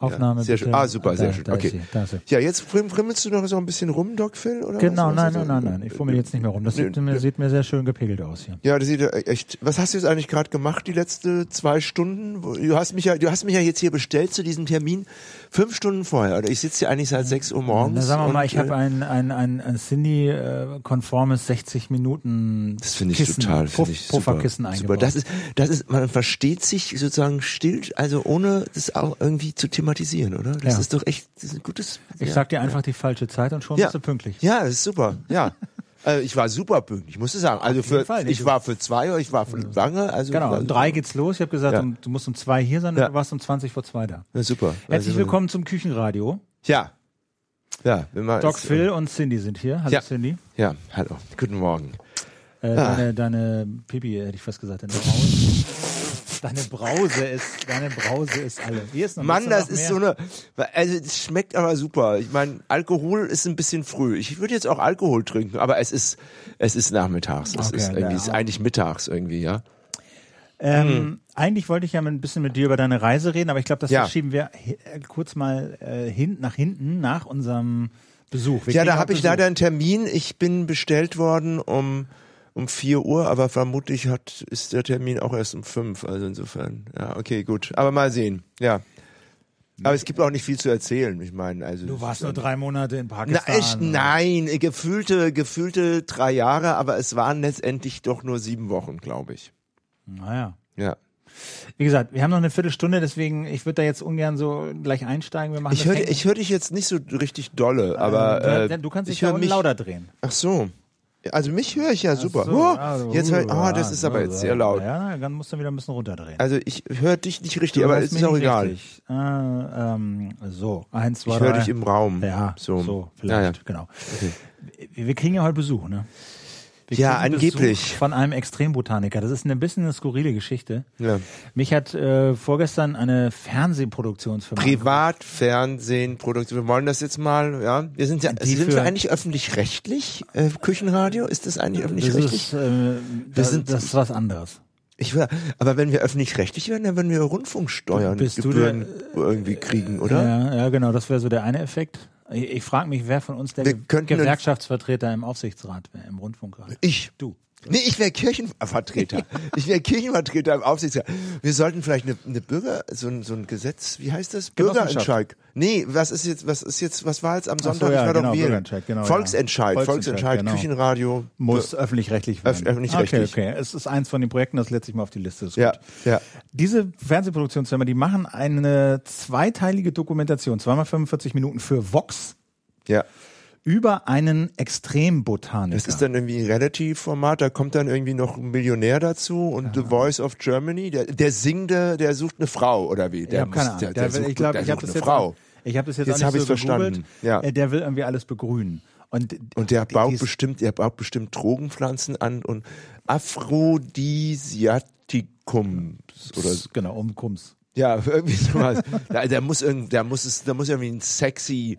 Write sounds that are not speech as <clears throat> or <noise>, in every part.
Aufnahme ja, sehr bitte. schön. Ah, super, Da- sehr schön. da Okay. sie, da sie. Ja, jetzt frim- frimmelst du noch so ein bisschen rum, Doc Phil? Oder Genau, was? nein, nein, nein, nein. Ich fummel jetzt nicht mehr rum. Das sieht mir, sieht mir sehr schön gepegelt aus hier. Ja, das sieht ja echt. Was hast du jetzt eigentlich gerade gemacht, die letzte zwei Stunden? Du hast mich ja, du hast mich ja jetzt hier bestellt zu diesem Termin fünf Stunden vorher. Oder ich sitze hier eigentlich seit sechs Uhr morgens. Na, sagen wir mal, ich habe äh, ein, ein, ein, ein Cindy-konformes 60 Minuten Das finde ich Kissen, total, finde ich super. Pufferkissen super. Das ist, das ist, man versteht sich sozusagen still, also ohne das auch irgendwie zu thematisieren, oder? Das Ja. ist doch echt, das ist ein gutes. ich ja. sag dir einfach die falsche Zeit und schon Ja. bist du pünktlich. Ja, das ist super. Ja. <laughs> Also ich war super pünktlich, ich musste sagen. Also für, Fall, ich war für zwei ich war für lange. Also Genau, um drei geht's los. Ich habe gesagt, Ja. um, du musst um zwei hier sein Ja. du warst um 20 vor zwei da. Ja, super. Herzlich Also, willkommen zum Küchenradio. Ja. Ja, wenn man Doc es- Phil und Cindy sind hier. Hallo Ja. Cindy. Ja, hallo. Guten Morgen. Äh, Ah. deine, deine Pipi, hätte ich fast gesagt, deine Brause. Deine Brause ist, deine Brause ist alle. Hier ist noch Mann, das noch ist so eine, also es schmeckt aber super. Ich meine, Alkohol ist ein bisschen früh. Ich würde jetzt auch Alkohol trinken, aber es ist, es ist nachmittags. Es Okay, ist irgendwie, ja. es ist eigentlich mittags irgendwie, ja. Ähm, Eigentlich wollte ich ja mal ein bisschen mit dir über deine Reise reden, aber ich glaube, das Ja. verschieben wir äh, kurz mal äh, hin, nach hinten, nach unserem Besuch. Wir Ja, da habe ich leider einen Termin. Ich bin bestellt worden um um 4 Uhr, aber vermutlich hat ist der Termin auch erst um 5. Also insofern, ja, okay, gut. Aber mal sehen, ja. Aber es gibt auch nicht viel zu erzählen. Ich meine, also Du warst nur drei Monate in Na, Pakistan. echt, nein, gefühlte, gefühlte drei Jahre, aber es waren letztendlich doch nur sieben Wochen, glaube ich. Naja. Ja. Wie gesagt, wir haben noch eine Viertelstunde, deswegen, ich würde da jetzt ungern so gleich einsteigen. Wir machen Ich höre ich hör dich jetzt nicht so richtig dolle, aber äh, äh, du kannst dich ich mich. lauter drehen. Ach so. Also mich höre ich ja super. So, oh, also, jetzt hör, oh, das ist aber jetzt sehr laut. Ja, dann musst du wieder ein bisschen runterdrehen. Also ich höre dich nicht richtig, Du aber es ist auch egal. Äh, ähm, so, eins, zwei, Ich höre dich im Raum. Ja, so, so, vielleicht, Ja, ja. genau. Wir, wir kriegen ja heute Besuch, ne? Wir Ja, angeblich. Besuch Von einem Extrembotaniker. Das ist eine bisschen eine skurrile Geschichte. Ja. Mich hat äh, vorgestern eine Fernsehproduktionsfirma Privatfernsehen, Produktion. Wir wollen das jetzt mal, ja. Wir sind ja, Die sind wir eigentlich öffentlich-rechtlich? Äh, Küchenradio? Ist das eigentlich das öffentlich-rechtlich? ist, äh, das, sind- das ist was anderes. Ich will, aber wenn wir öffentlich-rechtlich werden, dann würden wir Rundfunksteuern Bist du Gebühren irgendwie kriegen, oder? Ja, ja, genau, das wäre so der eine Effekt. Ich, ich frage mich, wer von uns der Ge könnten Gewerkschaftsvertreter im Aufsichtsrat wäre, im Rundfunkrat. Ich. Du. Nee, ich wäre Kirchenvertreter. ich wäre Kirchenvertreter im Aufsichtsrat. Wir sollten vielleicht eine, eine Bürger, so ein, so ein Gesetz, wie heißt das? Bürgerentscheid. Nee, was ist jetzt, was ist jetzt, was war jetzt am Ach so, Sonntag? ja, ich war genau, doch wählen. Bürgerentscheid, genau, ja. Volksentscheid, Volksentscheid, Volksentscheid, genau. Küchenradio. Muss öffentlich-rechtlich Öff- werden. öffentlich-rechtlich. Okay, okay. Es ist eins von den Projekten, das letztlich mal auf die Liste ist. Ja, Gut. ja. Diese Fernsehproduktionsfirma, die machen eine zweiteilige Dokumentation, zweimal 45 Minuten für Vox Ja. Über einen Extrembotaniker. Das ist dann irgendwie ein Relativ-Format, da kommt dann irgendwie noch ein Millionär dazu und The Voice of Germany, der, der Singende, der sucht eine Frau oder wie? ich Der habe keine muss- der, Der der sucht, ich glaube, ich habe das eine jetzt Frau. Auch, ich habe das jetzt, Jetzt auch nicht hab so verstanden. Ja. Äh, Der will irgendwie alles begrünen. Und, Und der baut bestimmt, der baut bestimmt Drogenpflanzen an und Aphrodisiaticum oder genau um Kums. ja <laughs> irgendwie sowas. da, der muss irgend, der muss es, da muss irgendwie ein sexy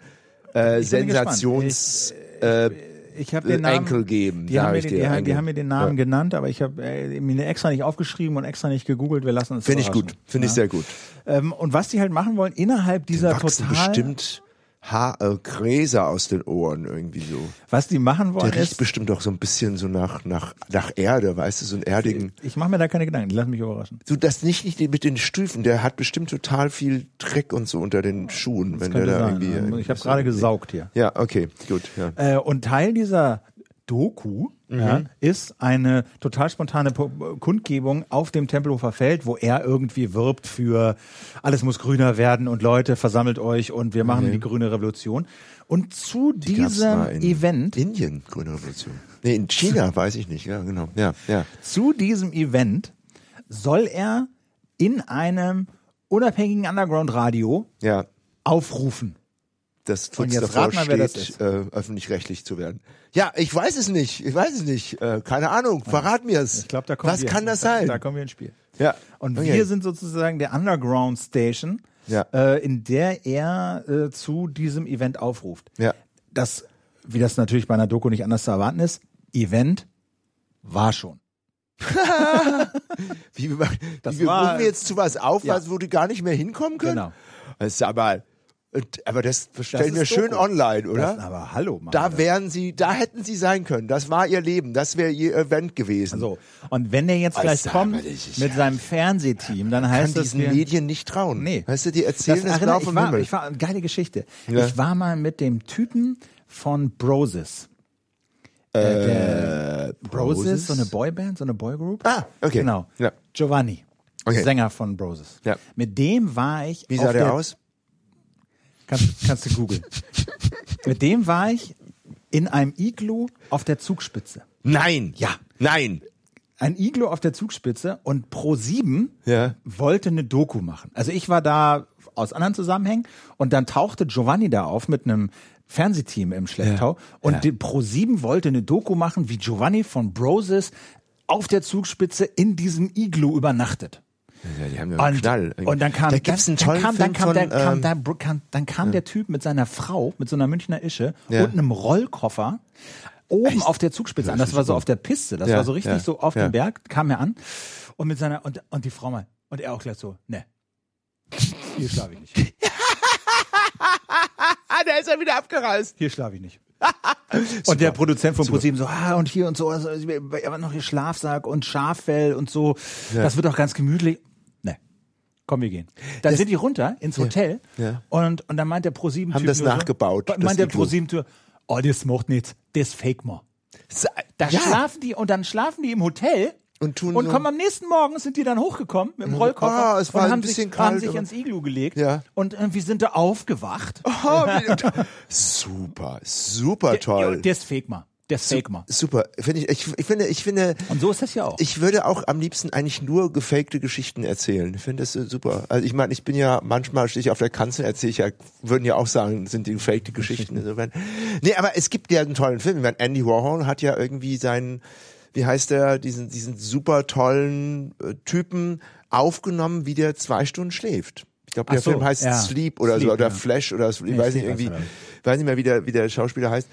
äh, Ich. Sensations äh, Ich habe den Namen. Enkel geben. Die haben, mir ich die, die Enkel. haben mir den Namen genannt, aber ich habe äh, mir extra nicht aufgeschrieben und extra nicht gegoogelt. Wir lassen uns Finde ich gut, finde ich Ja. sehr gut. Ähm, und was die halt machen wollen, innerhalb dieser Wachsen total, bestimmt Haar, äh, Gräser aus den Ohren irgendwie so. was die machen wollen, Der riecht ist, bestimmt auch so ein bisschen so nach, nach, nach Erde, weißt du, so einen erdigen. ich mache mir da keine Gedanken, lassen mich überraschen. Du, das nicht, nicht mit den Stufen, der hat bestimmt total viel Dreck und so unter den Schuhen, wenn der da sein. irgendwie. ich habe gerade gesaugt hier. Ja, okay, gut, ja. Äh, und Teil dieser Doku Mhm. ja, ist eine total spontane Po- Kundgebung auf dem Tempelhofer Feld, wo er irgendwie wirbt für alles muss grüner werden und Leute versammelt euch und wir machen die grüne Revolution. Und zu Die diesem in Event, Indien, Grüne Revolution. Nee, in China, <laughs> weiß ich nicht, ja, genau. Ja, ja. zu diesem Event soll er in einem unabhängigen Underground-Radio Ja. aufrufen. Das jetzt davor mal, steht, äh, öffentlich-rechtlich zu werden. Ja, ich weiß es nicht. Ich weiß es nicht. Äh, keine Ahnung. Verrat mir es. Ich glaube, da kommen Was wir. kann das da, sein? Da kommen wir ins Spiel. ja. Und Okay. wir sind sozusagen der Underground Station, Ja. äh, in der er äh, zu diesem Event aufruft. Ja. Das, wie das natürlich bei einer Doku nicht anders zu erwarten ist, Event war schon. <laughs> Wie, wir- Das wir war- rufen wir jetzt zu was auf, Ja. was, wo die gar nicht mehr hinkommen können? Genau. Das ist aber, und- aber das stellen wir schön Doku. online, oder? Das, aber hallo, Mann. da wären sie, da hätten sie sein können. Das war ihr Leben. Das wäre ihr Event gewesen. so. Und wenn der jetzt vielleicht Alter, kommt das mit ja- seinem Fernsehteam, dann kann heißt das, diesen wir, Medien nicht trauen. Nee. Weißt du, die erzählen das, erinnert- blau ich vom war, Himmel. Ich war, geile Geschichte. Ja. Ich war mal mit dem Typen von Broses. Äh, der Broses, so eine Boyband, so eine Boygroup. Ah, okay. Genau. Ja. Giovanni, Okay. Sänger von Broses. Ja. Mit dem war ich. Wie sah der, der aus? Kannst, kannst du googeln. Mit dem war ich in einem Iglu auf der Zugspitze. Nein. Ja. Nein. Ein Iglu auf der Zugspitze und Pro7 Ja. wollte eine Doku machen. Also ich war da aus anderen Zusammenhängen und dann tauchte Giovanni da auf mit einem Fernsehteam im Schlepptau und Ja. die Pro7 wollte eine Doku machen, wie Giovanni von Broses auf der Zugspitze in diesem Iglu übernachtet. Ja, die haben ja Und, Knall. und dann kam, da gibt's dann, einen tollen dann kam, dann kam, der, kam, ähm, kam, dann kam der Typ mit seiner Frau, mit so einer Münchner Ische Ja. und einem Rollkoffer oben auf der Zugspitze an. Das war so auf der Piste, das Ja, war so richtig ja, so auf ja. dem Berg, kam er an und mit seiner, und, und die Frau mal, und er auch gleich so, ne, hier schlafe ich nicht, <laughs> da ist er wieder abgereist. hier schlafe ich nicht. <laughs> Und der Produzent von ProSieben so, ah, und hier und so, also, noch hier Schlafsack und Schaffell und so, das wird auch ganz gemütlich. Komm, wir gehen. Dann sind die runter ins Hotel Ja. und, und dann meint der ProSieben Haben das nachgebaut, So, das meint der Iglu. ProSieben Typ, oh, das macht nichts, das fake mal. Da ja. schlafen die und dann schlafen die im Hotel Und tun und so- kommen am nächsten Morgen sind die dann hochgekommen mit dem Rollkoffer Ah, es war und ein haben bisschen sich, haben kalt, sich aber- ins Iglu gelegt Ja. und irgendwie sind da aufgewacht. Oh, <laughs> super, super toll. Das fake mal, das fake mal. Super, finde ich, ich, ich finde, ich finde, Und so ist das ja auch. ich würde auch am liebsten eigentlich nur gefakte Geschichten erzählen. Ich finde das super. Also ich meine, ich bin ja, manchmal stehe ich auf der Kanzel, erzähle ich ja, würden ja auch sagen, sind die gefakte Geschichten. <laughs> Insofern. Nee, aber es gibt ja einen tollen Film. Ich meine, Andy Warhol hat ja irgendwie seinen, wie heißt der, diesen, diesen super tollen äh, Typen aufgenommen, wie der zwei Stunden schläft. Ich glaube, der so, Film heißt ja. Sleep oder so, Sleep, oder ja. Flash oder so, ich Nee, weiß nicht, irgendwie, weiß nicht mehr, wie der, wie der Schauspieler heißt.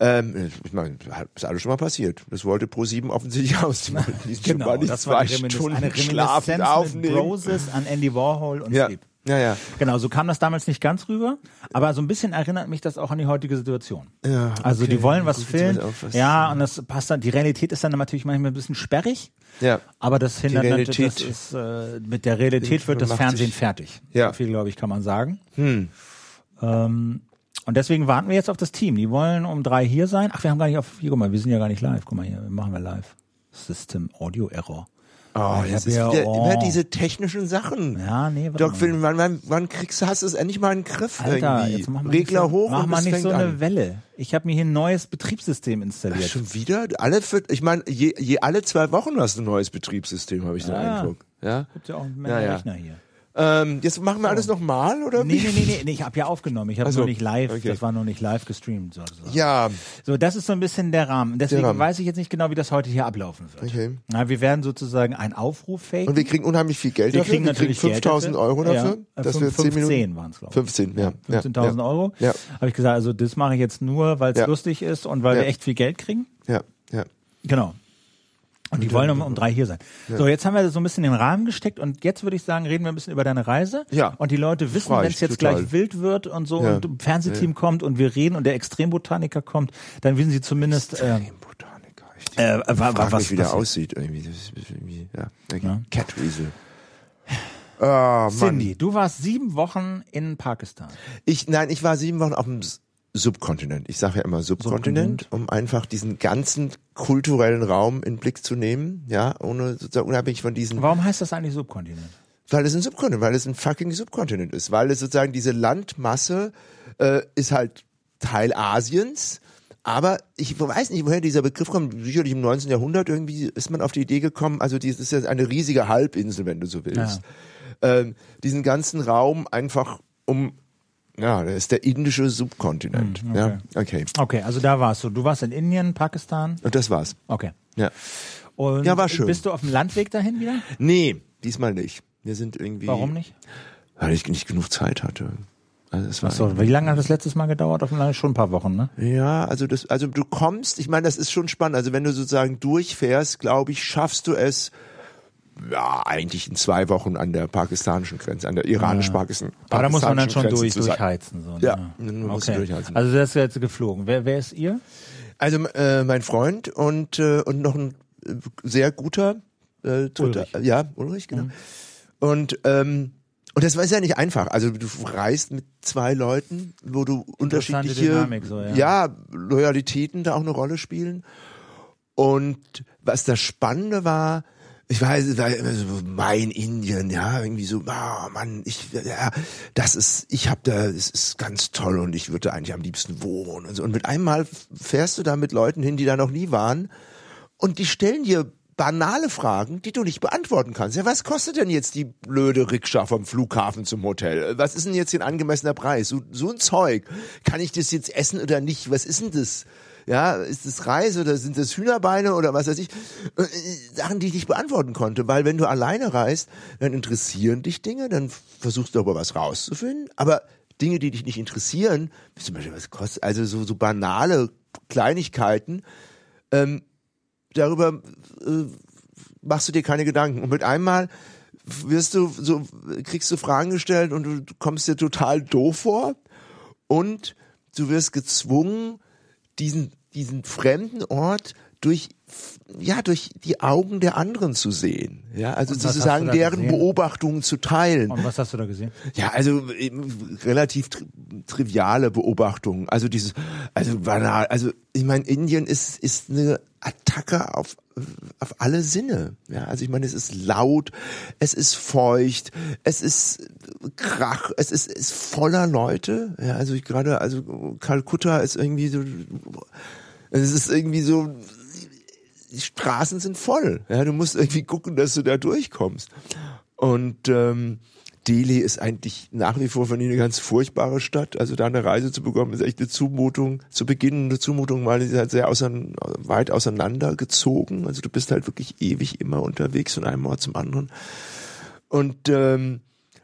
Ähm, ich meine, ist alles schon mal passiert. Das wollte Pro7 offensichtlich <laughs> aus. <laughs> Die Genau, Giovanni das zwei Stunden eine schlafend aufnehmen. Broses an Andy Warhol und Ja, Sleep. ja, ja. Genau, so kam das damals nicht ganz rüber, aber so ein bisschen erinnert mich das auch an die heutige Situation. Ja, Also okay. die wollen was filmen, was- ja, und das passt dann, die Realität ist dann natürlich manchmal ein bisschen sperrig, Ja. aber das hindert natürlich, das ist, äh, mit der Realität wird das Fernsehen fertig. Ja. So viel, glaube ich, kann man sagen. Hm. Ähm, und deswegen warten wir jetzt auf das Team. Die wollen um drei hier sein. Ach, wir haben gar nicht auf, hier, guck mal, wir sind ja gar nicht live. Guck mal hier, machen wir live. System Audio Error. Oh, das ist ja- wieder, oh. immer diese technischen Sachen. Ja, nee, warte Doch, mal. Phil, wann, wann, wann kriegst du, hast du es endlich mal in den Griff Alter, irgendwie? jetzt mach mal Regler nicht so, hoch mach und mal es nicht fängt so eine an. Welle. Ich habe mir hier ein neues Betriebssystem installiert. Schon wieder? Alle für, ich meine, je, je alle zwei Wochen hast du ein neues Betriebssystem, habe ich den Ja. Eindruck. Ja? Gibt ja auch einen Menge Ja, ja. Rechner hier. Ähm, jetzt machen wir alles nochmal, oder? Nee, nee, nee, nee, ich habe ja aufgenommen. Ich habe Ach so, nur nicht live, okay. das war nur nicht live gestreamt. So, so. Ja, so, das ist so ein bisschen der Rahmen. Deswegen Rahmen. weiß ich jetzt nicht genau, wie das heute hier ablaufen wird. Okay. Na, wir werden sozusagen einen Aufruf faken. und wir kriegen unheimlich viel Geld Wir dafür. kriegen wir natürlich kriegen 5000 Geld Euro dafür, Ja, dass äh, wir 10 Minuten. 15 waren es, glaube ich. 15, ja. ja, 15.000 ja. Euro. Ja. Habe ich gesagt, also das mache ich jetzt nur, weil es Ja. lustig ist und weil wir echt viel Geld kriegen. Ja, ja. Genau. Und die wollen um, um drei hier sein. So, jetzt haben wir so ein bisschen den Rahmen gesteckt und jetzt würde ich sagen, reden wir ein bisschen über deine Reise. Ja. Und die Leute wissen, wenn es jetzt total. gleich wild wird und so Ja. und ein Fernsehteam kommt und wir reden und der Extrembotaniker kommt, dann wissen sie zumindest, äh, Botaniker. Ich äh, wa- wa- frag was mich, wie der aussieht irgendwie. Das ist irgendwie ja. Okay. Ja. Catweasel. Ah, Mann. Cindy, du warst sieben Wochen in Pakistan. Ich, nein, ich war sieben Wochen auf dem Subkontinent. Ich sage ja immer Subkontinent, um einfach diesen ganzen kulturellen Raum in Blick zu nehmen, ja, ohne sozusagen unabhängig von diesen, Warum heißt das eigentlich Subkontinent? weil es ein Subkontinent, weil es ein fucking Subkontinent ist, weil es sozusagen diese Landmasse äh, ist halt Teil Asiens. Aber ich weiß nicht, woher dieser Begriff kommt. Sicherlich im 19. Jahrhundert irgendwie ist man auf die Idee gekommen, also das ist ja eine riesige Halbinsel, wenn du so willst. Ähm, diesen ganzen Raum einfach um, ja, das ist der indische Subkontinent. Hm, Ja, okay. Okay, also da warst du. Du warst in Indien, Pakistan. Und das war's. Okay. Ja. Und Ja, war schön. bist du auf dem Landweg dahin wieder? Nee, diesmal nicht. Wir sind irgendwie. Warum nicht? Weil ich nicht genug Zeit hatte. Also es war So, wie lange hat das letztes Mal gedauert auf dem Land? Schon ein paar Wochen, ne? Ja, also das, also du kommst, ich meine, das ist schon spannend. Also wenn du sozusagen durchfährst, glaube ich, schaffst du es ja, eigentlich in zwei Wochen an der pakistanischen Grenze, an der iranisch-pakistanischen Grenze. Aber da muss man dann schon Grenze durch, durchheizen. So, ne? Ja, du okay. durchheizen. Also der ist jetzt geflogen. Wer, wer ist ihr? Also äh, mein Freund und äh, und noch ein äh, sehr guter äh, Ulrich. ja Ulrich genau. Und ähm, und das war ja nicht einfach. Also du reist mit zwei Leuten, wo du unterschiedliche Dynamik so, ja. ja Loyalitäten da auch eine Rolle spielen. Und was das Spannende war, ich weiß, es war immer so mein Indien, ja, irgendwie so, ah Mann, ich, ja, das ist, ich hab da, es ist ganz toll und ich würde da eigentlich am liebsten wohnen und so. Und mit einmal fährst du da mit Leuten hin, die da noch nie waren und die stellen dir banale Fragen, die du nicht beantworten kannst. Ja, was kostet denn jetzt die blöde Rikscha vom Flughafen zum Hotel? Was ist denn jetzt ein angemessener Preis? So, so ein Zeug. Kann ich das jetzt essen oder nicht? Was ist denn das? Ja, ist das Reis oder sind das Hühnerbeine oder was weiß ich? Äh, Sachen, die ich nicht beantworten konnte, weil wenn du alleine reist, dann interessieren dich Dinge, dann versuchst du aber was rauszufinden, aber Dinge, die dich nicht interessieren, wie zum Beispiel was kostet, also so, so banale Kleinigkeiten, ähm, darüber äh, machst du dir keine Gedanken. Und mit einmal wirst du so, kriegst du Fragen gestellt und du kommst dir total doof vor und du wirst gezwungen, diesen, diesen fremden Ort durch, ja, durch die Augen der anderen zu sehen. Ja, also sozusagen deren gesehen? Beobachtungen zu teilen. Und was hast du da gesehen? Ja, also eben relativ tri triviale Beobachtungen. Also dieses, also banal. Also ich meine, Indien ist ist eine Attacke auf auf alle Sinne. Ja, also ich meine, es ist laut, es ist feucht, es ist Krach, es ist ist voller Leute. Ja, also ich gerade, also Kalkutta ist irgendwie so, es ist irgendwie so die Straßen sind voll. Ja, du musst irgendwie gucken, dass du da durchkommst. Und ähm, Delhi ist eigentlich nach wie vor für mich eine ganz furchtbare Stadt. Also da eine Reise zu bekommen, ist echt eine Zumutung. Zu Beginn eine Zumutung, weil ist halt sehr ausein, weit auseinandergezogen. Also du bist halt wirklich ewig immer unterwegs von einem Ort zum anderen. Und ähm,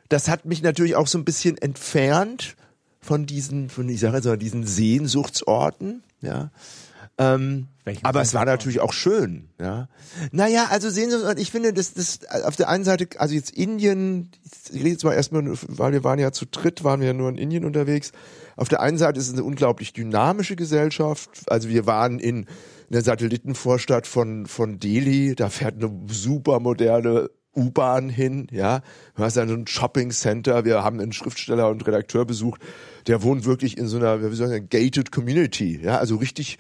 das hat mich natürlich auch so ein bisschen entfernt von diesen, von ich sage jetzt mal, diesen Sehnsuchtsorten. Ja. Ähm, Welchen aber es war natürlich auch schön, ja. Naja, also sehen Sie, ich finde, das, das auf der einen Seite, also jetzt Indien, ich rede jetzt mal erstmal, weil wir waren ja zu dritt, waren wir ja nur in Indien unterwegs. Auf der einen Seite ist es eine unglaublich dynamische Gesellschaft. Also wir waren in der Satellitenvorstadt von, von Delhi, da fährt eine super moderne U-Bahn hin, ja. Du hast dann so ein Shopping Center. Wir haben einen Schriftsteller und Redakteur besucht, der wohnt wirklich in so einer, wie soll ich sagen, gated Community, ja. Also richtig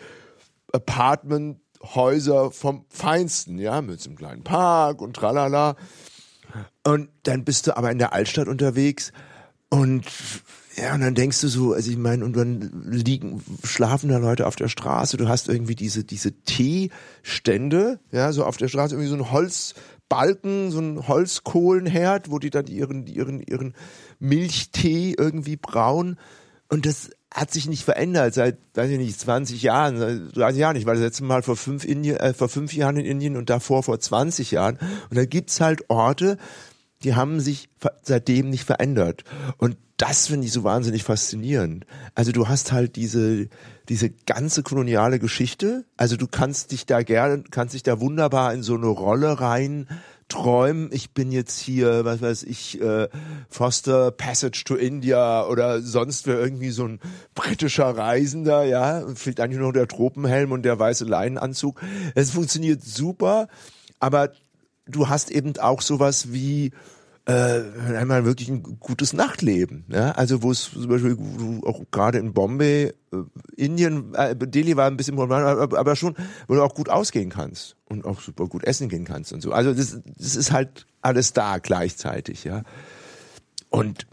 Apartmenthäuser vom Feinsten, ja, mit so einem kleinen Park und tralala. Und dann bist du aber in der Altstadt unterwegs und ja, und dann denkst du so, also ich meine, und dann liegen, schlafen da Leute auf der Straße, du hast irgendwie diese, diese Teestände, ja, so auf der Straße irgendwie so ein Holzbalken, so ein Holzkohlenherd, wo die dann ihren, ihren, ihren Milchtee irgendwie brauen. Und das hat sich nicht verändert seit, weiß ich nicht, 20 Jahren, 30 Jahren. Ich war das letzte Mal vor fünf, Indien, äh, vor fünf Jahren in Indien und davor vor 20 Jahren. Und da gibt's halt Orte, die haben sich seitdem nicht verändert. Und das finde ich so wahnsinnig faszinierend. Also du hast halt diese, diese ganze koloniale Geschichte. Also du kannst dich da gerne, kannst dich da wunderbar in so eine Rolle rein träumen. Ich bin jetzt hier, was weiß ich, äh, Foster Passage to India oder sonst wer irgendwie so ein britischer Reisender, ja. Fehlt eigentlich nur noch der Tropenhelm und der weiße Leinenanzug. Es funktioniert super, aber du hast eben auch sowas wie äh, einmal wirklich ein gutes Nachtleben. Ja? Also wo es zum Beispiel auch gerade in Bombay, äh, Indien, äh, Delhi war ein bisschen, aber, aber schon, wo du auch gut ausgehen kannst und auch super gut essen gehen kannst und so. Also das, das ist halt alles da gleichzeitig, ja. Und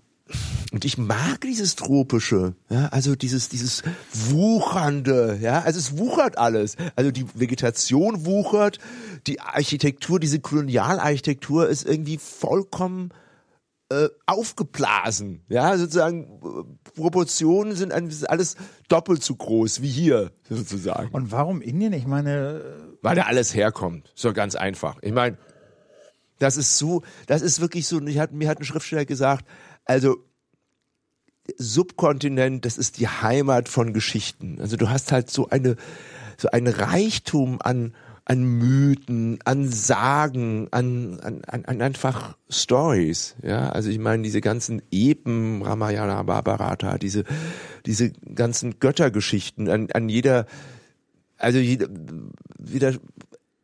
und ich mag dieses tropische, ja, also dieses dieses wuchernde, ja, also es wuchert alles. Also die Vegetation wuchert, die Architektur, diese Kolonialarchitektur ist irgendwie vollkommen äh, aufgeblasen, ja, sozusagen äh, Proportionen sind alles doppelt so groß wie hier sozusagen. Und warum Indien? Ich meine, Weil da alles herkommt. So ganz einfach. Ich meine, das ist so, das ist wirklich so, ich hat, mir hat ein Schriftsteller gesagt, also Subkontinent, das ist die Heimat von Geschichten. Also du hast halt so eine, so ein Reichtum an, an Mythen, an Sagen, an, an, an, einfach Stories. Ja, also ich meine diese ganzen Epen, Ramayana, Bharata, diese diese ganzen Göttergeschichten an, an jeder, also jeder, jeder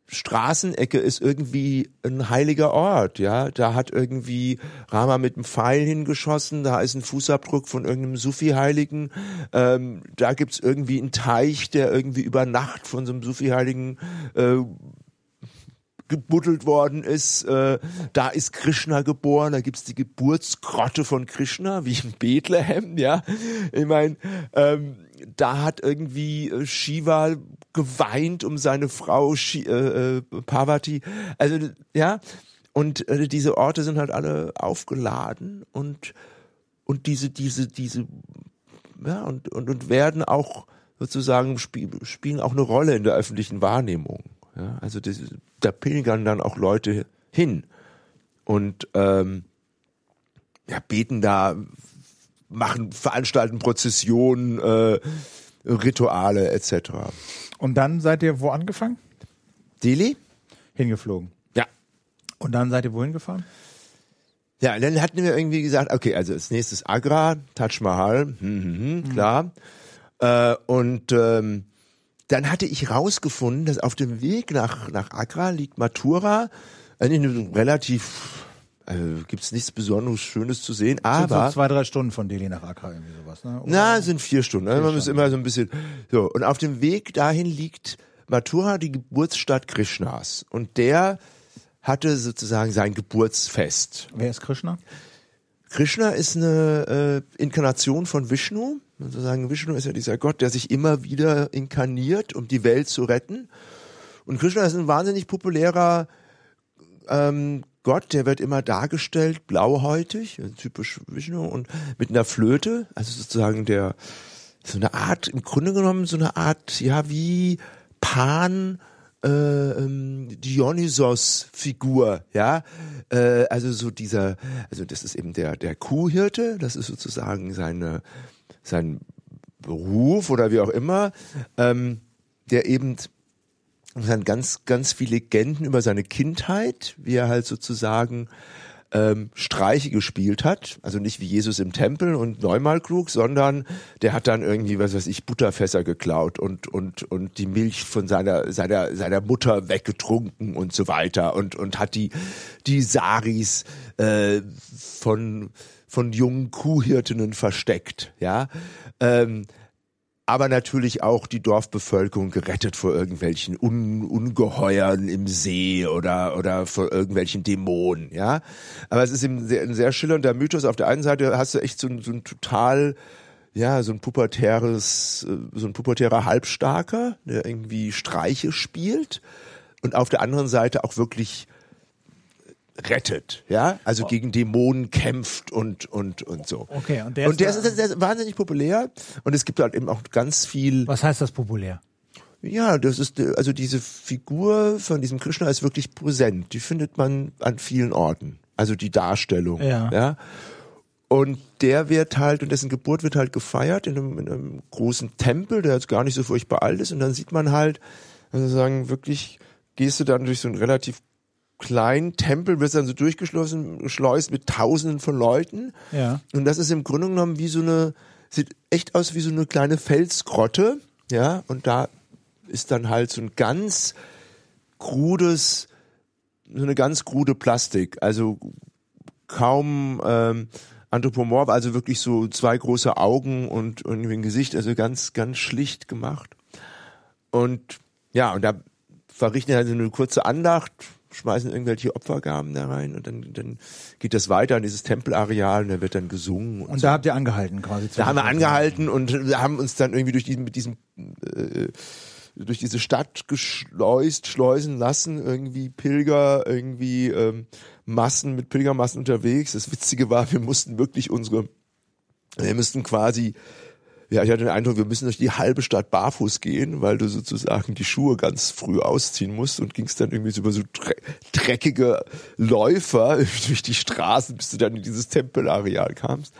Straßenecke ist irgendwie ein heiliger Ort, ja. Da hat irgendwie Rama mit einem Pfeil hingeschossen, da ist ein Fußabdruck von irgendeinem Sufi-Heiligen, ähm, da gibt's irgendwie einen Teich, der irgendwie über Nacht von so einem Sufi-Heiligen äh, gebuddelt worden ist. Äh, da ist Krishna geboren, da gibt's die Geburtsgrotte von Krishna, wie in Bethlehem, ja. Ich meine, ähm, da hat irgendwie äh, Shiva geweint um seine Frau Shi äh, äh, Parvati. Also ja, und äh, diese Orte sind halt alle aufgeladen und und diese diese diese ja und und, und werden auch sozusagen spiel, spielen auch eine Rolle in der öffentlichen Wahrnehmung. Ja, also das, da pilgern dann auch Leute hin und ähm, ja, beten da, machen, veranstalten Prozessionen, äh, Rituale etc. Und dann seid ihr wo angefangen? Delhi? Hingeflogen. Ja. Und dann seid ihr wohin gefahren? Ja, dann hatten wir irgendwie gesagt, okay, also als nächstes Agra, Taj Mahal, hm, hm, hm, mhm. klar. Äh, und ähm, dann hatte ich rausgefunden, dass auf dem Weg nach, nach Agra liegt Mathura, eigentlich eine relativ also gibt's nichts Besonderes Schönes zu sehen, aber sind so zwei drei Stunden von Delhi nach Agra irgendwie sowas, ne? Oder? Na, sind vier Stunden. Ne? Vier Man muss immer so ein bisschen so und auf dem Weg dahin liegt Mathura, die Geburtsstadt Krishnas und der hatte sozusagen sein Geburtsfest. Wer ist Krishna? Krishna ist eine äh, Inkarnation von Vishnu. Sozusagen Vishnu ist ja dieser Gott, der sich immer wieder inkarniert, um die Welt zu retten. Und Krishna ist ein wahnsinnig populärer ähm, Gott, der wird immer dargestellt, blauhäutig, typisch Vishnu, und mit einer Flöte, also sozusagen der, so eine Art, im Grunde genommen so eine Art, ja, wie Pan, äh, ähm, Dionysos-Figur, ja, äh, also so dieser, also das ist eben der der Kuhhirte, das ist sozusagen seine sein Beruf oder wie auch immer, ähm, der eben es sind ganz, ganz viele Legenden über seine Kindheit, wie er halt sozusagen ähm, Streiche gespielt hat. Also nicht wie Jesus im Tempel und neunmal klug, sondern der hat dann irgendwie, was weiß ich, Butterfässer geklaut und, und, und die Milch von seiner, seiner, seiner Mutter weggetrunken und so weiter und, und hat die, die Saris äh, von, von jungen Kuhhirtinnen versteckt, ja. Ähm, aber natürlich auch die Dorfbevölkerung gerettet vor irgendwelchen Un Ungeheuern im See oder oder vor irgendwelchen Dämonen, ja. Aber es ist eben sehr, ein sehr schillernder Mythos. Auf der einen Seite hast du echt so, so ein total ja, so ein pubertäres, äh, so ein pubertärer Halbstarker, der irgendwie Streiche spielt und auf der anderen Seite auch wirklich rettet, ja, also oh. gegen Dämonen kämpft und und und so. Okay, und der, und der ist, ist, ist wahnsinnig populär und es gibt halt eben auch ganz viel. Was heißt das populär? Ja, das ist also diese Figur von diesem Krishna ist wirklich präsent. Die findet man an vielen Orten. Also die Darstellung, ja. ja? Und der wird halt, und dessen Geburt wird halt gefeiert in einem, in einem großen Tempel, der jetzt gar nicht so furchtbar alt ist. Und dann sieht man halt, also sagen, wirklich, gehst du dann durch so ein relativ kleinen Tempel wird dann so durchgeschlossen, geschleust mit Tausenden von Leuten. Ja. Und das ist im Grunde genommen wie so eine, sieht echt aus wie so eine kleine Felsgrotte. Ja, und da ist dann halt so ein ganz krudes, so eine ganz krude Plastik. Also kaum ähm, anthropomorph, also wirklich so zwei große Augen und irgendwie ein Gesicht, also ganz, ganz schlicht gemacht. Und ja, und da verrichten also eine kurze Andacht, schmeißen irgendwelche Opfergaben da rein und dann, dann geht das weiter in dieses Tempelareal und da wird dann gesungen. Und, und da so. habt ihr angehalten quasi. Da haben wir angehalten und haben uns dann irgendwie durch diesen, mit diesem, äh, durch diese Stadt geschleust, schleusen lassen, irgendwie Pilger, irgendwie ähm, Massen mit Pilgermassen unterwegs. Das Witzige war, wir mussten wirklich unsere, wir mussten quasi ja, ich hatte den Eindruck, wir müssen durch die halbe Stadt barfuß gehen, weil du sozusagen die Schuhe ganz früh ausziehen musst und gingst dann irgendwie so über so dreckige Läufer <laughs> durch die Straßen, bis du dann in dieses Tempelareal kamst.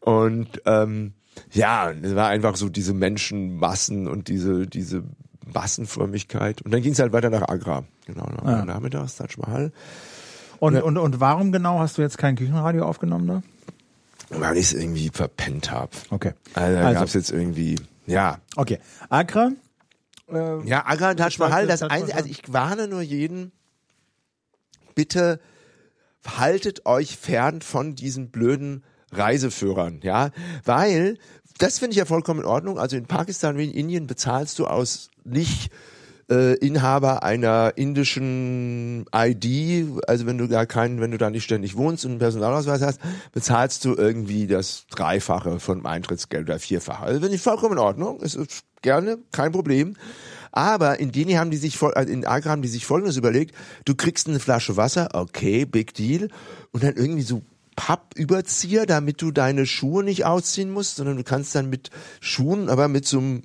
Und ähm, ja, es war einfach so diese Menschenmassen und diese, diese Massenfrömmigkeit. Und dann ging es halt weiter nach Agra. Genau, Ja. nachmittags, Taj Mahal. Und, und, und warum genau hast du jetzt kein Küchenradio aufgenommen da? Weil ich es irgendwie verpennt habe. Okay. Also, da Also- gab's jetzt irgendwie, ja. Okay. Agra. Äh, Ja, Agra und Taj Mahal, das einzige, also ich warne nur jeden, bitte haltet euch fern von diesen blöden Reiseführern, ja, weil das finde ich ja vollkommen in Ordnung. Also in Pakistan wie in Indien bezahlst du aus nicht äh, Inhaber einer indischen ID, also wenn du gar keinen, wenn du da nicht ständig wohnst und einen Personalausweis hast, bezahlst du irgendwie das Dreifache von Eintrittsgeld oder Vierfache. Also finde ich vollkommen in Ordnung, ist ist gerne, kein Problem. Aber in Delhi haben die sich voll, also in Agra haben die sich Folgendes überlegt: Du kriegst eine Flasche Wasser, okay, big deal, und dann irgendwie so Pappüberzieher, damit du deine Schuhe nicht ausziehen musst, sondern du kannst dann mit Schuhen, aber mit so einem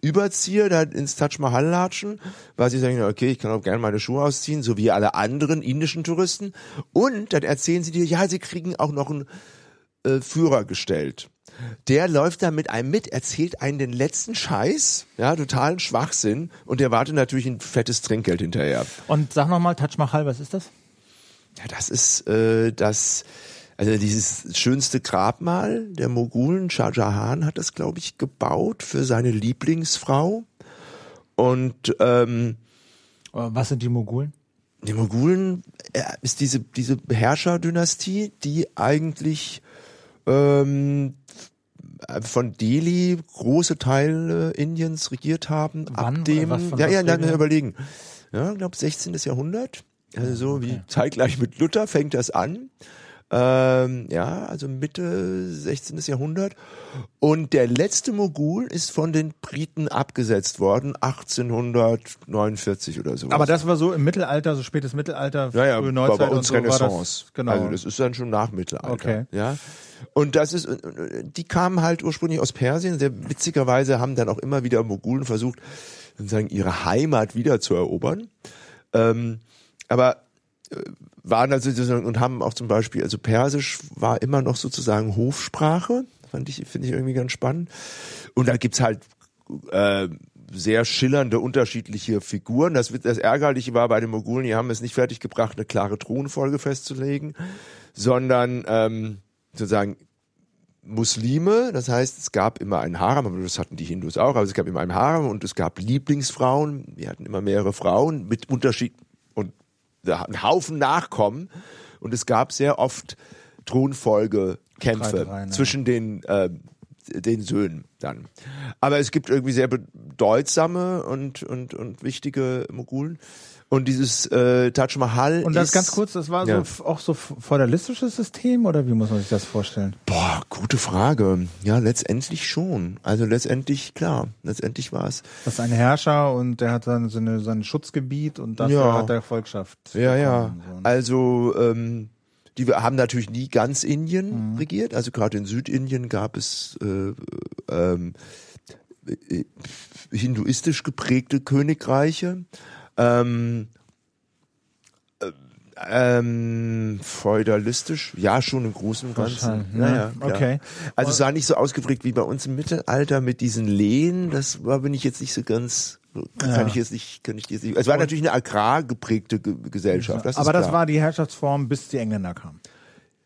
Überzieher da ins Taj Mahal latschen, weil sie sagen, okay, ich kann auch gerne meine Schuhe ausziehen, so wie alle anderen indischen Touristen. Und dann erzählen sie dir, ja, sie kriegen auch noch einen äh, Führer gestellt. Der läuft da mit einem mit, erzählt einen den letzten Scheiß, ja, totalen Schwachsinn und der wartet natürlich ein fettes Trinkgeld hinterher. und sag nochmal, Taj Mahal, was ist das? Ja, das ist äh, das, also dieses schönste Grabmal der Mogulen. Shah Jahan hat das, glaube ich, gebaut für seine Lieblingsfrau. Und ähm, Äh, Was sind die Mogulen? die Mogulen äh, ist diese diese Herrscherdynastie, die eigentlich ähm, von Delhi große Teile Indiens regiert haben. Wann ab dem, ja, ja, wir? überlegen. Ja, ich glaube 16. Jahrhundert. Also so wie zeitgleich mit Luther fängt das an. Ähm, ja, also Mitte 16. Jahrhundert. Und der letzte Mogul ist von den Briten abgesetzt worden, 1849 oder so. Aber das war so im Mittelalter, so spätes Mittelalter, ja, ja, frühe Neuzeit bei und uns so war Renaissance. Das, genau. Also das ist dann schon nach Mittelalter. Okay. Ja. Und das ist, die kamen halt ursprünglich aus Persien. Sehr witzigerweise haben dann auch immer wieder Mogulen versucht, sozusagen ihre Heimat wieder zu erobern. Ähm, aber waren also und haben auch zum Beispiel, also Persisch war immer noch sozusagen Hofsprache. Fand ich, finde ich irgendwie ganz spannend. Und da gibt's halt äh, sehr schillernde unterschiedliche Figuren. Das, das Ärgerliche war bei den Mogulen, die haben es nicht fertiggebracht, eine klare Thronfolge festzulegen, sondern ähm, sozusagen Muslime, das heißt, es gab immer einen Harem, aber das hatten die Hindus auch, aber es gab immer einen Harem und es gab Lieblingsfrauen, die hatten immer mehrere Frauen mit Unterschied und da einen Haufen Nachkommen und es gab sehr oft Thronfolgekämpfe ja. zwischen den äh, den Söhnen dann. Aber es gibt irgendwie sehr bedeutsame und und und wichtige Mogulen und dieses äh, Taj Mahal und das ist, ganz kurz, das war so Ja. f- auch so feudalistisches System oder wie muss man sich das vorstellen? Boah, gute Frage. Ja, letztendlich schon. Also letztendlich, klar, letztendlich war es. Das ist ein Herrscher und der hat dann seine, sein Schutzgebiet und dafür Ja. hat er Volkschaft. Ja, ja. so, ne? Also, ähm, die haben natürlich nie ganz Indien regiert. Also gerade in Südindien gab es äh, ähm, äh, hinduistisch geprägte Königreiche. Ähm, äh, ähm, feudalistisch, ja, schon im Großen und Ganzen. Ja, ne? ja. Okay. Also es war nicht so ausgeprägt wie bei uns im Mittelalter mit diesen Lehen. Das war bin ich jetzt nicht so ganz, kann Ja. ich jetzt nicht, kann ich jetzt nicht. Es war natürlich eine agrargeprägte Ge Gesellschaft. Das Aber das war die Herrschaftsform, bis die Engländer kamen.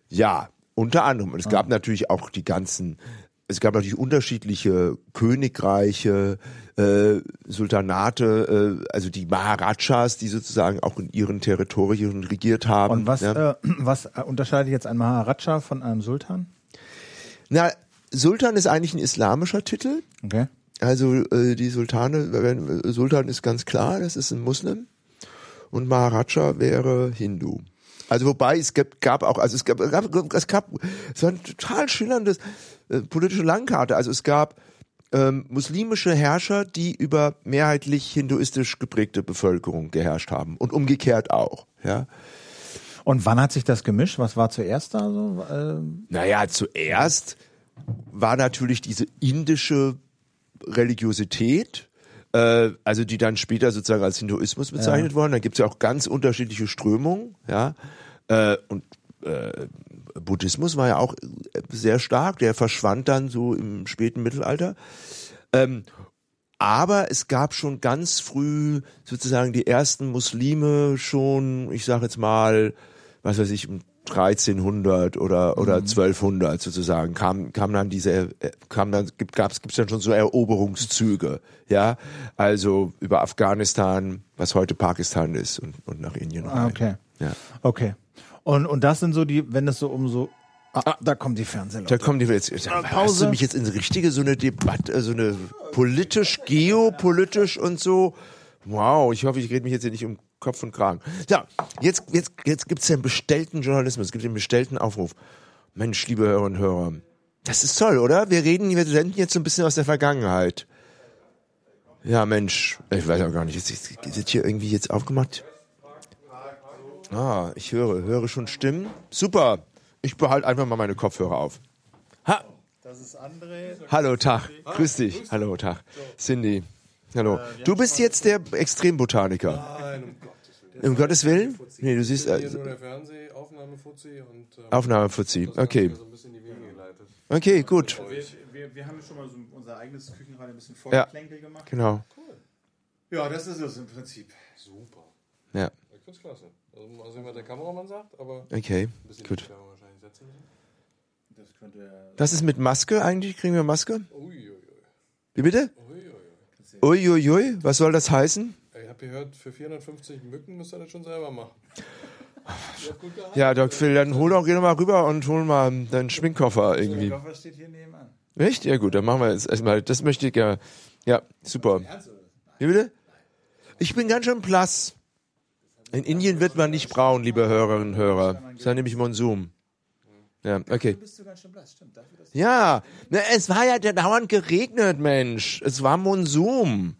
Ja, unter anderem. Ah. Und es gab natürlich auch die ganzen, es gab natürlich unterschiedliche Königreiche, äh, Sultanate, äh, also die Maharajas, die sozusagen auch in ihren Territorien regiert haben. Und was, ja. äh, <clears throat> was unterscheidet jetzt ein Maharaja von einem Sultan? Na, Sultan ist eigentlich ein islamischer Titel. Okay. Also äh, die Sultane, wenn- Sultan ist ganz klar, das ist ein Muslim. Und Maharaja wäre Hindu. Also wobei es gab, gab auch, also es gab, gab es gab, es war ein total schillerndes äh, politische Landkarte. Also es gab ähm, muslimische Herrscher, die über mehrheitlich hinduistisch geprägte Bevölkerung geherrscht haben und umgekehrt auch. Ja. Und wann hat sich das gemischt? Was war zuerst da so? Ähm, Naja, zuerst war natürlich diese indische Religiosität, äh, also die dann später sozusagen als Hinduismus bezeichnet worden. Da gibt's ja auch ganz unterschiedliche Strömungen, ja. Äh, und äh, Buddhismus war ja auch sehr stark, der verschwand dann so im späten Mittelalter. Ähm, aber es gab schon ganz früh sozusagen die ersten Muslime schon, ich sage jetzt mal, was weiß ich, 1300 oder oder 1200 sozusagen kam kam dann diese äh, kam dann gibt gab's gibt's dann schon so Eroberungszüge ja also über Afghanistan was heute Pakistan ist und und nach Indien Ah, rein. okay. ja Okay. Und, und das sind so die, wenn es so um so. Ah, da kommen die Fernseher. da kommen die jetzt hast Pause. du mich jetzt in richtige so eine Debatte so eine politisch geopolitisch und so? Wow ich hoffe ich rede mich jetzt hier nicht um Kopf und Kragen. Ja jetzt jetzt jetzt gibt's den bestellten Journalismus es gibt den bestellten Aufruf. Mensch liebe Hörerinnen und Hörer das ist toll oder? Wir reden wir senden jetzt so ein bisschen aus der Vergangenheit. Ja Mensch ich weiß auch gar nicht ist, ist, ist hier irgendwie jetzt aufgemacht ah ich höre höre schon Stimmen super ich behalte einfach mal meine Kopfhörer auf ha Das ist André. Hallo, Tag. Grüß dich. Hallo, Tag. Cindy. Hallo. Du bist jetzt der Extrembotaniker. Nein, um Gottes Willen. Um Gottes Willen? Nee, du siehst äh, der Fernsehaufnahmefuzzi und Aufnahmefuzzi. Okay. Okay, gut. Wir, wir, wir haben schon mal so unser eigenes Küchenrad ein bisschen Ja. Vorgeplänkel gemacht. Genau. Ja, das ist es im Prinzip. Super. Ja. Ich find's klasse. Also mal sehen, was der Kameramann sagt, aber Okay. ein bisschen Gut. Das. Was ist mit Maske eigentlich? Kriegen wir Maske? Uiuiui. Wie bitte? Uiuiui. Uiuiui. Was soll das heißen? Ich hab gehört, für 450 Mücken müsst ihr das schon selber machen. <laughs> Ja, Doc Phil, dann hol doch, geh doch mal rüber und hol mal deinen Schminkkoffer irgendwie. Koffer steht hier nebenan. Echt? Ja gut, dann machen wir jetzt erstmal, das möchte ich gerne. Ja, super. Wie bitte? Ich bin ganz schön blass. In Indien wird man nicht braun, liebe Hörerinnen und Hörer. Das ist ja nämlich Monsum. Ja, okay. Bist du ganz schön blass, stimmt. Dafür, dass Ja, na, es war ja der dauernd geregnet, Mensch. Es war Monsum.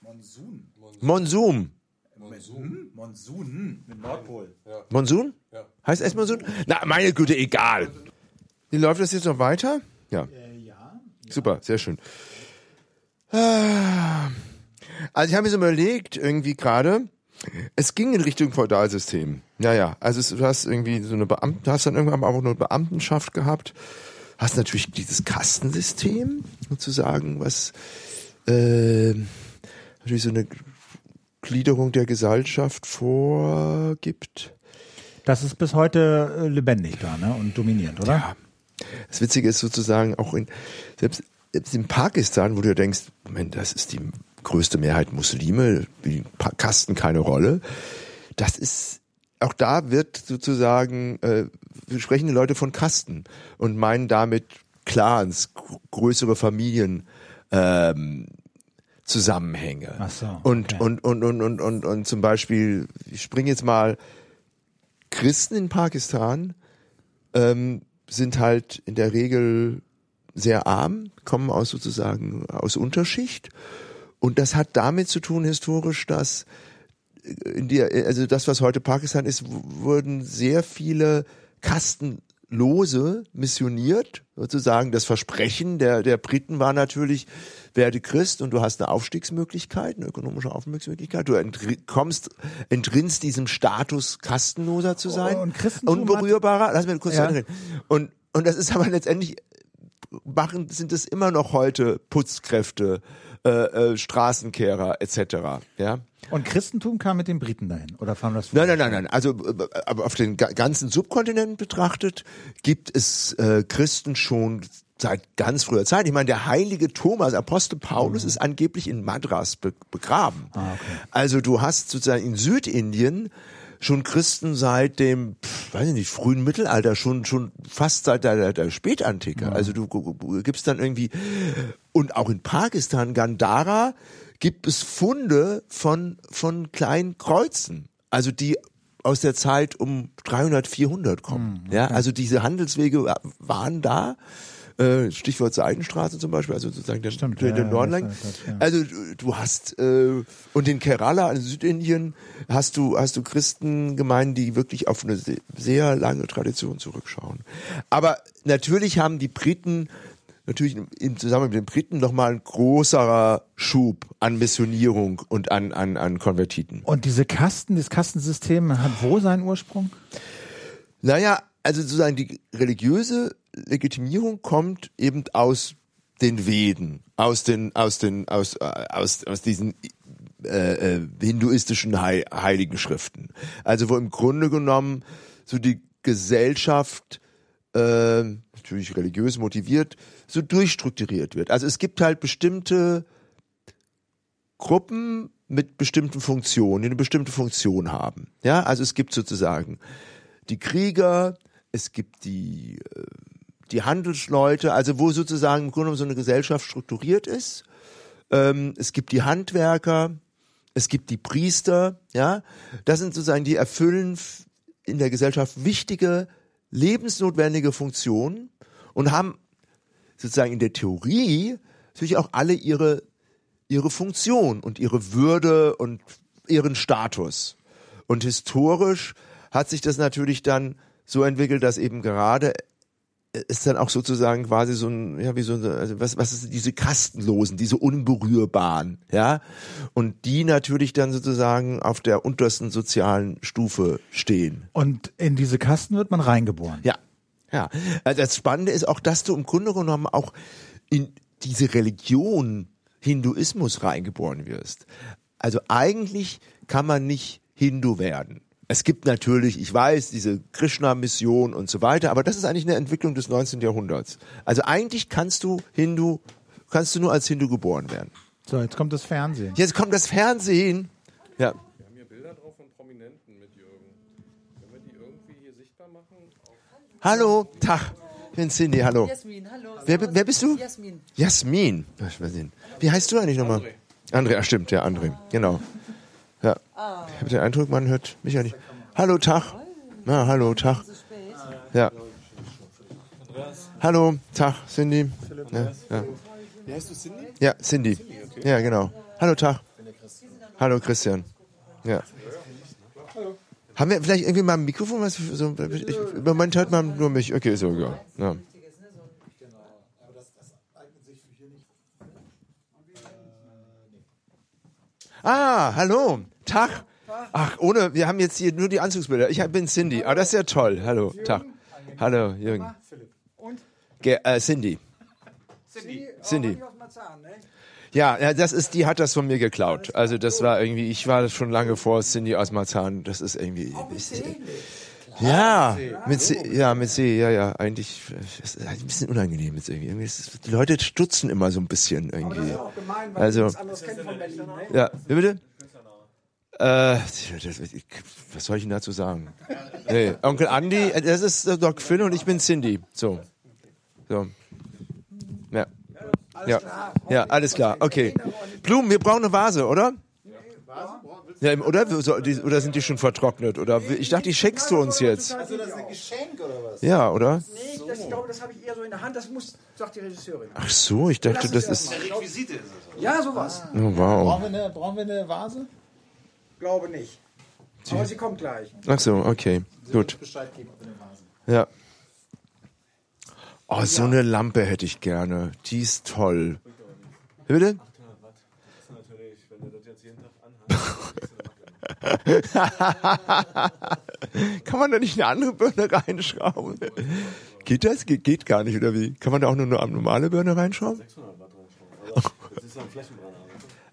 Monsun. Monsum. Monsun? Monsun mit Nordpol. Monsun? Ja. Heißt es Monsun? Na, meine Güte, egal. Wie läuft das jetzt noch weiter? Ja. Äh, ja. Super, sehr schön. Ah. Also ich habe mir so überlegt, irgendwie gerade, es ging in Richtung Feudalsystem. Ja, ja. Also es, du hast irgendwie so eine Beamten, hast dann irgendwann auch eine Beamtenschaft gehabt, hast natürlich dieses Kastensystem, sozusagen, was äh, natürlich so eine Gliederung der Gesellschaft vorgibt. Das ist bis heute äh, lebendig da, ne? Und dominierend, oder? Ja. Das Witzige ist sozusagen auch in, selbst, selbst in Pakistan, wo du denkst, Moment, das ist die größte Mehrheit Muslime, die Kasten keine Rolle. Das ist, auch da wird sozusagen, äh, wir sprechen die Leute von Kasten und meinen damit Clans, gr- größere Familien, ähm, Zusammenhänge. Ach so, Und, okay. und, und, und, und, und, und zum Beispiel, ich springe jetzt mal, Christen in Pakistan ähm, sind halt in der Regel sehr arm, kommen aus sozusagen aus Unterschicht. Und das hat damit zu tun historisch, dass in der, also das, was heute Pakistan ist, wurden sehr viele Kastenlose missioniert. Sozusagen das Versprechen der, der Briten war natürlich, werde Christ und du hast eine Aufstiegsmöglichkeit, eine ökonomische Aufstiegsmöglichkeit. Du entri kommst, entrinnst diesem Status, Kastenloser zu sein. Und Christentum Unberührbarer. Lass mich kurz Ja. ja. reden. Und, und das ist aber letztendlich machen, sind es immer noch heute Putzkräfte, äh, äh, Straßenkehrer etc. Ja. Und Christentum kam mit den Briten dahin, oder fanden das Nein, nein, nein, nein. Also äh, aber auf den ga- ganzen Subkontinent betrachtet gibt es äh, Christen schon seit ganz früher Zeit. Ich meine, der heilige Thomas, Apostel Paulus, ist angeblich in Madras be begraben. Also du hast sozusagen in Südindien schon Christen seit dem, weiß ich nicht, frühen Mittelalter, schon schon fast seit der, der, Spätantike. Also du, du, gibst dann irgendwie und auch in Pakistan, Gandhara, gibt es Funde von von kleinen Kreuzen, also die aus der Zeit um 300, 400 kommen. Ja, also diese Handelswege wa- waren da. Äh, Stichwort Seidenstraße zum Beispiel, also sozusagen der, Stimmt, der, der ja, Norden das lang. weiß ich, ja. Also du, hast äh, und in Kerala, in Südindien, hast du hast du Christengemeinden, die wirklich auf eine se- sehr lange Tradition zurückschauen. Aber natürlich haben die Briten natürlich im Zusammenhang mit den Briten nochmal ein großerer Schub an Missionierung und an an an Konvertiten. Und diese Kasten, das Kastensystem hat wo seinen Ursprung? Naja, also sozusagen die religiöse Legitimierung kommt eben aus den Veden, aus den, aus den, aus, äh, aus, aus diesen äh, äh, hinduistischen Hei heiligen Schriften. Also wo im Grunde genommen so die Gesellschaft äh, natürlich religiös motiviert so durchstrukturiert wird. Also es gibt halt bestimmte Gruppen mit bestimmten Funktionen, die eine bestimmte Funktion haben. Ja, also es gibt sozusagen die Krieger, es gibt die äh, die Handelsleute, also wo sozusagen im Grunde genommen so eine Gesellschaft strukturiert ist. Ähm, es gibt die Handwerker, es gibt die Priester, ja. Das sind sozusagen die erfüllen in der Gesellschaft wichtige, lebensnotwendige Funktionen und haben sozusagen in der Theorie natürlich auch alle ihre ihre Funktion und ihre Würde und ihren Status. Und historisch hat sich das natürlich dann so entwickelt, dass eben gerade ist dann auch sozusagen quasi so ein, ja, wie so ein, also was, was ist diese Kastenlosen, diese unberührbaren, ja, und die natürlich dann sozusagen auf der untersten sozialen Stufe stehen. Und in diese Kasten wird man reingeboren. Ja, ja. Also das Spannende ist auch, dass du im Grunde genommen auch in diese Religion Hinduismus reingeboren wirst. Also eigentlich kann man nicht Hindu werden. Es gibt natürlich, ich weiß, diese Krishna-Mission und so weiter, aber das ist eigentlich eine Entwicklung des 19. Jahrhunderts. Also eigentlich kannst du Hindu, kannst du nur als Hindu geboren werden. So, jetzt kommt das Fernsehen. Jetzt kommt das Fernsehen. Ja. Wir haben hier Bilder drauf von Prominenten mit Jürgen. Können wir die irgendwie hier sichtbar machen? Hallo, Tag. Ich bin Cindy, hallo. Jasmin, hallo. Wer, wer bist du? Jasmin. Jasmin. Wie heißt du eigentlich nochmal? André. André, ach stimmt, ja, André. Genau. Ja. Ich habe den Eindruck, man hört mich ja nicht. Hallo, Tag. Na, hallo, Tag. Ja. Hallo, Tag, Cindy. Ja, ja. Wie heißt du Cindy? ja, Cindy. Ja, genau. Hallo, Tag. Hallo, Christian. Ja. Haben wir vielleicht irgendwie mal ein Mikrofon? Was so, ich, Im Moment hört man nur mich. Okay, so, ja. ja. Ah, hallo. Tag. Ach, ohne, wir haben jetzt hier nur die Anzugsbilder. Ich bin Cindy. Ah, das ist ja toll. Hallo, Tag. Hallo, Jürgen. Ge äh, Cindy. Cindy. Ja, ja, das ist, die hat das von mir geklaut. Also das war irgendwie, ich war schon lange vor Cindy aus Marzahn. Das ist irgendwie. Ja, mit C, ja, mit C, ja, ja, eigentlich, ist halt ein bisschen unangenehm jetzt irgendwie. irgendwie ist, es- die Leute stutzen immer so ein bisschen irgendwie. Also, ja, wie bitte? Äh, was soll ich denn dazu sagen? Nee, Onkel Andy, äh, das ist äh, Doc Phil und ich bin Cindy. So. So. Ja. Ja. Ja, alles klar. Okay. Blumen, wir brauchen eine Vase, oder? Ja, oder? Oder sind die schon vertrocknet? Oder ich dachte, die schenkst du uns jetzt. Also das ist ein Geschenk oder was? Ja, oder? Nee, das, ich glaube, das habe ich eher so in der Hand. Das muss, sagt die Regisseurin. Ach so, ich dachte, das ist. Ja, sowas. Oh, wow. Brauchen wir eine, brauchen wir eine Vase? Glaube nicht. Aber sie kommt gleich. Ach so, okay. Gut. Bescheid geben, eine Vase. Ja. Oh, so eine Lampe hätte ich gerne. Die ist toll. Bitte? Kann man da nicht eine andere Birne reinschrauben? Geht das? Geht, geht gar nicht, oder wie? Kann man da auch nur eine normale Birne reinschrauben?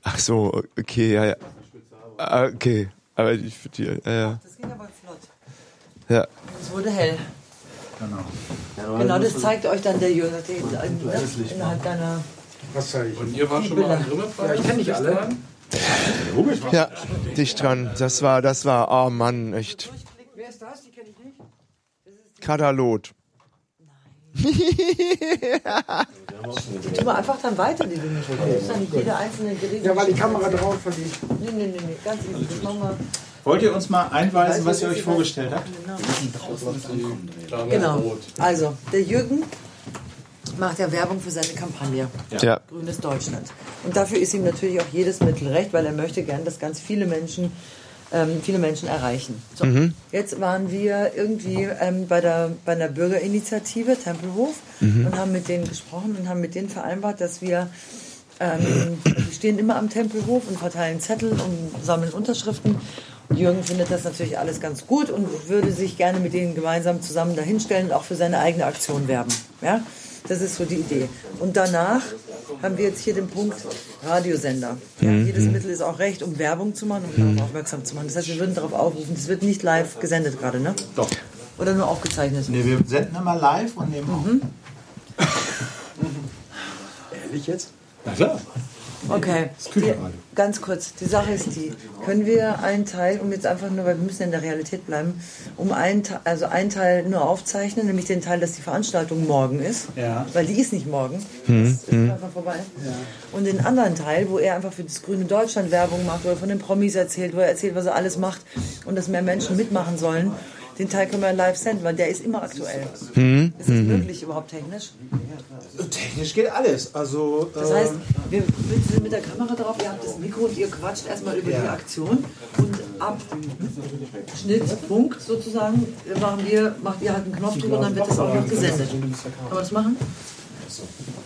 Ach so, okay, ja, ja. Ah, Okay, aber ich für die, ja, ja. Das ging aber flott. ja. Es wurde hell. Genau. Genau, das zeigt euch dann der Jürgen in- innerhalb deiner. Was soll ich? Und ihr wart schon mal am Grimme-Preis? Ja, ich kenne nicht alle. Ja, dicht dran. Das war, das war, oh Mann, echt. Wer ist das? Die kenne ich nicht. Katalot. <laughs> Tu mal einfach dann weiter, die nicht willst. Dann nicht jeder einzelne Gerät. Ja, weil die Kamera drauf verliert. Nee, nee, nee, nee, ganz easy. Das machen wir. Wollt ihr uns mal einweisen, was ihr euch vorgestellt habt? Genau. Also, der Jürgen macht ja Werbung für seine Kampagne. Ja. Grünes Deutschland. Und dafür ist ihm natürlich auch jedes Mittel recht, weil er möchte gern, dass ganz viele Menschen, ähm, viele Menschen erreichen. So. Jetzt waren wir irgendwie ähm, bei, der, bei einer Bürgerinitiative Tempelhof und haben mit denen gesprochen und haben mit denen vereinbart, dass wir ähm, die stehen immer am Tempelhof und verteilen Zettel und sammeln Unterschriften. Und Jürgen findet das natürlich alles ganz gut und würde sich gerne mit denen gemeinsam zusammen dahinstellen und auch für seine eigene Aktion werben. Ja? Das ist so die Idee. Und danach haben wir jetzt hier den Punkt Radiosender. Ja, jedes Mittel ist auch recht, um Werbung zu machen und darauf aufmerksam zu machen. Das heißt, wir würden darauf aufrufen. Das wird nicht live gesendet gerade, ne? Doch. Oder nur aufgezeichnet? Nee, wir senden immer live und nehmen auf. <laughs> Ehrlich jetzt? Na klar. Okay. Die, ganz kurz, die Sache ist die, können wir einen Teil, um jetzt einfach nur, weil wir müssen in der Realität bleiben, um einen Teil, also einen Teil nur aufzeichnen, nämlich den Teil, dass die Veranstaltung morgen ist, Ja. weil die ist nicht morgen, das ist einfach vorbei. Und den anderen Teil, wo er einfach für das grüne Deutschland Werbung macht oder von den Promis erzählt, wo er erzählt, was er alles macht und dass mehr Menschen mitmachen sollen, den Teil können wir live senden, weil der ist immer aktuell. Ist das möglich überhaupt technisch? Technisch geht alles. Also, Das heißt, wir wir sind mit der Kamera drauf, ihr habt das Mikro und ihr quatscht erstmal über die Aktion und ab Schnitt, Punkt sozusagen, machen wir, macht ihr halt einen Knopf drüber und dann wird das auch noch gesendet. Kann man das machen?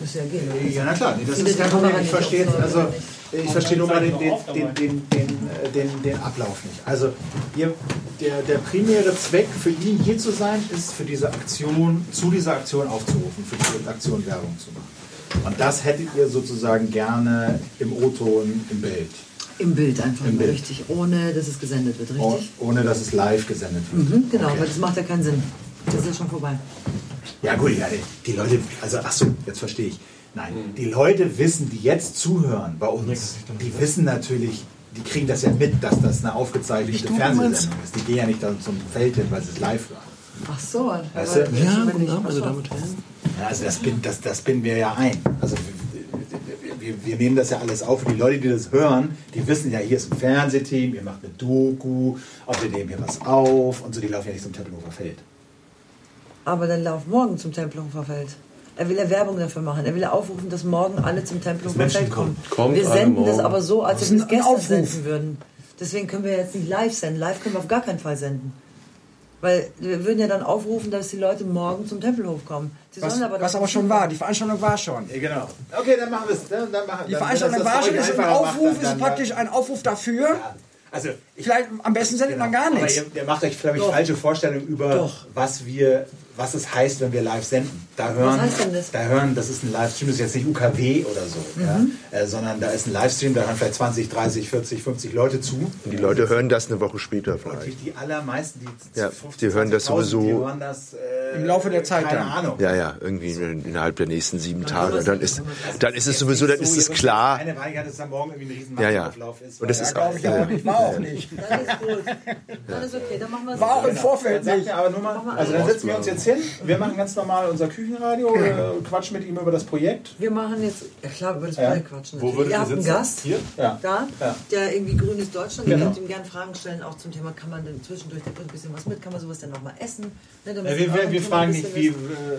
Muss ja gehen. Ja, na klar, nee, das ist kein Problem. Ich verstehe also ich verstehe nur mal den, den, den, den, den, den, Ablauf nicht. Also ihr, der, der primäre Zweck für ihn hier zu sein, ist für diese Aktion, zu dieser Aktion aufzurufen, für diese Aktion Werbung zu machen. Und das hättet ihr sozusagen gerne im O-Ton, im Bild. Im Bild einfach Im Bild. richtig, ohne dass es gesendet wird, Oh- richtig? Ohne dass es live gesendet wird. Mhm, genau, Okay. weil das macht ja keinen Sinn. Das ist ja schon vorbei. Ja gut, ja, die Leute, also ach so, jetzt verstehe ich. Nein, die Leute wissen, die jetzt zuhören bei uns, die wissen natürlich, die kriegen das ja mit, dass das eine aufgezeichnete Fernsehsendung ist. Die gehen ja nicht dann zum Feld hin, weil sie es live hören. Ach so. Weißt du? aber- Ja, wenn guten ich- Abend, meine. Damen und Herren. Ja, also das, bin, das, das binden wir ja ein. Also wir, wir, wir nehmen das ja alles auf. Und die Leute, die das hören, die wissen ja, hier ist ein Fernsehteam, ihr macht eine Doku, und wir nehmen hier was auf und so, die laufen ja nicht zum Tempelhofer Feld. Aber dann lauf morgen zum Tempelhofer Feld. Er will ja Werbung dafür machen. Er will ja aufrufen, dass morgen alle zum Tempelhofer Menschen Feld kommen. kommen. wir Kommt alle senden das aber so, als ob wir es gestern Aufruf. senden würden. Deswegen können wir jetzt nicht live senden. Live können wir auf gar keinen Fall senden. Weil wir würden ja dann aufrufen, dass die Leute morgen zum Tempelhof kommen. Sie Was, aber, was aber schon war, die Veranstaltung war schon. Ja, genau. Okay, dann machen wir es. Dann, dann machen, Die Veranstaltung war schon, ist ein einfacher macht, Aufruf, dann- ist praktisch ein Aufruf dafür. Ja. Also, ich, Vielleicht am besten sendet man gar aber nichts. ihr, ihr macht euch, glaube ich, Doch. falsche Vorstellungen über, Doch. was wir, was es heißt, wenn wir live senden. Da hören, heißt denn das? Da hören, das ist ein Livestream, das ist jetzt nicht UKW oder so, ja, Mhm. äh, sondern da ist ein Livestream, da hören vielleicht 20, 30, 40, 50 Leute zu. Und die Leute hören das eine Woche später Und die, vielleicht. die allermeisten, die Ja, 15, die hören das 20.000, sowieso- die hören das, äh, Im Laufe der Zeit keine dann. Ahnung. Ja, ja, irgendwie innerhalb der nächsten sieben Tage. Dann ist, dann ist es sowieso, dann ist es klar. Eine Wahl hat, dass da morgen irgendwie ein riesen Ja, ja. Ist. Und das ist Glaube ich auch nicht, war auch nicht. Dann ist gut. <laughs> Dann ist okay, dann machen wir es. War auch im Dann Vorfeld nicht. mir aber nur mal, also dann setzen wir uns jetzt hin, wir machen ganz normal unser Küchenradio, äh, quatschen mit ihm über das Projekt. Wir machen jetzt, ja klar, über das Ja. Projekt quatschen. Wo würdet Ihr habt einen? Gast Hier? Ja. da, Ja. der irgendwie grünes Deutschland, Genau. ihr könnt ihm gerne Fragen stellen, auch zum Thema, kann man denn zwischendurch, der bringt ein bisschen was mit, kann man sowas denn nochmal essen? Ne, wir, wir, wir fragen nicht, wie, äh,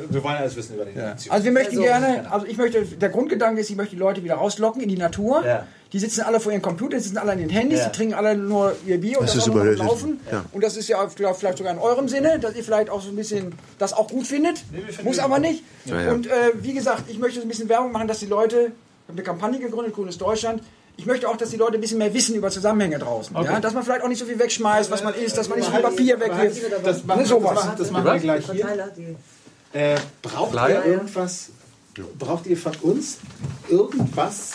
wir wollen alles wissen über die Aktion. Also wir möchten Also, gerne, also ich möchte, der Grundgedanke ist, ich möchte die Leute wieder rauslocken in die Natur. Ja. Die sitzen alle vor ihren Computern, die sitzen alle an den Handys, Ja. die trinken alle nur ihr Bier und Das das, ist laufen. ja. Und das ist ja vielleicht sogar in eurem Sinne, dass ihr vielleicht auch so ein bisschen das auch gut findet. finden Muss das aber gut. nicht. Ja, ja. Und äh, wie gesagt, ich möchte so ein bisschen Werbung machen, dass die Leute, ich habe eine Kampagne gegründet, Grünes Deutschland, ich möchte auch, dass die Leute ein bisschen mehr wissen über Zusammenhänge draußen. Ja? Dass man vielleicht auch nicht so viel wegschmeißt, was man isst, dass man nicht so viel Papier wegwirft. Das machen, Ne, sowas. das machen, das machen wir gleich hier. Äh, braucht Flyer? ihr irgendwas, braucht ihr von uns irgendwas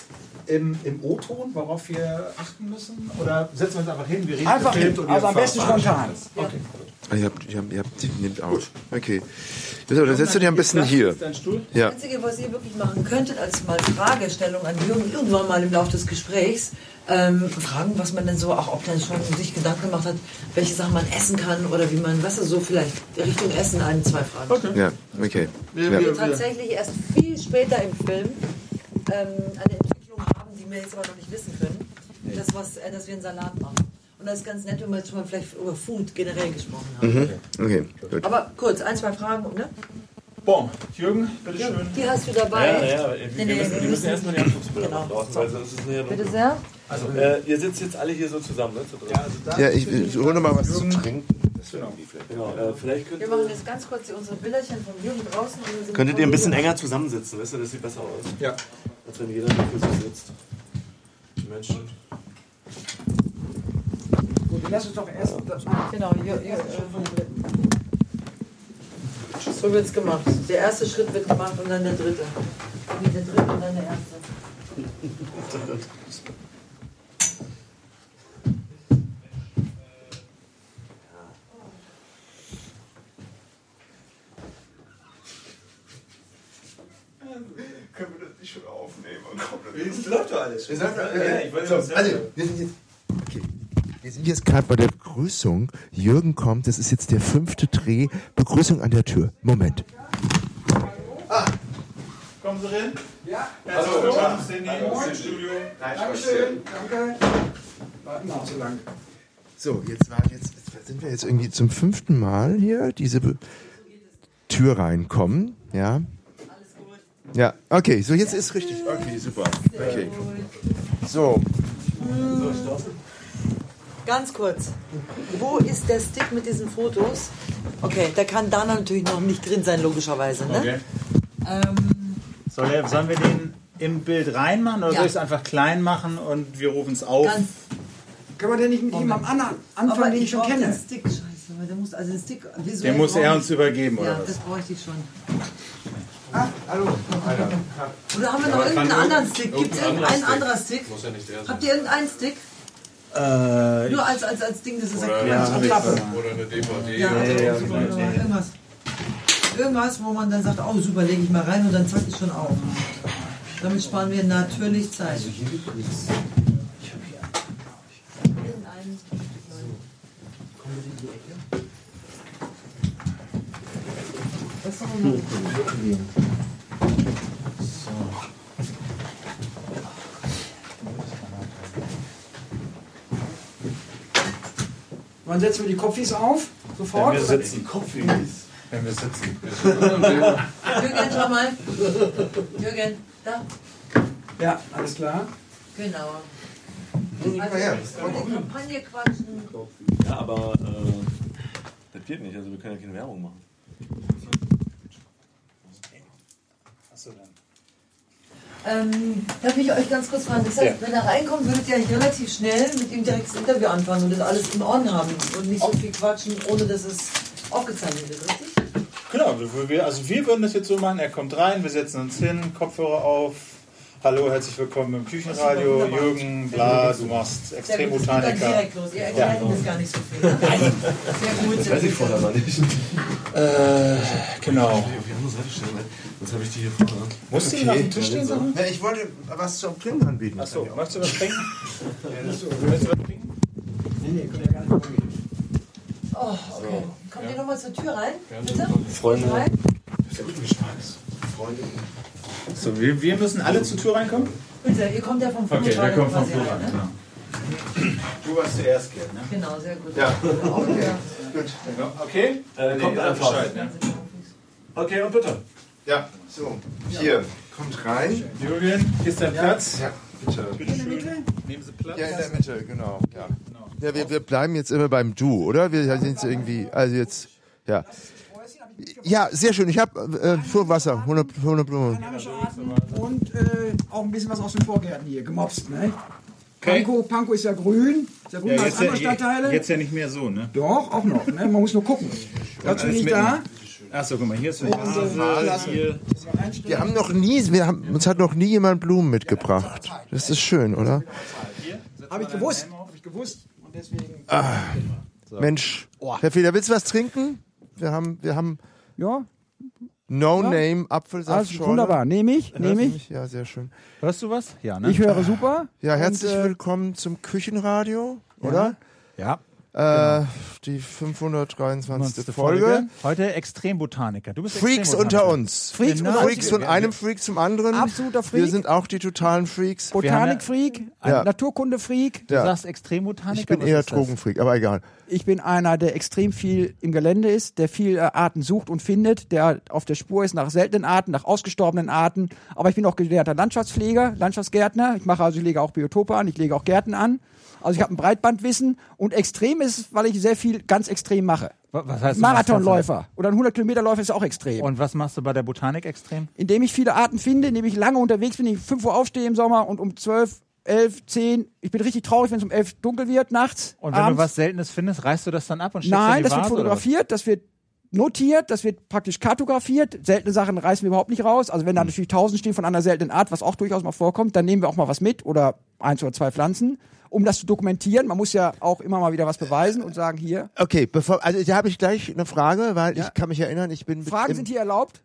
im, im O-Ton, worauf wir achten müssen? Oder setzen wir uns einfach hin, wir reden Einfach hin, und also am besten spontan. uns. Okay. Ah, Ihr habt, ihr habt, ihr habt, nimmt out. Okay. So, dann setzt du dich am besten hier. Dein Stuhl? Ja. Das Einzige, was ihr wirklich machen könntet, als mal Fragestellung an Jürgen, irgendwann mal im Laufe des Gesprächs, ähm, fragen, was man denn so, auch ob der schon sich Gedanken gemacht hat, welche Sachen man essen kann oder wie man, was so vielleicht Richtung Essen ein, zwei Fragen. Ja, okay. Ja. Wir tatsächlich erst viel später im Film ähm, eine wir jetzt aber noch nicht wissen können, das, was, äh, dass wir einen Salat machen. Und das ist ganz nett, wenn wir jetzt mal vielleicht über Food generell gesprochen haben. Okay, gut. Aber kurz, ein, zwei Fragen, ne? Bon, Jürgen, bitteschön. Die hast du dabei. Ja, ja, wir, Nee, nee, müssen, wir die müssen müssen- erstmal die Anzugsbilder Genau. es nachher Bitte sehr. Äh, ihr sitzt jetzt alle hier so zusammen, ne? Zu dritt. Ja, ich, ich hole noch mal was zu trinken. Genau. Äh, vielleicht Wir machen jetzt ganz kurz hier unsere Bilderchen vom Jürgen draußen. und wir sind Könntet ihr ein bisschen enger zusammensitzen, weißt du, das sieht besser aus. Ja. Als wenn jeder nur für sich sitzt. Menschen. Gut, lass uns doch erst das Genau, Jür, äh, So wird's gemacht. Der erste Schritt wird gemacht und dann der dritte. Der dritte und dann der erste. <laughs> Können wir das nicht schon Es läuft doch alles. Wir sagen, Ja, äh, ich wollte so, das also, wir sind jetzt, okay. Wir sind jetzt gerade bei der Begrüßung. Jürgen kommt, das ist jetzt der fünfte Dreh. Begrüßung an der Tür. Moment. Kommen Sie rein. Ja, Herzlich willkommen, Cindy, aus dem Studio. Dankeschön. Danke. Warten wir auch so lang. So, jetzt, war, jetzt, jetzt sind wir jetzt irgendwie zum fünften Mal hier, diese Be Tür reinkommen. Ja. Ja, okay, so jetzt ist richtig. Okay, super. Okay. So, Ganz kurz. Wo ist der Stick mit diesen Fotos? Okay, der kann da natürlich noch nicht drin sein, logischerweise. Ne? Okay. Ähm, Soll er, sollen wir den im Bild reinmachen oder Ja. soll ich es einfach klein machen und wir rufen es auf? ganz, Können wir denn nicht mit ihm am anderen aber anfangen, den ich schon kenne? Den Stick, scheiße, der muss, also den Stick visuell Den muss er uns übergeben, Ja, oder das was? bräuchte ich schon. Ah, hallo. Oder haben wir noch irgendeinen kann anderen Stick? Gibt es irgendein irgendeinen anderen Stick? Muss ja nicht der sein. Habt ihr irgendeinen Stick? Äh, Nur als, als, als Ding, das ist Ja, ich. Klappe. oder eine DVD. Ja, oder also ja, genau. irgendwas. Irgendwas, wo man dann sagt, oh super, lege ich mal rein und dann zack ist schon auf. Damit sparen wir natürlich Zeit. Irgendeinen- Das ist doch mal Wann setzen wir die Kopfis auf? Sofort? Wenn wir Oder- sitzen. Kopfis. Wenn wir sitzen. Jürgen, schau mal. Jürgen, da. Ja, alles klar. Genau. Also, die Kampagne quatschen. Ja, aber äh, das geht nicht. Also wir können ja keine Werbung machen. Achso, dann. Ähm, darf ich euch ganz kurz fragen? Das heißt, wenn er reinkommt, würdet ihr eigentlich relativ schnell mit ihm direkt das Interview anfangen und das alles in Ordnung haben und nicht so viel quatschen, ohne dass es aufgezeichnet wird, richtig? Genau, wir, also wir würden das jetzt so machen, er kommt rein, wir setzen uns hin, Kopfhörer auf. Hallo, herzlich willkommen im Küchenradio. Jürgen, bla, du machst Sehr gut, das geht dann Extrembotaniker. direkt los. Ihr erklärt ihm das gar nicht so viel. Ne? <laughs> Sehr gut, sehr Weiß ich vorher mal nicht. Äh, genau. Die andere Seite stellen, sonst habe ich die hier vorne. Musst du ihn auf den Tisch stehen, Sachen? Ja, ich wollte was zum Trinken anbieten. Achso, möchtest du was trinken? <laughs> Möchtest du was trinken? Nee, nee, können ja gar nicht umgehen. Oh, okay. Kommt ihr nochmal zur Tür rein? Bitte? Freunde. Rein? Freunde. So, wir, wir müssen alle zur Tür reinkommen? Bitte, ihr kommt ja vom Okay, wir kommen vom Flur rein? Genau. Du warst zuerst, Gerd, ne? Genau, sehr gut. Ja. Okay. Okay? Äh, Kommt einfach. Bescheid, ne? Okay, und bitte. Ja, so. Hier, kommt rein. Jürgen, hier ist dein Platz. Ja, bitte. Bitte schön. Nehmen Sie Platz. Ja, in der Mitte, genau. Ja, ja wir, wir bleiben jetzt immer beim Du, oder? Wir sind jetzt irgendwie, also jetzt, ja. Ja, sehr schön. Ich habe äh, für Wasser, 100, 100 Blumen. Und äh, auch ein bisschen was aus den Vorgärten hier, gemobst. Ne? Okay. Pankow, Pankow ist ja grün, ist ja grün Ja, als jetzt, andere ja, Stadtteile. jetzt ja nicht mehr so, ne? Doch, auch noch. Ne? Man muss nur gucken. Dazu bin ich da. Achso, guck mal, hier ist Und, äh, hier. Wir haben noch nie, wir haben, uns hat noch nie jemand Blumen mitgebracht. Das ist schön, oder? Habe ich gewusst. Habe ich gewusst. Und deswegen. Mensch, Herr Feder, willst du was trinken? Wir haben, wir haben Ja, No Name Apfelsaft. also wunderbar. Nehme ich, nehme ich. Ja, sehr schön. Hörst du was? Ja, ne? Ich höre super. Ja, herzlich Und, äh, willkommen zum Küchenradio, oder? Ja. Äh, die 523. Folge. Heute Extrembotaniker. Du bist Freaks Extrembotaniker. unter uns. Freaks unter Freaks uns. von einem Freak zum anderen. Absoluter Freak. Wir sind auch die totalen Freaks. Botanikfreak, Ja. Naturkundefreak. Du Ja. sagst Extrembotaniker. Ich bin eher? Drogenfreak, aber egal. Ich bin einer, der extrem viel im Gelände ist, der viel äh, Arten sucht und findet, der auf der Spur ist nach seltenen Arten, nach ausgestorbenen Arten. Aber ich bin auch gelernter Landschaftspfleger, Landschaftsgärtner. Ich mache also, ich lege auch Biotope an, ich lege auch Gärten an. Also ich habe ein Breitbandwissen und extrem ist, es, weil ich sehr viel ganz extrem mache. Was heißt, Marathonläufer oder ein 100 Kilometerläufer ist auch extrem. Und was machst du bei der Botanik extrem? indem ich viele Arten finde, indem ich lange unterwegs bin, ich 5 Uhr aufstehe im Sommer und um 12, 11, 10, ich bin richtig traurig, wenn es um 11 dunkel wird nachts. Und wenn abends. du was Seltenes findest, reißt du das dann ab und schickst in Nein, die das wird Vase, was? fotografiert, das wird notiert, das wird praktisch kartografiert. Seltene Sachen reißen wir überhaupt nicht raus. Also wenn da natürlich tausend stehen von einer seltenen Art, was auch durchaus mal vorkommt, dann nehmen wir auch mal was mit oder eins oder zwei Pflanzen, um das zu dokumentieren. Man muss ja auch immer mal wieder was beweisen und sagen, hier, Okay, bevor, also da habe ich gleich eine Frage, weil ich kann mich erinnern, ich bin Fragen sind hier erlaubt.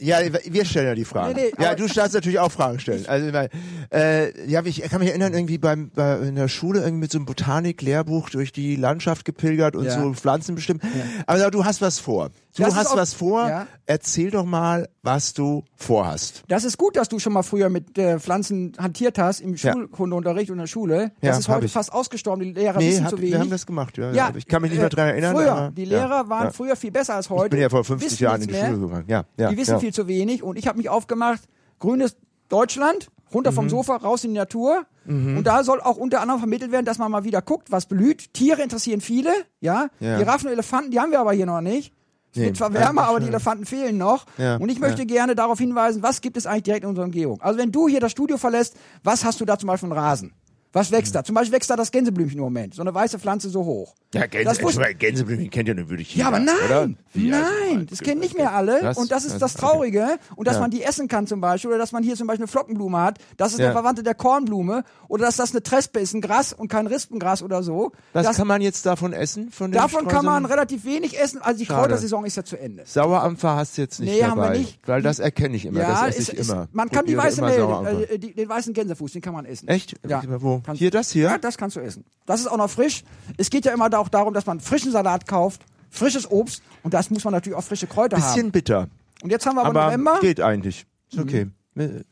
Ja, wir stellen ja die Fragen. Nee, nee, ja, du darfst natürlich auch Fragen stellen. Also, weil, äh, ja, ich kann mich erinnern, irgendwie beim, bei, in der Schule irgendwie mit so einem Botanik-Lehrbuch durch die Landschaft gepilgert und Ja. so Pflanzen bestimmt. Aber du hast was vor. Du Das hast was vor. Ja. Erzähl doch mal, was du vorhast. Das ist gut, dass du schon mal früher mit äh, Pflanzen hantiert hast im Ja. Schulkundeunterricht und in der Schule. Ja, Das ist heute ich. fast ausgestorben. Die Lehrer Nee, wissen hab, zu wenig. wir haben das gemacht. Ja, ja, ich kann mich nicht mehr äh, dran erinnern. Früher, aber, die ja, Lehrer waren ja. früher viel besser als heute. Ich bin ja vor 50 wissen Jahren in die. Schule gegangen. Ja, ja, Die wissen ja. Viel zu wenig und ich habe mich aufgemacht, grünes Deutschland, runter Mhm. vom Sofa, raus in die Natur. Und da soll auch unter anderem vermittelt werden, dass man mal wieder guckt, was blüht. Tiere interessieren viele, ja. Ja. Giraffen und Elefanten, die haben wir aber hier noch nicht. Es Nee, wird zwar wärmer, aber die. Elefanten fehlen noch. Ja, Und ich möchte ja. gerne darauf hinweisen, was gibt es eigentlich direkt in unserer Umgebung. Also wenn du hier das Studio verlässt, was hast du da zum Beispiel einen Rasen? Was wächst da? Zum Beispiel wächst da das Gänseblümchen im Moment. So eine weiße Pflanze so hoch. Ja, Das Gänse, Entschuldigung, Gänseblümchen kennt ja nur wirklich ja, aber jeder, nein, oder? Wie, also, nein, das kennen nicht mehr alle. Was? Und das ist das Okay. Traurige. Und dass Ja. man die essen kann zum Beispiel. Oder dass man hier zum Beispiel eine Flockenblume hat. Das ist Ja. der Verwandte der Kornblume. Oder dass das eine Trespe ist, ein Gras und kein Rispengras oder so. Was das, kann man jetzt davon essen? Von davon kann man Streuseln? relativ wenig essen. Also die Schade. Kräutersaison ist ja zu Ende. Sauerampfer hast du jetzt nicht Nee, haben dabei. wir nicht. Weil das erkenne ich immer. ja, das esse ist, ich immer. man kann die weiße Mehl, äh, den weißen Gänsefuß, den kann man essen. Echt? Ja. Wo? Kannst- Hier, das hier? Ja, das kannst du essen. Das ist auch noch frisch. Es geht ja immer da auch darum, dass man frischen Salat kauft, frisches Obst und das muss man natürlich auch frische Kräuter Bisschen haben. bitter. Und jetzt haben wir aber, Aber November. geht eigentlich. Ist okay.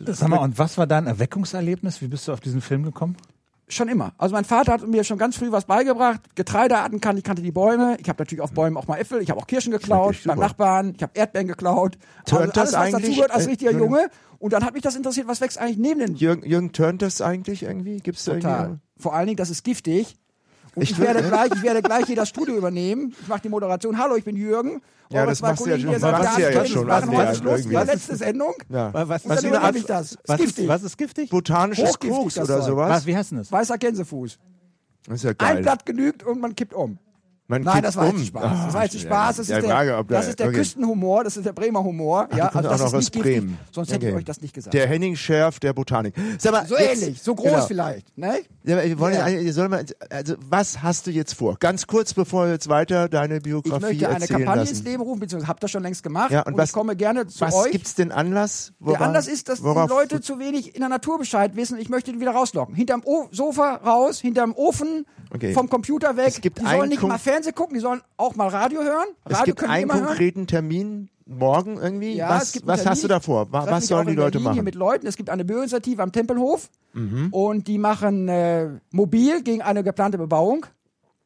Sag mal, und was war dein Erweckungserlebnis? Wie bist du auf diesen Film gekommen? Schon immer. Also mein Vater hat mir schon ganz früh was beigebracht. Getreidearten kannte ich, kannte die Bäume. Ich habe natürlich auf Bäumen auch mal Äpfel. Ich habe auch Kirschen geklaut beim. Nachbarn. Ich habe Erdbeeren geklaut. Turnt also das alles, was eigentlich? dazugehört als Äh, richtiger Entschuldigung. Junge. Und dann hat mich das interessiert, was wächst eigentlich neben den Jürgen, Jürgen turnt das eigentlich irgendwie? Gibt's da Total. irgendwie? Vor allen Dingen, das ist giftig. Und Ich ich, werde gleich, ich werde gleich hier das Studio übernehmen. Ich mache die Moderation. Hallo, ich bin Jürgen. Ja, Eure das zwei machst du ja Kollegen, schon- seit machst ja jetzt schon Schluss. irgendwie. Die letzte Sendung. Ja. Was, Und Was Art- übernehme ich das. Ist was, ist, giftig. was ist giftig? Botanisches Koks oder sowas? Was, wie heißt denn das? Weißer Gänsefuß. Das ist ja Ein geil. Blatt genügt und man kippt um. Man Nein, das war jetzt um. Spaß. Ah, Das war jetzt ja, Spaß. Das ja, ist der, Frage, da- das ist der okay. Küstenhumor. Das ist der Bremer Humor. Ach, Ja, also auch das noch ist aus nicht giftig. Bremen. Sonst hätte Okay. ich euch das nicht gesagt. Der Henning Schärf der Botanik. Mal, so jetzt- ähnlich, so groß genau. vielleicht. Ne? Ja, wir wollen Ja. mal, also was hast du jetzt vor? Ganz kurz, bevor wir jetzt weiter deine Ich Biografie möchte eine erzählen Kampagne lassen. ins Leben rufen, beziehungsweise habt das schon längst gemacht. Ja, und und was- ich komme gerne zu was euch. gibt's denn Anlass? Der Worauf- Anlass ist, dass die Leute zu wenig in der Natur Bescheid wissen. Ich möchte die wieder rauslocken. Hinterm o Sofa raus, hinterm Ofen, Okay. vom Computer weg. Es gibt die sollen nicht mal Fernsehen gucken, die sollen auch mal Radio hören. Es Radio gibt können die einen immer hören. konkreten Termin morgen irgendwie. Ja, was es gibt was Termin. hast du da vor? Wa- Treff Was mich sollen die Leute Berlin Hier machen? Mhm. mit Leuten. Es gibt eine Bürgerinitiative am Tempelhof und die machen äh, mobil gegen eine geplante Bebauung.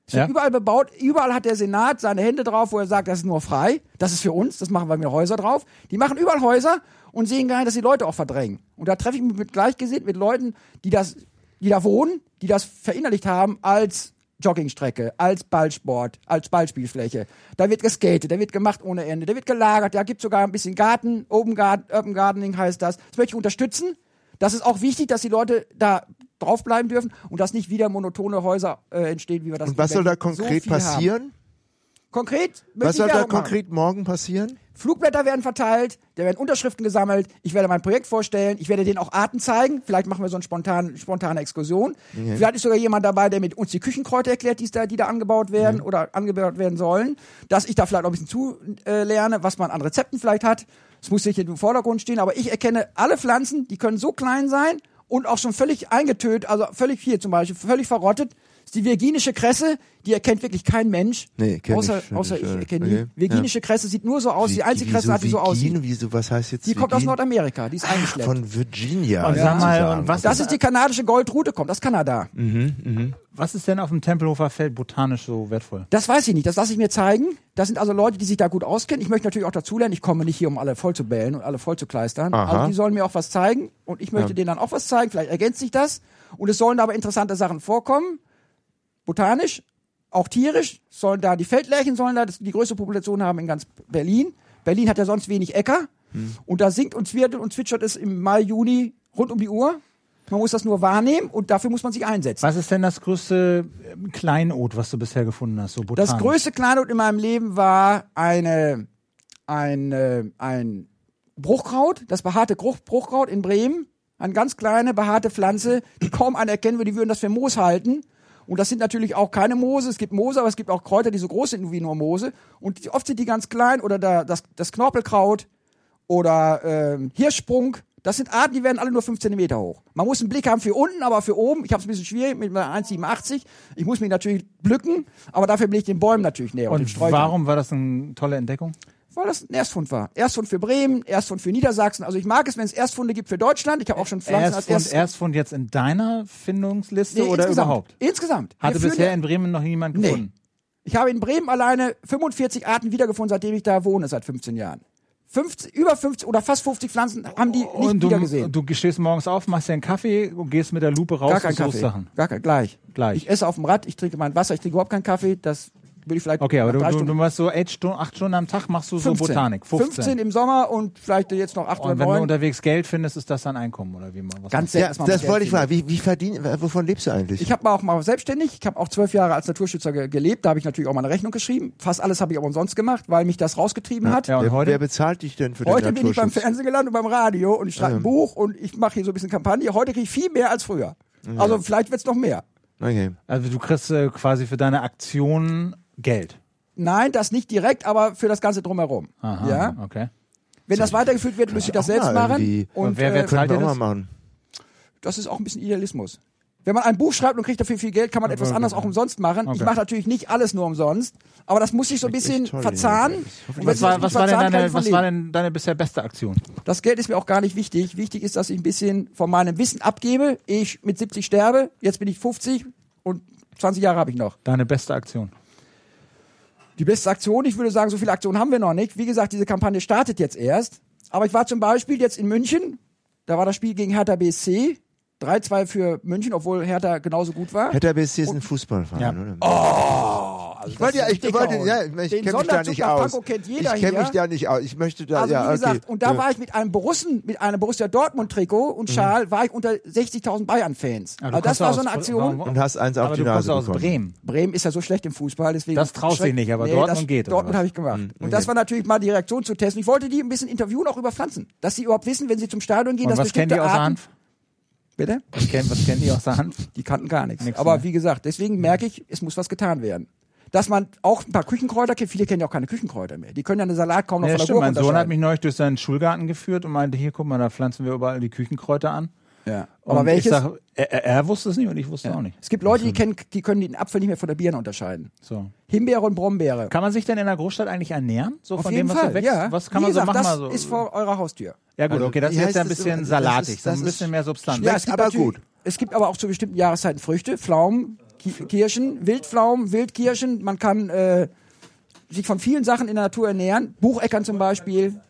Es wird Ja. überall bebaut. Überall hat der Senat seine Hände drauf, wo er sagt, das ist nur frei. Das ist für uns. Das machen wir mit Häuser drauf. Die machen überall Häuser und sehen gar nicht, dass die Leute auch verdrängen. Und da treffe ich mich mit Gleichgesinnt, mit Leuten, die das, die da wohnen, die das verinnerlicht haben als Joggingstrecke, als Ballsport, als Ballspielfläche. Da wird geskatet, da wird gemacht ohne Ende, da wird gelagert, da gibt sogar ein bisschen Garten, Open, Garden, Urban Gardening heißt das. Das möchte ich unterstützen. Das ist auch wichtig, dass die Leute da draufbleiben dürfen und dass nicht wieder monotone Häuser äh, entstehen, wie wir das Und was soll da Berlin so konkret viel haben. Konkret? Was soll da Werbung machen. konkret morgen passieren? Flugblätter werden verteilt, da werden Unterschriften gesammelt, ich werde mein Projekt vorstellen, ich werde denen auch Arten zeigen, vielleicht machen wir so eine spontane, spontane Exkursion. Vielleicht ist sogar jemand dabei, der mit uns die Küchenkräuter erklärt, die da, die da angebaut werden oder angebaut werden sollen, dass ich da vielleicht auch ein bisschen zu äh, was man an Rezepten vielleicht hat. Das muss nicht im Vordergrund stehen, aber ich erkenne alle Pflanzen, die können so klein sein und auch schon völlig eingetötet, also völlig hier zum Beispiel, völlig verrottet. Das ist die virginische Kresse, die erkennt wirklich kein Mensch. Nee, kenn außer, ich, außer ich ich, erkenne okay. die. Virginische Kresse sieht nur so aus, die einzige Kresse hat, die so aussieht. Wieso, was heißt jetzt Die kommt aus? Nordamerika, die ist eingeschleppt. Von Virginia. Und sag mal, und was, das ist die kanadische Goldrute, kommt aus Kanada. was ist denn auf dem Tempelhofer Feld botanisch so wertvoll? Das weiß ich nicht, das lasse ich mir zeigen. Das sind also Leute, die sich da gut auskennen. Ich möchte natürlich auch dazulernen. Ich komme nicht hier, um alle voll zu bellen und alle voll zu kleistern. Aha. Also die sollen mir auch was zeigen und ich möchte denen dann auch was zeigen. Vielleicht ergänzt sich das. Und es sollen aber interessante Sachen vorkommen. Botanisch, auch tierisch. Sollen da, die Feldlärchen sollen da das, die größte Population haben in ganz Berlin. Berlin hat ja sonst wenig Äcker. Und da singt und zwirrt und zwitschert es im Mai, Juni rund um die Uhr. Man muss das nur wahrnehmen und dafür muss man sich einsetzen. Was ist denn das größte ähm, Kleinod, was du bisher gefunden hast? So Das größte Kleinod in meinem Leben war eine, ein, äh, ein Bruchkraut, das behaarte Bruch, Bruchkraut in Bremen. Eine ganz kleine, behaarte Pflanze, die kaum einer erkennen würde, die würden das für Moos halten. Und das sind natürlich auch keine Moose. Es gibt Moose, aber es gibt auch Kräuter, die so groß sind wie nur Moose. Und oft sind die ganz klein oder da, das, das Knorpelkraut oder ähm, Hirschsprung. Das sind Arten, die werden alle nur 5 cm hoch. Man muss einen Blick haben für unten, aber für oben. Ich habe es ein bisschen schwierig mit meiner 1,87. Ich muss mich natürlich blücken, aber dafür bin ich den Bäumen natürlich näher und, Und warum war das eine tolle Entdeckung? Weil das ein Erstfund war. Erstfund für Bremen, Erstfund für Niedersachsen. Also ich mag es, wenn es Erstfunde gibt für Deutschland. Ich habe auch schon Pflanzen als Erstfund, Erst Erstfund jetzt in deiner Findungsliste Nee, oder insgesamt. überhaupt? Insgesamt. Hatte Wir bisher in Bremen noch niemand Nee. gefunden. Ich habe in Bremen alleine 45 Arten wiedergefunden, seitdem ich da wohne, seit 15 Jahren. 50, über 50 oder fast 50 Pflanzen haben die nicht Und wieder du, gesehen. du stehst morgens auf, machst dir einen Kaffee und gehst mit der Lupe raus Gar kein und Kaffee. Sachen. Gar kein, gleich. Gleich. Ich esse auf dem Rad, ich trinke mein Wasser, ich trinke überhaupt keinen Kaffee. Das würde ich vielleicht Okay, aber du, drei du, Stunden du machst so acht Stunden, acht Stunden am Tag machst du so 15. Botanik. 15. im Sommer und vielleicht jetzt noch 8 Und oder wenn du 9. unterwegs Geld findest, ist das dann Einkommen oder wie man was Ganz Ja, man das mal wollte ich fragen. Wie, wie verdien, wovon lebst du eigentlich? Ich habe auch mal selbstständig, ich habe auch zwölf Jahre als Naturschützer ge gelebt, da habe ich natürlich auch mal eine Rechnung geschrieben. Fast alles habe ich aber umsonst gemacht, weil mich das rausgetrieben hat. Ja, und wer, heute? wer bezahlt dich denn für Heute den bin ich beim? Fernsehen gelandet und beim Radio und ich schreibe ein Buch und ich mache hier so ein bisschen Kampagne. Heute kriege ich viel mehr als früher. Also vielleicht wird's noch mehr. Okay. Also du kriegst äh, quasi für deine Aktion Geld. Nein, das nicht direkt, aber für das Ganze drumherum. Aha, Ja? okay. Wenn das weitergeführt wird, müsste ich das selbst machen. irgendwie- Und wer- wer äh, zahlt das? machen. das ist auch ein bisschen Idealismus. Wenn man ein Buch schreibt und kriegt dafür viel Geld, kann man etwas anderes auch umsonst machen. Ich Okay. mache natürlich nicht alles nur umsonst, aber das muss sich so ein bisschen toll, verzahnen. Und Was war, was deine, ich was denn deine bisher beste Aktion? Das Geld ist mir auch gar nicht wichtig. Wichtig ist, dass ich ein bisschen von meinem Wissen abgebe. Ich mit 70 sterbe, jetzt bin ich 50 und 20 Jahre habe ich noch. Deine beste Aktion. Die beste Aktion, ich würde sagen, so viele Aktionen haben wir noch nicht. Wie gesagt, diese Kampagne startet jetzt erst. Aber ich war zum Beispiel jetzt in München, da war das Spiel gegen Hertha BSC. 3-2 für München, obwohl Hertha genauso gut war. Hertha BSC ist ein Fußballverein, Ja. oder? Also Ich wollte ja, ich wollte, ja, ich kenne mich da nicht aus. Kennt jeder ich kenne mich da nicht aus. Ich möchte da, Also ja, wie gesagt, okay. und da ja. war ich mit einem Borussen, mit einem Borussia Dortmund Trikot und Schal, war ich unter 60.000 Bayern-Fans. Ah, du Also das war aus- so eine Aktion. warum- Und hast eins auf Aber die du kommst Nase aus. Bremen. Bremen ist ja so schlecht im Fußball, deswegen. Das traust du schreck- nicht, aber Dortmund das, geht, Dortmund was? habe ich gemacht. Hm, Und das war natürlich mal die Reaktion zu testen. Ich wollte die ein bisschen interviewen, auch über Pflanzen. Dass sie überhaupt wissen, wenn sie zum Stadion gehen, Und dass was kennen bestimmte die außer Arten. Hanf? Bitte? Was kennen, was kennen die außer Hanf? Die kannten gar nichts. Nix, aber ne? wie gesagt, deswegen merke ich, es muss was getan werden. Dass man auch ein paar Küchenkräuter kennt. Viele kennen ja auch keine Küchenkräuter mehr. Die können ja eine Salat kaum noch Ja, von der stimmt. Gurke Mein Sohn hat mich neulich durch seinen Schulgarten geführt und meinte, hier, guck mal, da pflanzen wir überall die Küchenkräuter an. Ja. Und Aber welches? Ich sag, er, er- wusste es nicht und ich wusste auch nicht. Es gibt Leute, die, kennen, die können den Apfel nicht mehr von der Birne unterscheiden. So. Himbeere und Brombeere. Kann man sich denn in der Großstadt eigentlich ernähren? So Auf von jeden dem, was Fall, so wächst? ja. Was kann Wie man so gesagt, machen? Das so? ist vor eurer Haustür. ja gut, Also, okay, das ist jetzt ja ein bisschen Das salatig, ist- so das ein bisschen ist- mehr Substanz. Ja, es gibt aber gut. Es gibt aber auch zu bestimmten Jahreszeiten Früchte, Pflaumen, Kirschen, Wildpflaumen, Wildkirschen. Man kann äh, sich von vielen Sachen in der Natur ernähren. Bucheckern zum Beispiel.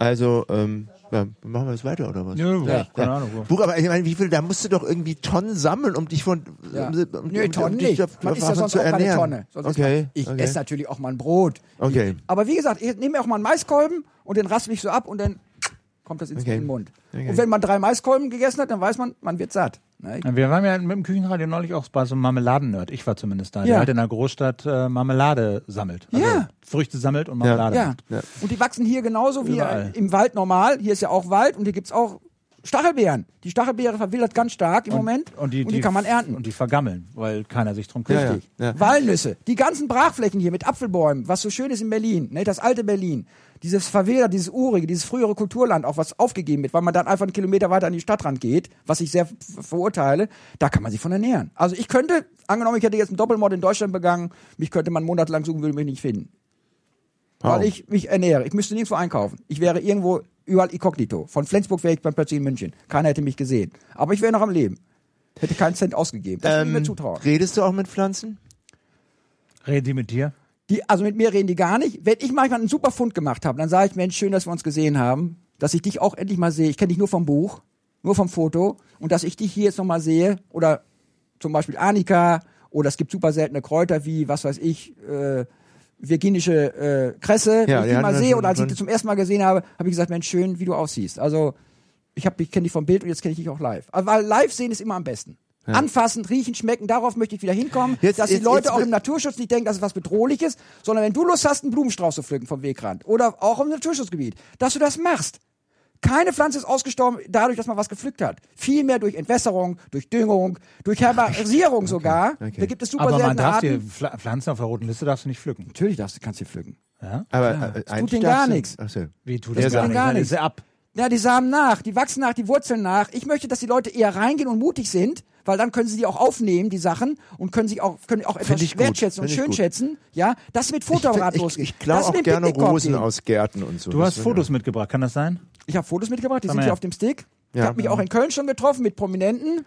Also, ähm, ja, machen wir das weiter oder was? Ja, ja, keine Ahnung. wo. Buch, aber ich meine, wie viel, da musst du doch irgendwie Tonnen sammeln, um dich von, Ja. um, um, Nö, um, Tonnen um dich nicht. da- Man isst ja sonst zu auch keine ernähren. Tonne. Sonst Okay. man, ich okay. esse natürlich auch mal ein Brot. Okay. Aber wie gesagt, ich nehme mir auch mal einen Maiskolben und den raspel ich so ab und dann kommt das ins Okay. in den Mund. Okay. Und wenn man drei Maiskolben gegessen hat, dann weiß man, man wird satt. Ne? Wir waren ja mit dem Küchenradio neulich auch bei so einem Marmeladen-Nerd. Ich war zumindest da. Ja. Der halt in der Großstadt äh, Marmelade sammelt. Also Ja. Früchte sammelt und Marmelade Ja. Ja. Und die wachsen hier genauso wie Überall. im Wald normal. Hier ist ja auch Wald und hier gibt's auch Stachelbeeren. Die Stachelbeere verwildert ganz stark im Moment Und die, kann man ernten. Und die vergammeln, weil keiner sich drum Ja, kümmert. ja. Ja. Walnüsse, die ganzen Brachflächen hier mit Apfelbäumen, was so schön ist in Berlin, ne, das alte Berlin, dieses Verwilder, dieses urige, dieses frühere Kulturland, auch was aufgegeben wird, weil man dann einfach einen Kilometer weiter an die Stadtrand geht, was ich sehr verurteile, da kann man sich von ernähren. Also ich könnte, angenommen, ich hätte jetzt einen Doppelmord in Deutschland begangen, mich könnte man monatelang suchen, würde mich nicht finden. Weil Wow. ich mich ernähre. Ich müsste nirgendwo einkaufen. Ich wäre irgendwo überall inkognito. Von Flensburg wäre ich beim plötzlich in München. Keiner hätte mich gesehen. Aber ich wäre noch am Leben. Hätte keinen Cent ausgegeben. Das würde ich mir Ähm, zutrauen. redest du auch mit Pflanzen? Reden die mit dir? Die, also mit mir reden die gar nicht. Wenn ich manchmal einen super Fund gemacht habe, dann sage ich, Mensch, schön, dass wir uns gesehen haben, dass ich dich auch endlich mal sehe. Ich kenne dich nur vom Buch, nur vom Foto und dass ich dich hier jetzt nochmal sehe oder zum Beispiel Annika oder es gibt super seltene Kräuter wie, was weiß ich, äh, virginische äh, Kresse. Ja, ich die die hatten mal sehe oder als ich die zum ersten Mal gesehen habe, habe ich gesagt, Mensch, schön, wie du aussiehst. Also Ich, hab- ich kenne dich vom Bild und jetzt kenne ich dich auch live. Aber weil live sehen ist immer am besten. Anfassen, riechen, schmecken, darauf möchte ich wieder hinkommen, Jetzt- dass die jetzt- Leute jetzt- auch im Naturschutz nicht denken, das ist was Bedrohliches, sondern wenn du Lust hast, einen Blumenstrauß zu pflücken vom Wegrand oder auch im Naturschutzgebiet, dass du das machst. Keine Pflanze ist ausgestorben dadurch, dass man was gepflückt hat. Vielmehr durch Entwässerung, durch Düngung, durch Herbarisierung sogar. Da gibt es super Aber man darf die Arten. Pfla- Pflanzen auf der roten Liste darfst du nicht pflücken. Natürlich darfst du, kannst du pflücken. Ja? Aber ja. äh, tut denen gar nichts. Ach so. Wie tut Der das gar gar nichts. ist ab. Ja, die Samen nach, die wachsen nach, die wurzeln nach. Ich möchte, dass die Leute eher reingehen und mutig sind, weil dann können sie die auch aufnehmen, die Sachen, und können sich auch, können auch etwas ich gut, wertschätzen und ich schön schätzen. Ja, das mit Ich, Fotoapparat ich, losgeht. ich klaue Das auch gerne Rosen aus Gärten und so. Du hast Fotos mitgebracht, kann das sein? Ich habe Fotos mitgebracht, die sind hier auf dem Stick. Ich habe mich auch in Köln schon getroffen mit Prominenten.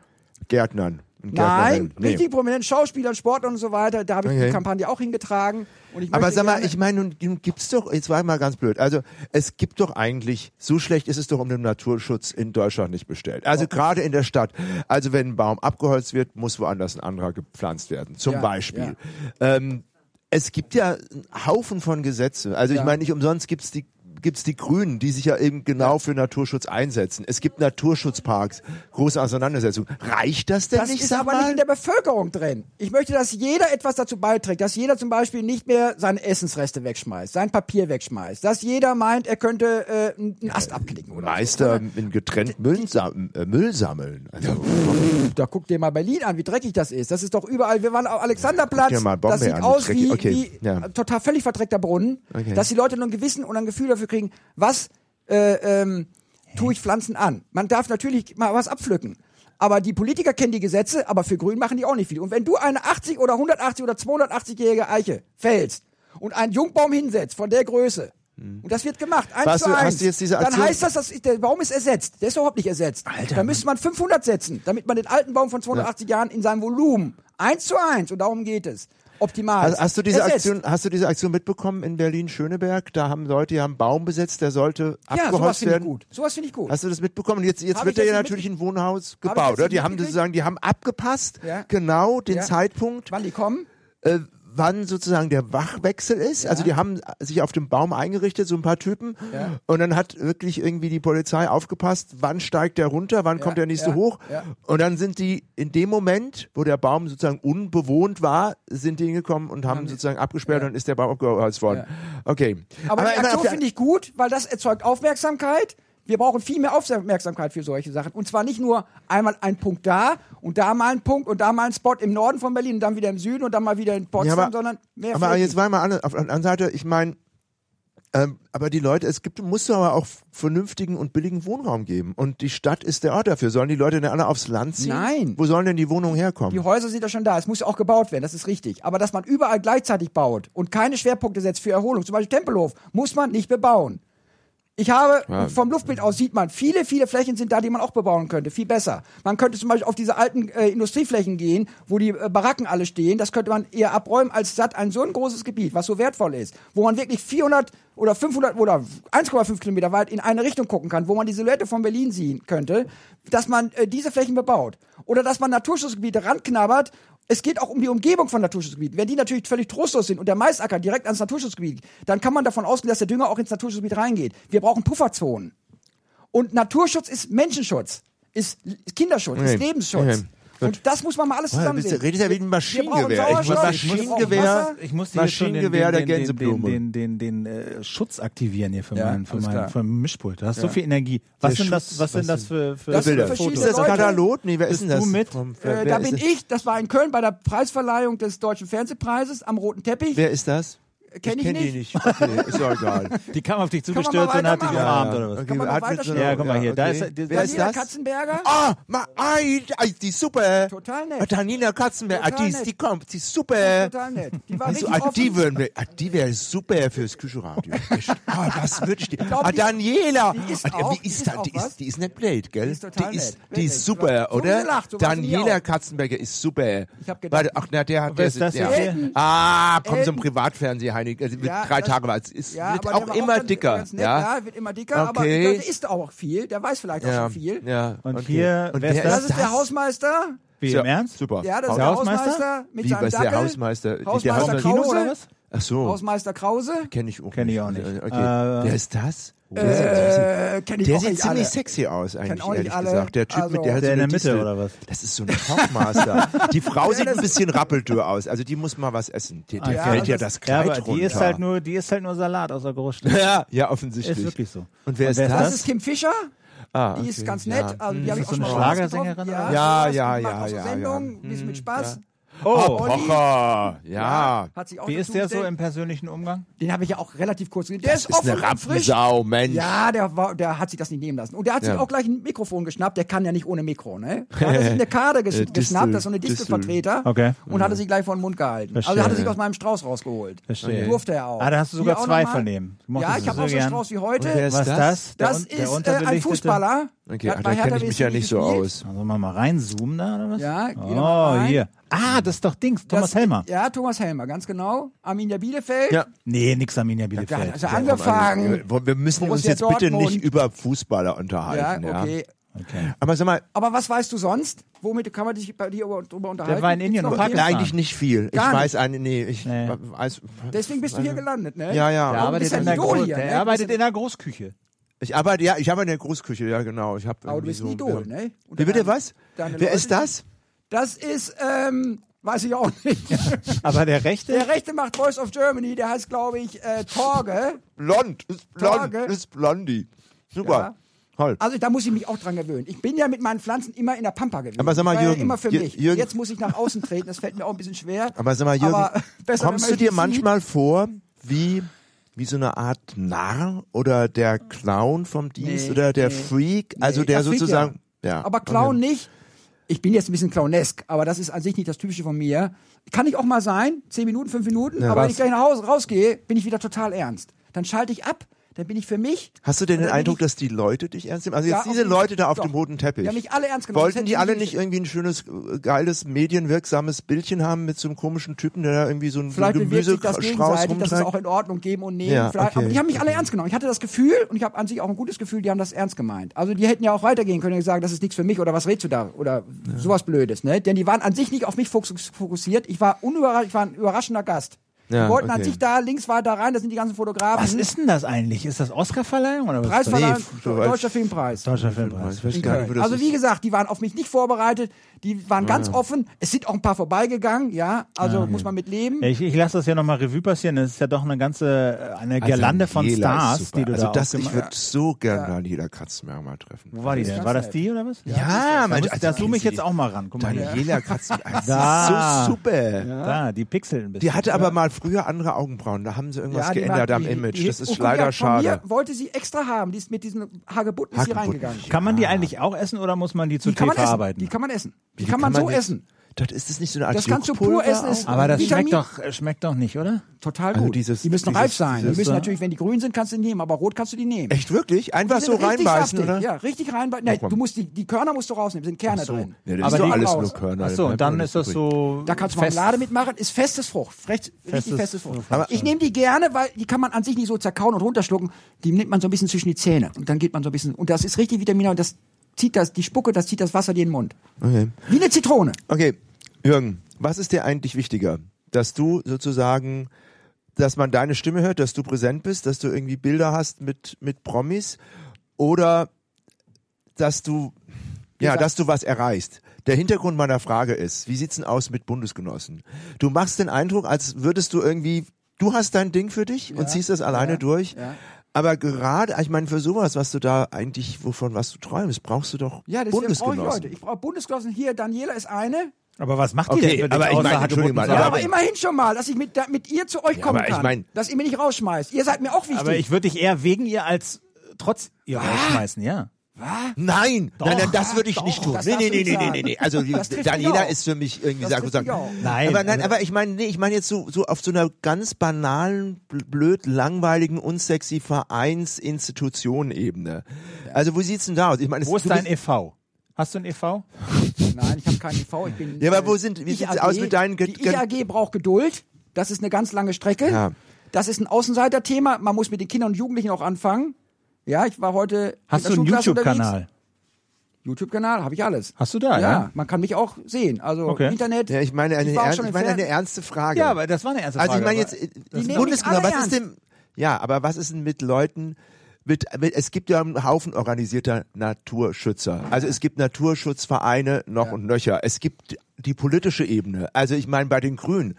Gärtnern. Nein. Nee. richtig prominenten Schauspielern, Sportlern und so weiter. Da habe ich Okay. die Kampagne auch hingetragen. Ich Aber sag mal, ich meine, nun, gibt's doch, jetzt war ich mal ganz blöd. Also, es gibt doch eigentlich, so schlecht ist es doch um den Naturschutz in Deutschland nicht bestellt. Also gerade in der Stadt. Also wenn ein Baum abgeholzt wird, muss woanders ein anderer gepflanzt werden. Zum Ja, Beispiel. Ähm, es gibt ja einen Haufen von Gesetze. Also ich Ja. meine, nicht umsonst gibt's die gibt's die Grünen, die sich ja eben genau für Naturschutz einsetzen. Es gibt Naturschutzparks, große Auseinandersetzungen. Reicht das denn Das nicht, ist sag aber mal? nicht in der Bevölkerung drin. Ich möchte, dass jeder etwas dazu beiträgt, dass jeder zum Beispiel nicht mehr seine Essensreste wegschmeißt, sein Papier wegschmeißt, dass jeder meint, er könnte äh, einen Ast abknicken oder Meister so. in getrennt Müll, sam äh, Müll sammeln. Also, Da guck dir mal Berlin an, wie dreckig das ist. Das ist doch überall. Wir waren auf Alexanderplatz. Bombay das sieht an, aus wie, Okay, wie ja. total völlig verdreckter Brunnen, Okay. dass die Leute nur ein Gewissen und ein Gefühl dafür kriegen, was äh, ähm, tue ich Pflanzen an. Man darf natürlich mal was abpflücken. Aber die Politiker kennen die Gesetze, aber für Grün machen die auch nicht viel. Und wenn du eine 80 oder 180 oder 280-jährige Eiche fällst und einen Jungbaum hinsetzt von der Größe, und das wird gemacht, eins Warst zu du- eins. dann heißt das, dass der Baum ist ersetzt. Der ist überhaupt nicht ersetzt. Alter, da müsste man 500 setzen, damit man den alten Baum von 280 Jahren in seinem Volumen eins zu eins und darum geht es. Optimal. Hast, hast du diese ersetzt. Aktion, hast du diese Aktion mitbekommen in Berlin Schöneberg? Da haben Leute, die haben einen Baum besetzt, der sollte Ja, sowas abgeholzt finde ich werden. gut. Sowas finde ich gut. Hast du das mitbekommen? Jetzt, jetzt Hab wird da ja natürlich ein Wohnhaus gebaut, oder? Die haben sozusagen, die haben abgepasst, Ja. genau den Ja. Zeitpunkt, Wann die kommen? äh, wann sozusagen der Wachwechsel ist. Also die haben sich auf dem Baum eingerichtet, so ein paar Typen. Ja. Und dann hat wirklich irgendwie die Polizei aufgepasst, wann steigt der runter, wann kommt der nächste ja, hoch. ja. Und dann sind die in dem Moment, wo der Baum sozusagen unbewohnt war, sind die hingekommen und haben sozusagen abgesperrt und ist der Baum abgeholzt worden. Okay. Aber, die immer auf Aktion finde ich gut, weil das erzeugt Aufmerksamkeit. Wir brauchen viel mehr Aufmerksamkeit für solche Sachen. Und zwar nicht nur einmal ein Punkt da und da mal ein Punkt und da mal ein Spot im Norden von Berlin und dann wieder im Süden und dann mal wieder in Potsdam, Ja, aber- sondern mehr Aber jetzt war mal an, auf der anderen Seite, ich meine, ähm, aber die Leute, es gibt, muss aber auch vernünftigen und billigen Wohnraum geben. Und die Stadt ist der Ort dafür. Sollen die Leute denn alle aufs Land ziehen? Nein. Wo sollen denn die Wohnungen herkommen? Die Häuser sind ja schon da, es muss ja auch gebaut werden, das ist richtig. Aber dass man überall gleichzeitig baut und keine Schwerpunkte setzt für Erholung, zum Beispiel Tempelhof, muss man nicht bebauen. Ich habe, vom Luftbild aus sieht man, viele, viele Flächen sind da, die man auch bebauen könnte, viel besser. Man könnte zum Beispiel auf diese alten äh, Industrieflächen gehen, wo die äh, Baracken alle stehen, das könnte man eher abräumen, als satt ein so ein großes Gebiet, was so wertvoll ist, wo man wirklich 400 oder 500 oder 1,5 Kilometer weit in eine Richtung gucken kann, wo man die Silhouette von Berlin sehen könnte, dass man äh, diese Flächen bebaut. Oder dass man Naturschutzgebiete ranknabbert es geht auch um die Umgebung von Naturschutzgebieten. Wenn die natürlich völlig trostlos sind und der Maisacker direkt ans Naturschutzgebiet, dann kann man davon ausgehen, dass der Dünger auch ins Naturschutzgebiet reingeht. Wir brauchen Pufferzonen. Und Naturschutz ist Menschenschutz, ist Kinderschutz, Okay. ist Lebensschutz. Okay. Und das muss man mal alles zusammen sehen. du- redest ja wie ein Maschinengewehr. Ich muss Maschinengewehr-. Ich den, Maschinengewehr den, der den, den, Gänseblume. den, den, den, äh, Schutz aktivieren hier für Ja, mein, für alles mein, klar. für Mischpult. Du hast so viel Energie. Was sind das, was sind das für, für Das Bilder. Ist das Leute. Katalog? Nee, wer ist Bist denn das? du mit? Vom- Äh, da bin ich, das war in Köln bei der Preisverleihung des Deutschen Fernsehpreises am Roten Teppich. Wer ist das? Kenn ich kenn die nicht. nicht. Okay, ist doch egal. <laughs> Die kam auf dich zugestürzt und hat dich umarmt Ja, oder was? okay, Kann man noch hat mit so- Ja, guck mal hier, da okay. ist- das- Wer ist Daniela das? Katzenberger. Ah, ma, ai, ai, die ist super. Total nett. Ah, Daniela Katzenberg, ah, Total die, ist, die kommt, die ist super. Total nett. Die war Also, richtig ah, die offen. würden wir, ah, die wäre super fürs Küchenradio. <laughs> ah, das würde ich dir. Ah, die- Daniela. die ist ah, auch- wie die ist das? Die ist, die ist nicht blöd, gell? Die ist total die ist, nett. die Wirklich. ist super, oder? Daniela. Katzenberger ist super. Ich hab gedacht- Warte, ach, na, der hat, Wer der ist das ja. Ah, kommt so ein Heinig, also mit Ja, drei das- Tage war es. Ist, Ja, wird aber auch immer ganz- dicker, nett, ja? ja, wird immer dicker, aber Okay. der isst auch viel, der weiß vielleicht auch schon viel. ja. Und okay. hier, und wer ist wer Das ist der Hausmeister. Wie, im Ernst? Super. Ja, das ist Der Hausmeister? Hausmeister mit Wie, seinem was ist der Dackel. Hausmeister? Die- der Hausmeister Hausmeister- Kino Krause. oder was? Ach so, Hausmeister Krause. kenne ich auch Kenn ich nicht. auch nicht. Okay. Äh, Wer ist das? Äh, kenn ich der auch sieht nicht ziemlich alle. sexy aus, eigentlich, ehrlich alle. gesagt. Der Typ Also- mit der, hat Der so in der eine Mitte, Distel. oder was? Das ist so ein Talkmaster. <laughs> die Frau sieht ein bisschen rappeltür aus. Also die muss mal was essen. Die, der Ja, fällt ja das- das Ja, Kleid aber runter. die ist halt nur, die ist halt nur Salat aus der Gurst. <laughs> ja, ja, offensichtlich. Ist wirklich so. Und wer ist wer ist das? Das ist Kim Fischer. Ah, Die ist okay, ganz ja. nett. Also, die habe ich das auch so schon eine Schlagersängerin Ja, die Ja, ja, auch so ja, Sendungen, ja. ein bisschen mit Spaß. Oh, Pocher, ja. Hat sich auch wie ist der so im persönlichen Umgang? Den habe ich ja auch relativ kurz gesehen. Der ist, Das ist offen eine. Rappensau, Mensch. Ja, der, war, der hat sich das nicht nehmen lassen. Und der hat sich Ja. auch gleich ein Mikrofon geschnappt. Der kann ja nicht ohne Mikro, ne? Da hat er sich eine Karte Äh, geschnappt, das ist so eine Distel. Distelvertreter. Okay. Und hat er sich gleich vor den Mund gehalten. Verstehe. Also hat er sich aus meinem Strauß rausgeholt. Verstehe. Durfte er auch. Ah, da hast du sogar zwei von dem. Ja, ich habe auch so einen. Strauß wie heute. ist Was ist das? das? Der der ist äh, ein Fußballer. Okay, Der ah, da kenne ich mich ja nicht so gespielt. aus. Also mal mal reinzoomen da oder was? Ja, Oh, mal rein. hier. Ah, das ist doch Dings, Thomas Das- Helmer. Ja, Thomas Helmer, ganz genau. Arminia Bielefeld. Ja. Nee, nix Arminia Bielefeld. er angefangen. Wir wir müssen uns jetzt bitte Dortmund. nicht über Fußballer Ja, unterhalten. Ja, okay. Okay. Aber sag mal, Aber was weißt du sonst? Womit kann man dich bei dir über- drüber unterhalten? war in Indien noch und? Pakistan. eigentlich nicht viel. Gar ich nicht. weiß eine, nee, ich Nee. weiß. Deswegen bist du hier gelandet, ne? Ja, ja. Der arbeitet, ja in der, hier, der ne? arbeitet in der Großküche. Ich arbeite, ja, ich arbeite in der Großküche, ja, genau. Ich hab Aber du bist ein so, Idol, ja. ne? Und Wie bitte was? Wer Leute, ist das? Das ist, ähm, weiß ich auch nicht. <laughs> Aber der Rechte? Der Rechte macht Voice of Germany, der heißt, glaube ich, äh, Torge. Blond, ist blond, Tage. ist Blondie. Super. Ja. Toll. Also da muss ich mich auch dran gewöhnen. Ich bin ja mit meinen Pflanzen immer in der Pampa gewesen. Aber sag mal, Jürgen, ja immer für mich. Jürgen- Jetzt muss ich nach außen treten, das fällt mir auch ein bisschen schwer. Aber sag mal, Jürgen, Aber <laughs> besser, kommst du dir manchmal vor wie wie so eine Art Narr oder der Clown vom Dienst Nee, oder der nee. Freak, Nee, also der das Freak sozusagen, ja. ja. Aber Clown nicht. Ich bin jetzt ein bisschen clownesk, aber das ist an sich nicht das Typische von mir. Kann ich auch mal sein, zehn Minuten, fünf Minuten, aber was? wenn ich gleich nach Hause rausgehe, bin ich wieder total ernst. Dann schalte ich ab, dann bin ich für mich. Hast du denn den Eindruck, dass die Leute dich ernst nehmen? Also Ja, jetzt diese Leute da auf doch. dem roten Teppich. Die haben mich alle ernst genommen. Wollten die alle nicht- irgendwie ein schönes, äh, geiles, medienwirksames Bildchen haben mit so einem komischen Typen, der da irgendwie so einen Vielleicht das Gemüsestrauß gegenseitig, das ist auch rumträgt? in Ordnung, geben und nehmen. Ja, okay. Aber die haben mich alle ernst genommen. Ich hatte das Gefühl, und ich habe an sich auch ein gutes Gefühl, die haben das ernst gemeint. Also die hätten ja auch weitergehen können und sagen, das ist nichts für mich oder was redest du da oder sowas Blödes. Ne? Denn die waren an sich nicht auf mich fokus- fokussiert. Ich war unüberrascht, ich war ein überraschender Gast. Ja, die wollten an okay. sich da links weiter rein, da sind die ganzen Fotografen. Was ist denn das eigentlich? Ist das Oscarverleihung oder was? Preisverleihung, Nee, Deutscher Filmpreis. Deutscher Filmpreis. Nicht, das Also wie gesagt, die waren auf mich nicht vorbereitet, die waren ganz offen. Es sind auch ein paar vorbeigegangen, ja, also muss man mit leben. Ich, ich lasse das ja nochmal Revue passieren. Das ist ja doch eine ganze, eine Girlande von Also Daniela ist Stars, die du also da das, ich würde so gern Daniela Katzmer mal treffen. Wo war die denn? War das die oder was? Ja, Da, Mensch, muss, also da zoome ich jetzt auch mal ran. Guck mal. Daniela <laughs> das Da. ist so super. Da, die Pixel ein bisschen. Die hatte aber mal früher andere Augenbrauen. Da haben sie irgendwas die geändert mag- am die- Image. die- das ist guck, leider ja, schade. Von mir wollte sie extra haben, die ist mit diesen Hagebutten Hagebutten. reingegangen. Kann man die eigentlich auch essen oder muss man die zu Die kann Tee man essen. verarbeiten? Die kann man essen. Die, Wie kann man so jetzt- essen. Das ist das nicht so eine Art Das kannst du pur essen, ist- aber das Vitamin- schmeckt doch, äh, schmeckt doch nicht, oder? Total Also gut. dieses- die müssen dieses- reif sein. Die müssen natürlich, wenn die grün sind, kannst du die nehmen, aber rot kannst du die nehmen. Echt wirklich? Einfach so reinbeißen, saftig. oder? Ja, richtig reinbeißen. Nee, du musst die, die Körner musst du rausnehmen, sind Kerne drin. Ja, das Aber ist doch die alles raus. nur Körner. Ach so, und dann ist das so. Da kannst du. Marmelade mitmachen, ist festes Frucht. Recht, richtig Festes festes Frucht. Frucht. ich nehme die gerne, weil die kann man an sich nicht so zerkauen und runterschlucken. Die nimmt man so ein bisschen zwischen die Zähne. Und dann geht man so ein bisschen, und das ist richtig Vitamine und das zieht das, die Spucke, das zieht das Wasser dir in den Mund. Okay. Wie eine Zitrone. okay, Jürgen, was ist dir eigentlich wichtiger? Dass du sozusagen, dass man deine Stimme hört, dass du präsent bist, dass du irgendwie Bilder hast mit, mit Promis oder dass du, ja, dass du was erreichst? Der Hintergrund meiner Frage ist, wie sieht's denn aus mit Bundesgenossen? Du machst den Eindruck, als würdest du irgendwie, du hast dein Ding für dich und ziehst das alleine ja, durch. ja. Aber gerade, ich meine, für sowas, was du da eigentlich, wovon was du träumst, brauchst du doch Ja, deswegen brauche ich Bundesgenossen. Leute. Ich brauche Bundesgenossen. Hier, Daniela ist eine. Aber was macht die Okay, denn für dich aber ich meine, Entschuldigung mal, Ja, aber aber immerhin schon mal, dass ich mit, da, mit ihr zu euch kommen aber ich kann. mein- dass ihr mich nicht rausschmeißt. Ihr seid mir auch wichtig. Aber ich würde dich eher wegen ihr als trotz ihr rausschmeißen, ja. Nein, nein, nein, das würde ich doch, nicht tun. Nee, nee, nee, nee, nee, sagen. nee. Also Daniela ist für mich irgendwie, Das sag mich auch. Nein, aber nein, also- aber ich meine, nee, ich meine jetzt so, so auf so einer ganz banalen, bl- blöd, langweiligen, unsexy Vereinsinstitutionenebene. Also wo sieht's denn da aus? Ich meine, es- Wo ist dein bist- e.V.? Hast du ein e.V.? Nein, ich habe keinen IV. Ich bin, Ja, aber wo äh, sind- wie Ich sieht's AG. aus mit deinen Ge- Die IAG braucht Geduld. Das ist eine ganz lange Strecke. Ja. Das ist ein Außenseiterthema. Man muss mit den Kindern und Jugendlichen auch anfangen. Ja, ich war heute Hast du einen. YouTube-Kanal? YouTube-Kanal, habe ich alles. Hast du da, ja? ja? man kann mich auch sehen. Also Okay. Internet. Ja, ich meine eine, Ich ernst, ich meine eine ernste Frage. Ja, aber das war eine ernste also Frage. ich meine jetzt, Die nehmen Bundeskanal, was ist ernst. denn, ja, aber was ist denn mit Leuten, mit, mit, es gibt ja einen Haufen organisierter Naturschützer. Also es gibt Naturschutzvereine noch und nöcher. Es gibt die politische Ebene. Also ich meine bei den Grünen.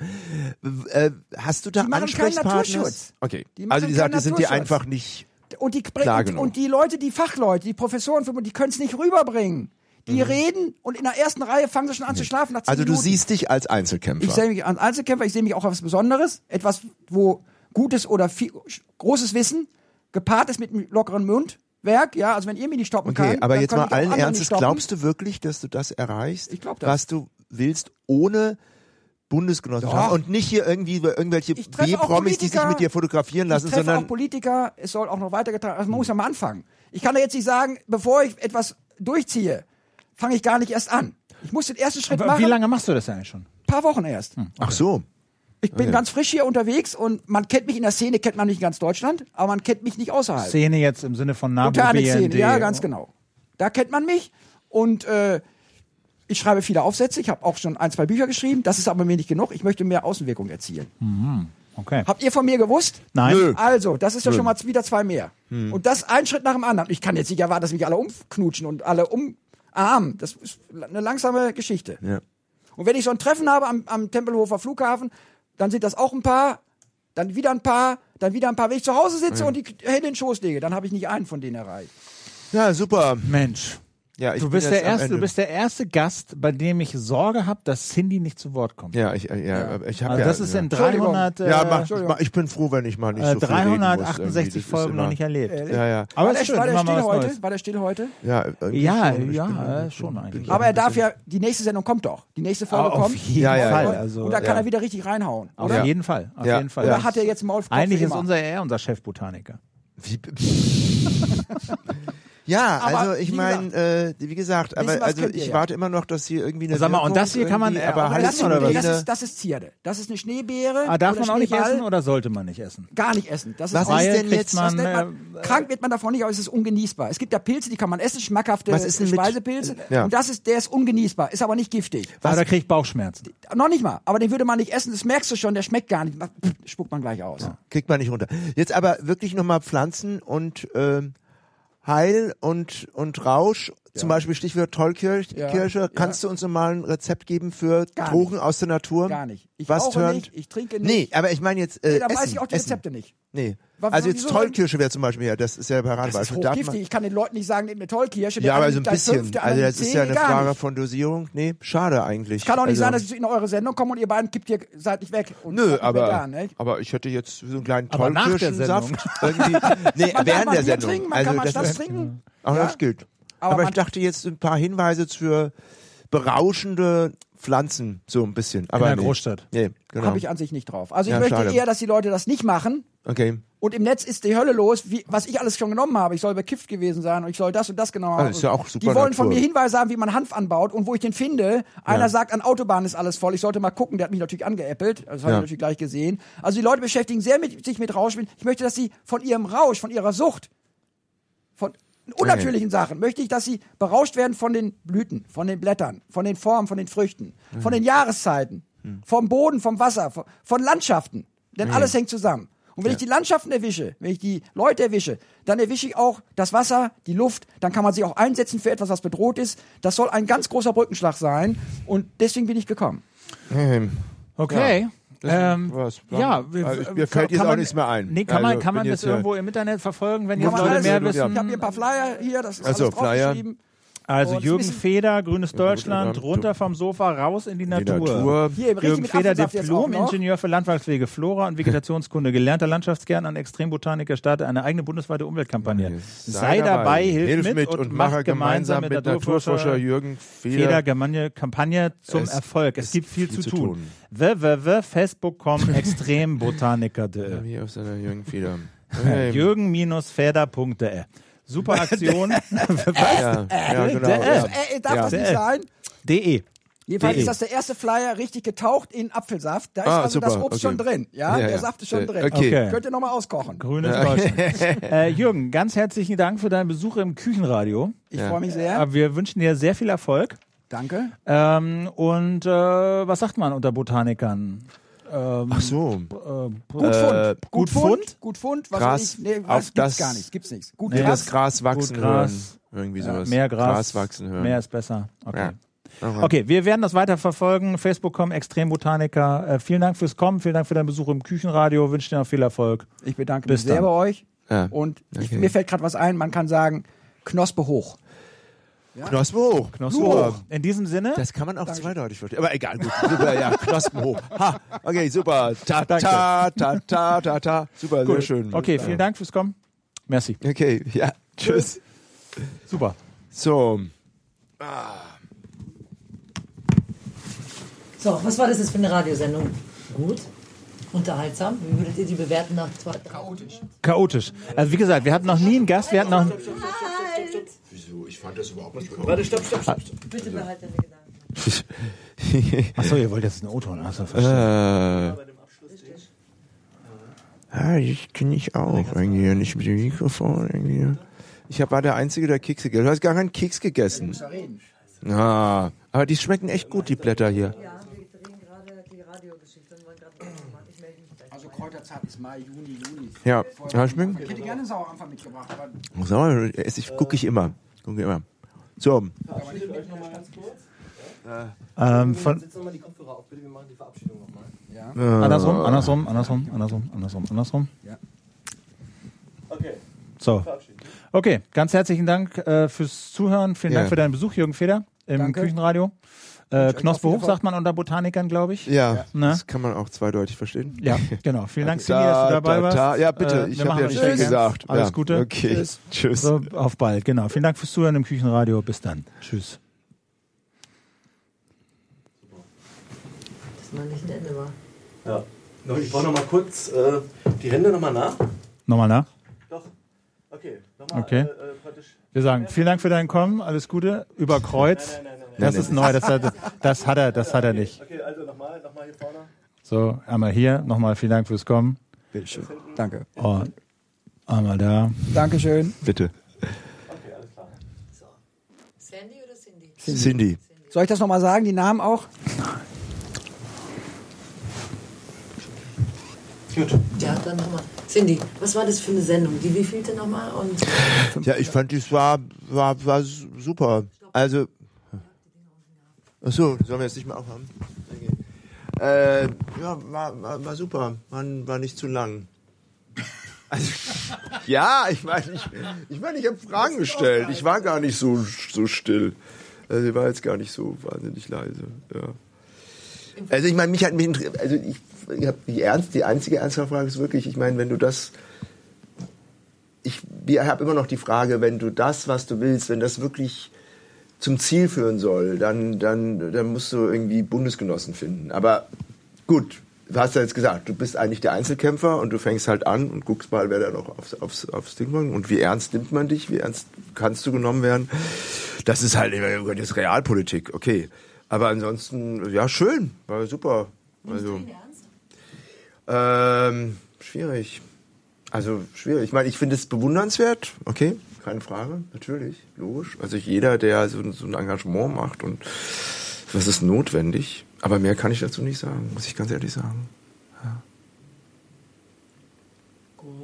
Äh, hast du da Die machen keinen Ansprechpartner? Naturschutz. Okay. Die also die, sagt, die sind dir Naturschutz. einfach nicht. Und die, Klar und, genug. und die Leute, die Fachleute, die Professoren, die können es nicht rüberbringen. Die reden und in der ersten Reihe fangen sie schon an zu schlafen. Mhm. Also du Minuten. siehst dich als Einzelkämpfer. Ich sehe mich als Einzelkämpfer, ich sehe mich auch als Besonderes. Etwas, wo gutes oder viel, großes Wissen gepaart ist mit einem lockeren Mundwerk. Ja, also wenn ihr mich nicht stoppen Okay, kann, aber jetzt mal allen Ernstes, glaubst du wirklich, dass du das erreichst? Ich glaub das. Was du willst, ohne Bundesgenossenschaft Doch. und nicht hier irgendwie irgendwelche B-Promis, die sich mit dir fotografieren lassen, ich treffe sondern auch Politiker, es soll auch noch weitergetragen also man muss ja mal anfangen. Ich kann da jetzt nicht sagen, bevor ich etwas durchziehe, fange ich gar nicht erst an. Ich muss den ersten Schritt Aber machen, wie lange machst du das eigentlich schon? paar Wochen erst. ach so. Ich bin ganz frisch hier unterwegs und man kennt mich in der Szene, kennt man nicht in ganz Deutschland, aber man kennt mich nicht außerhalb. Szene jetzt im Sinne von NABU, BND. ja, ganz genau. Da kennt man mich und äh, ich schreibe viele Aufsätze. Ich habe auch schon ein, zwei Bücher geschrieben. Das ist aber mir nicht genug. Ich möchte mehr Außenwirkung erzielen. Okay. Habt ihr von mir gewusst? Nein. Nö. Also, das ist ja schon mal wieder zwei mehr. Und das ein Schritt nach dem anderen. Ich kann jetzt nicht erwarten, dass mich alle umknutschen und alle umarmen. Das ist eine langsame Geschichte. Ja. Und wenn ich so ein Treffen habe am, am Tempelhofer Flughafen, dann sind das auch ein paar, dann wieder ein paar, dann wieder ein paar. Wenn ich zu Hause sitze und die Hände in den Schoß lege, dann habe ich nicht einen von denen erreicht. ja, super. Mensch. Ja, ich Du bist, der erste, du bist der erste Gast, bei dem ich Sorge habe, dass Cindy nicht zu Wort kommt. ja, ich, äh, ja, aber ich habe Also ja, das ist ja. in 300, äh, ja, mach, mach, ich bin froh, wenn ich mal nicht äh, so viel reden muss, 368 irgendwie. Das ist Folgen noch nicht erlebt. Ja, ja. Aber war es der, ist schön, war der still heute? Neues. War der still heute? Ja, irgendwie Ja, schon. Ja, bin- äh, schon eigentlich. Aber er darf ja, die nächste Sendung kommt doch. Die nächste Folge auf kommt. jeden Ja, ja, Fall. ja. Also, und da kann ja. er wieder richtig reinhauen. auf Oder? jeden Fall. Auf Ja. jeden Fall. Oder hat er jetzt Maulkopf Eigentlich ist unser er unser Chefbotaniker. Wie, <laughs> ja, Aber also ich meine, äh, wie gesagt, aber was also ich ja. warte immer noch, dass hier irgendwie eine Sag mal, und das hier kann man, äh, aber aber halt das, oder was? das, Hygiene- ist, das ist Zierde. Das ist eine Schneebeere. Ah, darf man auch nicht essen oder sollte man nicht essen? Gar nicht essen. Das ist Was ist denn kriegt jetzt- man, man, äh, krank wird man davon nicht, aber es ist ungenießbar. Es gibt ja Pilze, die kann man essen, schmackhafte Was ist denn mit- Speisepilze. Ja. Und das ist, der ist ungenießbar, ist aber nicht giftig. Ah, da krieg ich Bauchschmerzen. Noch nicht mal. Aber den würde man nicht essen, das merkst du schon, der schmeckt gar nicht. Pff, Spuckt man gleich aus. kriegt man nicht runter. Jetzt aber wirklich nochmal Pflanzen und ähm, Heil und, und Rausch, zum Beispiel Stichwort Tollkirsche. Ja, ja. Kannst du uns nochmal ein Rezept geben für Gar Drogen nicht. aus der Natur? Gar nicht. Ich Was rauche turnt? nicht, ich trinke Nee, nicht. aber ich meine jetzt äh, Nee, dann Essen, weiß ich auch die Essen. Rezepte nicht. Nee. Was- also jetzt? Tollkirsche wäre zum Beispiel, ja, das ist ja ein Das ist Paradebeispiel. Hochgiftig. man- Ich kann den Leuten nicht sagen, nehmt eine Tollkirsche. der Ja, aber so ein bisschen. fünf, der also das ist ja eine Frage von Dosierung. Nee, schade eigentlich. Kann auch nicht also, sein, dass ich in eure Sendung komme und ihr beiden kippt hier seid nicht weg. Und Nö, aber, vegan, ne? aber ich hätte jetzt so einen kleinen Tollkirschensaft. Irgendwie, <laughs> nee, Man während der Sendung. trinken, man also kann mal das trinken. Auch Ja. das gilt. Aber Aber, man- ich dachte jetzt ein paar Hinweise für berauschende Pflanzen, so ein bisschen. Aber der nee. Großstadt. Nee, genau. Habe ich an sich nicht drauf. Also ich Ja, möchte schade. eher, dass die Leute das nicht machen. okay. Und im Netz ist die Hölle los, wie, was ich alles schon genommen habe. Ich soll bekifft gewesen sein und ich soll das und das Ah, haben. ist ja auch super die wollen von mir Hinweise haben, wie man Hanf anbaut und wo ich den finde. Einer sagt, an Autobahnen ist alles voll. Ich sollte mal gucken. Der hat mich natürlich angeäppelt. Das habe Ja. ich natürlich gleich gesehen. Also die Leute beschäftigen sehr mit, sich mit Rauschmitteln. Ich möchte, dass sie von ihrem Rausch, von ihrer Sucht, von unnatürlichen Sachen, möchte ich, dass sie berauscht werden von den Blüten, von den Blättern, von den Formen, von den Früchten, von den Jahreszeiten, vom Boden, vom Wasser, von, von Landschaften. Denn alles hängt zusammen. Und wenn ich die Landschaften erwische, wenn ich die Leute erwische, dann erwische ich auch das Wasser, die Luft, dann kann man sich auch einsetzen für etwas, was bedroht ist. Das soll ein ganz großer Brückenschlag sein und deswegen bin ich gekommen. Ähm, Okay. Ähm, was? ja, Also, w- mir fällt jetzt kann auch man- nichts mehr ein. Nee, kann man, Also, kann man das ja- irgendwo im Internet verfolgen, wenn jetzt man Leute alles- mehr ja. wissen? Ich habe hier ein paar Flyer hier, das ist Ach so, alles Flyer. Also Und Jürgen Feder, Grünes Deutschland, runter vom Sofa, raus in die Natur. Natur. Hier, Jürgen mit Feder. Diplom-Ingenieur für Landwirtspflege, Flora und Vegetationskunde, gelernter Landschaftsgärtner und Extrembotaniker, startet eine eigene bundesweite Umweltkampagne. Sei, dabei, hilf, mit, und, macht gemeinsam mit Naturforscher Jürgen Feder Feder. Kampagne, Kampagne zum Es Erfolg. Es gibt viel, viel zu tun. tun. www.facebook.com <laughs> Extrembotaniker.de Hier auf seiner Jürgen Feder. <laughs> Jürgen-feder.de Super <laughs> Aktion. <laughs> Ja, ja, genau. Ja. Äh, äh, darf Ja. das nicht sein? De. Jedenfalls De. ist das der erste Flyer richtig getaucht in Apfelsaft. Da ist Ah, also das super, Obst okay. schon drin. Ja, Ja, der ja. Saft ist schon Äh, drin. okay. Okay. Könnt ihr nochmal auskochen. Grünes Deutschland. <laughs> äh, Jürgen, ganz herzlichen Dank für deinen Besuch im Küchenradio. Ich Ja. freue mich sehr. Aber wir wünschen dir sehr viel Erfolg. Danke. Ähm, und äh, was sagt man unter Botanikern? Ähm, Ach so. Gut Äh, Fund. gut Fund? Gut Fund. Was Gras ich, nee, auf was, gibt's das- gar nicht. Gibt's nichts. Gut Nee, Gras. das Gras wachsen Gut Gras. hören. Irgendwie Ja, sowas. mehr Gras, Gras wachsen hören. Mehr ist besser. Okay. Ja. Aha. Okay, wir werden das weiter verfolgen. Facebook.com, Extrembotaniker. Äh, vielen Dank fürs Kommen, vielen Dank für deinen Besuch im Küchenradio. Wünsche dir noch viel Erfolg. Ich bedanke Bis mich sehr dann. bei euch. Ja. Und ich, Okay. mir fällt gerade was ein. Man kann sagen, Knospe hoch. Knospen hoch. Knospen Super. In diesem Sinne, Das kann man auch zweideutig verstehen. Aber egal, gut. Super, ja, Knospen hoch. Ha, okay, super. Ta, ta, ta, ta, ta, ta. Super, sehr schön. okay, vielen Dank fürs Kommen. Merci. Okay, ja, tschüss. Super. So, So, was war das jetzt für eine Radiosendung? Gut? Unterhaltsam? Wie würdet ihr die bewerten nach zwei, drei? Chaotisch. Chaotisch. Also wie gesagt, wir hatten noch nie einen Gast, wir hatten noch wieso? Ich fand das überhaupt nicht Warte, stopp, stopp, stopp. stopp. Bitte behalte deine Gedanken. <laughs> Achso, ihr wollt jetzt einen O-Ton. Achso, äh, verstehe. ja, ich kenne ich auch irgendwie. Nicht mit dem Mikrofon irgendwie. Ich hab, war der Einzige, der Kekse gegessen. Du hast gar keinen Keks gegessen. Ah, aber die schmecken echt gut, die Blätter hier. Ja, wir drehen gerade die Radiogeschichte und wollen gerade weitermachen. Ich melde mich gleich. Also Kräuterzart ist Mai, Juni, Juli. Ja, ja schmecken. Ich hätte gerne einen Sauerampfer mitgebracht, aber So, esse ich, gucke ich immer. Gucke immer. So, Ähm, von, Setz nochmal die Kopfhörer auf, bitte. Wir machen die Verabschiedung nochmal. äh, andersrum, andersrum, andersrum, andersrum, andersrum, andersrum. Okay, So. Okay, ganz herzlichen Dank äh, fürs Zuhören. Vielen Ja. Dank für deinen Besuch, Jürgen Feder, im Danke. Küchenradio. Äh, euch Knospe noch hoch, sagt man unter Botanikern, glaube ich. ja, Ne? das kann man auch zweideutig verstehen. Ja, <laughs> genau. Vielen Dank, Cindy, Da, dass du dabei da, warst. da. Ja, bitte. Äh, ich wir habe machen ja noch Hands. gesagt. Alles ja. Gute. Okay. Tschüss. Tschüss. So, auf bald, genau. Vielen Dank fürs Zuhören im Küchenradio. Bis dann. Tschüss. Das mal nicht ein Ende war. Ja. Noch, ich brauche noch mal kurz äh, die Hände noch mal nach. Nochmal nach. Doch. Okay. Nochmal. Okay. Äh, äh. Wir sagen vielen Dank für dein Kommen. Alles Gute. Über Kreuz. Nein, nein, nein. Das ist neu. Das hat, das hat er, das hat er nicht. Okay, also nochmal, nochmal hier vorne. So, einmal hier. Nochmal vielen Dank fürs Kommen. bitteschön. Danke. Und einmal da. Dankeschön. Bitte. Okay, alles klar. Sandy oder Cindy? Cindy. Soll ich das nochmal sagen, die Namen auch? Gut. Ja, dann nochmal. Cindy, was war das für eine Sendung? Die wievielte nochmal? Und Ja, ich fand, das war, war, war super. Also, ach so, sollen wir jetzt nicht mehr aufhaben? Okay. Äh, ja, war, war, war super. War, war nicht zu lang. Also, ja, ich meine, ich, ich, meine, ich habe Fragen gestellt. Ich war gar nicht so, so still. Also, ich war jetzt gar nicht so wahnsinnig leise. Ja. Also, ich meine, mich hat mich, also ich, ich habe die ernst, die einzige ernste Frage ist wirklich, ich meine, wenn du das ich habe immer noch die Frage, wenn du das, was du willst, wenn das wirklich zum Ziel führen soll, dann, dann, dann musst du irgendwie Bundesgenossen finden. Aber gut, du hast ja jetzt gesagt, du bist eigentlich der Einzelkämpfer und du fängst halt an und guckst mal, wer da noch aufs, aufs, aufs Ding kommt und wie ernst nimmt man dich, wie ernst kannst du genommen werden. Das ist halt immer das ist Realpolitik, okay. Aber ansonsten, ja, schön, war super. Also, ähm, schwierig. Also schwierig. Ich meine, ich finde es bewundernswert, okay, keine Frage, natürlich, logisch. Also jeder, der so, so ein Engagement macht und das ist notwendig. Aber mehr kann ich dazu nicht sagen, muss ich ganz ehrlich sagen.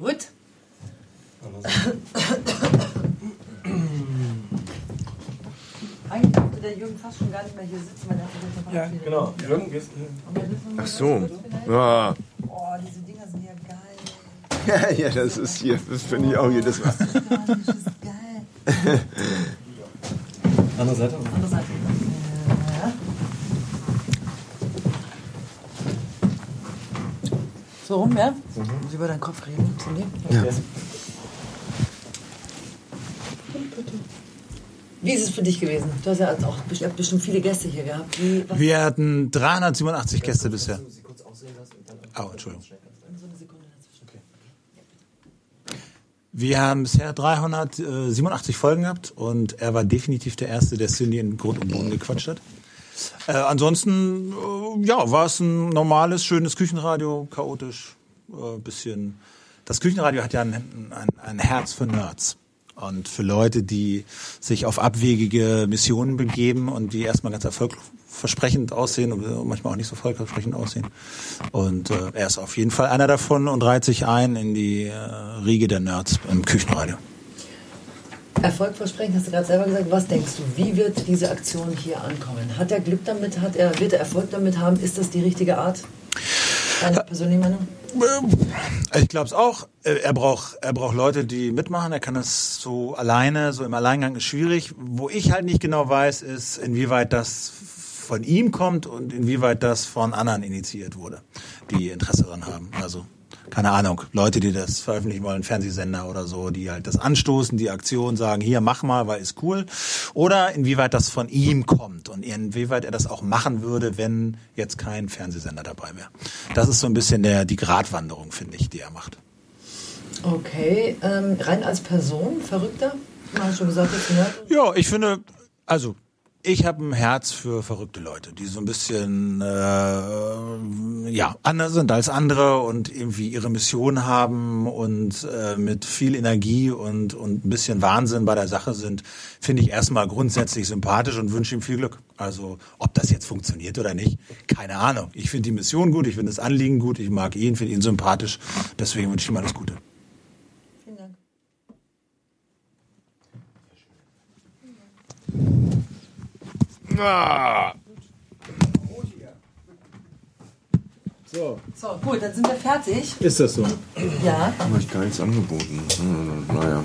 gut. <coughs> Eigentlich durfte der Jürgen fast schon gar nicht mehr hier sitzen, weil er noch verabschiedet. Genau. Jürgen, gehst Ach so. Ja, Oh, diese ja geil. <laughs> ja, das ist hier, das finde ich auch jedes Mal. Das ist geil. Andere Seite. Andere Seite. Ja. So rum, ja? Muss ich über deinen Kopf reden? Ja. Wie ist es für dich gewesen? Du hast ja auch bestimmt viele Gäste hier gehabt. Wie, Wir hatten 387 Gäste bisher. Oh, Entschuldigung. so eine Sekunde dazwischen? Wir haben bisher 387 Folgen gehabt und er war definitiv der Erste, der Cindy in Grund und Boden gequatscht hat. Äh, ansonsten, äh, ja, war es ein normales, schönes Küchenradio, chaotisch, äh, bisschen. Das Küchenradio hat ja ein, ein, ein Herz für Nerds. Und für Leute, die sich auf abwegige Missionen begeben und die erstmal ganz erfolgversprechend aussehen und manchmal auch nicht so erfolgversprechend aussehen. Und äh, er ist auf jeden Fall einer davon und reiht sich ein in die äh, Riege der Nerds im Küchenradio. Erfolgversprechen hast du gerade selber gesagt. Was denkst du, wie wird diese Aktion hier ankommen? Hat er Glück damit? Hat er, wird er Erfolg damit haben? Ist das die richtige Art? Deine persönliche Meinung? Ich glaube es auch. Äh, Er braucht, er braucht Leute, die mitmachen. Er kann das so alleine, so im Alleingang ist schwierig. Wo ich halt nicht genau weiß, ist, inwieweit das von ihm kommt und inwieweit das von anderen initiiert wurde, die Interesse daran haben. Also keine Ahnung, Leute, die das veröffentlichen wollen, Fernsehsender oder so, die halt das anstoßen, die Aktion sagen, hier mach mal, weil ist cool. Oder inwieweit das von ihm kommt und inwieweit er das auch machen würde, wenn jetzt kein Fernsehsender dabei wäre. Das ist so ein bisschen der die Gratwanderung, finde ich, die er macht. Okay, ähm, rein als Person, Verrückter? Du hast schon gesagt, jetzt Nerd. Ja, ich finde, also ich habe ein Herz für verrückte Leute, die so ein bisschen äh, ja anders sind als andere und irgendwie ihre Mission haben und äh, mit viel Energie und und ein bisschen Wahnsinn bei der Sache sind, finde ich erstmal grundsätzlich sympathisch und wünsche ihm viel Glück. Also ob das jetzt funktioniert oder nicht, keine Ahnung. Ich finde die Mission gut, ich finde das Anliegen gut, ich mag ihn, finde ihn sympathisch, deswegen wünsche ich ihm alles Gute. Vielen Dank. So, So, gut, dann sind wir fertig. ist das so? Ja. habe ich gar nichts angeboten. Naja.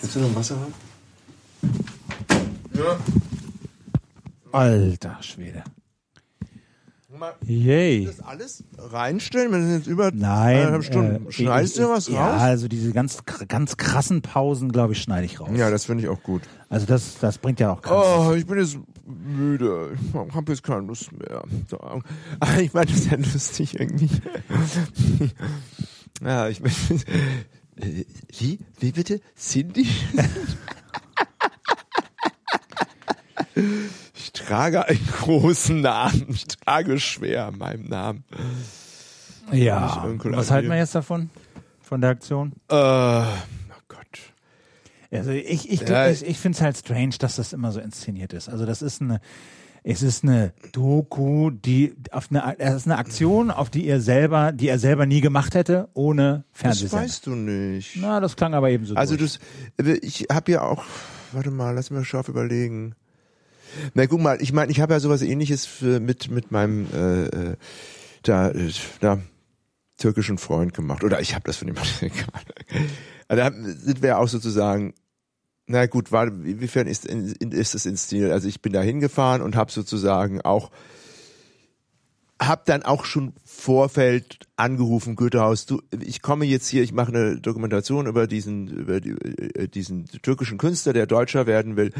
Willst du noch Wasser haben? Alter Schwede. Yay. Das alles reinstellen? Wir sind jetzt über Nein. eineinhalb Stunden. äh, Schneidest du was Ja, raus? also diese ganz, ganz krassen Pausen, glaube ich, schneide ich raus. Ja, das finde ich auch gut. also das, das bringt ja auch gar nichts. Oh, ich bin jetzt müde. Ich habe jetzt keine Lust mehr. So. Ich meine, das ist ja lustig irgendwie. <laughs> ja, ich meine. <laughs> Wie? Wie bitte? Cindy? <laughs> ich trage einen großen Namen. Ich trage schwer an meinem Namen. Ja. Was halten wir jetzt davon? Von der Aktion? Äh. Also ich, ich, Ja. ich, ich finde es halt strange, dass das immer so inszeniert ist. Also das ist eine, es ist eine Doku, die auf eine, es ist eine Aktion, auf die ihr selber, die er selber nie gemacht hätte, ohne Das Fernsehsender. weißt du nicht. Na, das klang aber eben so. Also durch. das, äh, ich habe ja auch, warte mal, lass mich scharf überlegen. Na guck mal, ich meine, ich habe ja sowas ähnliches für, mit, mit meinem äh, äh, da, äh, da, türkischen Freund gemacht. Oder ich habe das von jemandem <laughs> gemacht. Also da sind wir auch sozusagen, na gut, war, inwiefern ist, ist das inszeniert? Also ich bin da hingefahren und habe sozusagen auch hab dann auch schon Vorfeld angerufen, Goethehaus, du, ich komme jetzt hier, ich mache eine Dokumentation über diesen, über die, äh, diesen türkischen Künstler, der Deutscher werden will,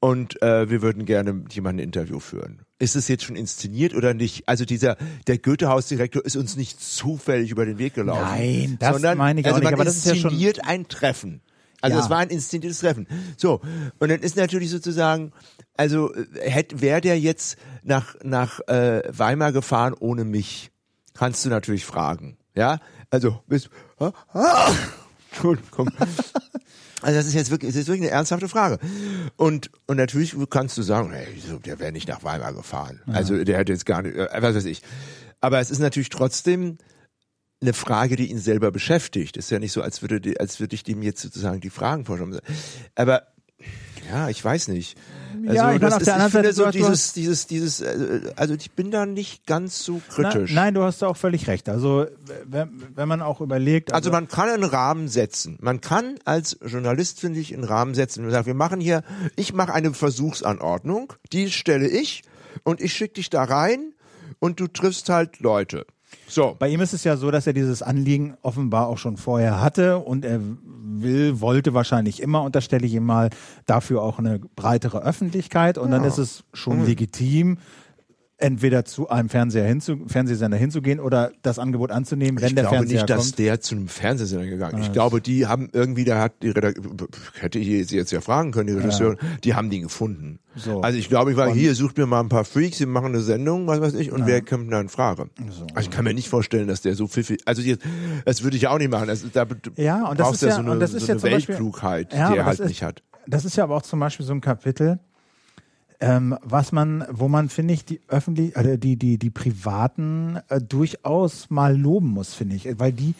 und äh, wir würden gerne mit jemandem ein Interview führen. Ist es jetzt schon inszeniert oder nicht? Also dieser, der Goethehaus-Direktor ist uns nicht zufällig über den Weg gelaufen. Nein, das sondern, meine ich auch also nicht, man aber das ist ja schon- inszeniert ein Treffen. Also Ja. es war ein inszeniertes Treffen. So, und dann ist natürlich sozusagen, also hätte wäre der jetzt nach nach äh, Weimar gefahren ohne mich? Kannst du natürlich fragen, ja? Also bist ah, ah, Entschuldigung. Also das ist jetzt wirklich, das ist wirklich eine ernsthafte Frage. Und und natürlich kannst du sagen, hey, der wäre nicht nach Weimar gefahren. Also der hätte jetzt gar nicht, äh, was weiß ich. Aber es ist natürlich trotzdem eine Frage, die ihn selber beschäftigt. Ist ja nicht so, als würde, die- als würde ich dem jetzt sozusagen die Fragen vorstellen. Aber ja, ich weiß nicht. Also Ja, ich meine, auf ist, der anderen Seite, so dieses, dieses, dieses, äh, also ich bin da nicht ganz so kritisch. Na, nein, du hast auch völlig recht. Also wenn, wenn man auch überlegt, Also man kann einen Rahmen setzen. Man kann als Journalist, finde ich, einen Rahmen setzen. Man sagt, wir machen hier, ich mache eine Versuchsanordnung, die stelle ich und ich schicke dich da rein und du triffst halt Leute. So. Bei ihm ist es ja so, dass er dieses Anliegen offenbar auch schon vorher hatte und er will, wollte wahrscheinlich immer, unterstelle ich ihm mal, dafür auch eine breitere Öffentlichkeit und dann ist es schon legitim, entweder zu einem Fernseher hinzu, Fernsehsender hinzugehen oder das Angebot anzunehmen, wenn ich der glaube Fernseher nicht, dass kommt. der zu einem Fernsehsender gegangen ist. Ich glaube, die haben irgendwie, da hat die Redaktion, hätte ich sie jetzt ja fragen können, die Regisseurin, die haben den gefunden. So. Also ich glaube, ich war hier, sucht mir mal ein paar Freaks, die machen eine Sendung, was weiß ich, und wer kommt da in Frage? Also ich kann mir nicht vorstellen, dass der so viel, also jetzt, das würde ich auch nicht machen. Also, da Ja, und das ist ja ja- so eine, und das ist so ja eine zum Beispiel- Weltklugheit, Ja, die er halt das ist- nicht hat. Das ist ja aber auch zum Beispiel so ein Kapitel, ähm, was man, wo man, finde ich, die öffentlich, äh, die, die, die Privaten äh, durchaus mal loben muss, finde ich, weil die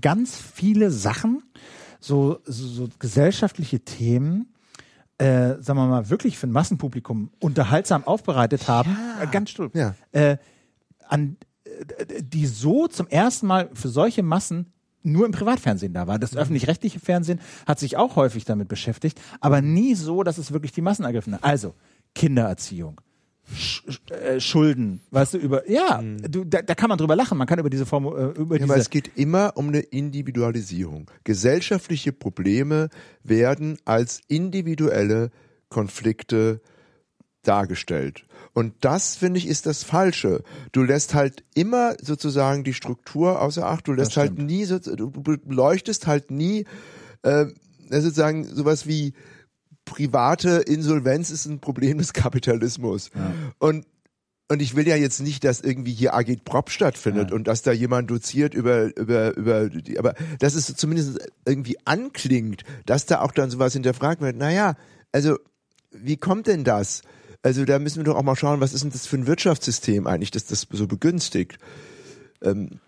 ganz viele Sachen, so, so, so gesellschaftliche Themen, äh, sagen wir mal, wirklich für ein Massenpublikum unterhaltsam aufbereitet haben, äh, ganz stolz, Ja. äh, an, äh, die so zum ersten Mal für solche Massen nur im Privatfernsehen da war. Das öffentlich-rechtliche Fernsehen hat sich auch häufig damit beschäftigt, aber nie so, dass es wirklich die Massen ergriffen hat. Also Kindererziehung. Sch äh, Schulden, weißt du, über, ja, du, da, da kann man drüber lachen, man kann über diese Form, äh, über Ja, diese, aber es geht immer um eine Individualisierung. Gesellschaftliche Probleme werden als individuelle Konflikte dargestellt. Und das, finde ich, ist das Falsche. Du lässt halt immer sozusagen die Struktur außer Acht. Du lässt halt nie, so, du beleuchtest halt nie äh, sozusagen sowas wie private Insolvenz ist ein Problem des Kapitalismus. Und und ich will ja jetzt nicht, dass irgendwie hier Agit Prop stattfindet und dass da jemand doziert über, über, über, die, aber dass es zumindest irgendwie anklingt, dass da auch dann sowas hinterfragt wird. Naja, also, wie kommt denn das? Also, da müssen wir doch auch mal schauen, was ist denn das für ein Wirtschaftssystem eigentlich, das das so begünstigt? Ähm,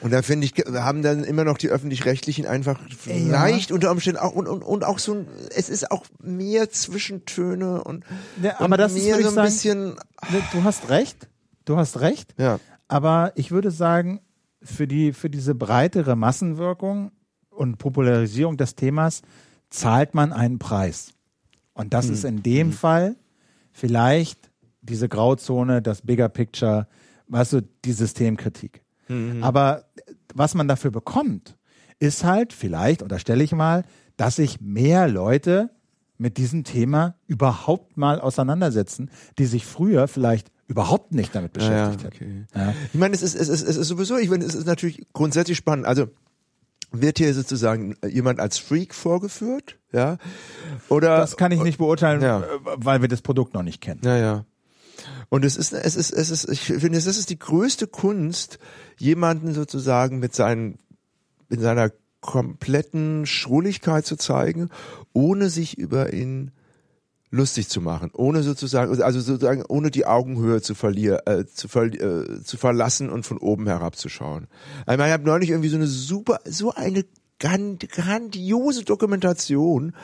und da finde ich, haben dann immer noch die öffentlich-rechtlichen einfach vielleicht unter Umständen auch und, und, und auch so ein, es ist auch mehr Zwischentöne und, Ja, und aber das ist, mehr würde so ein sagen- bisschen du hast recht, du hast recht, Ja. aber ich würde sagen, für die, für diese breitere Massenwirkung und Popularisierung des Themas zahlt man einen Preis. Und das ist in dem Fall vielleicht diese Grauzone, das Bigger Picture, weißt du, die Systemkritik. Aber was man dafür bekommt, ist halt vielleicht, unterstelle ich mal, dass sich mehr Leute mit diesem Thema überhaupt mal auseinandersetzen, die sich früher vielleicht überhaupt nicht damit beschäftigt ja, hätten. okay. Ja. Ich meine, es ist, es ist, es ist sowieso, ich meine, es ist natürlich grundsätzlich spannend. Also wird hier sozusagen jemand als Freak vorgeführt, ja? Oder Das kann ich nicht beurteilen, Ja. äh, weil wir das Produkt noch nicht kennen. Ja, ja. Und es ist, es ist, es ist, ich finde, das ist die größte Kunst, jemanden sozusagen mit seinen, mit seiner kompletten Schrulligkeit zu zeigen, ohne sich über ihn lustig zu machen, ohne sozusagen, also sozusagen ohne die Augenhöhe zu verlieren, äh, zu, ver äh, zu verlassen und von oben herabzuschauen. Also ich habe neulich irgendwie so eine super, so eine gran grandiose Dokumentation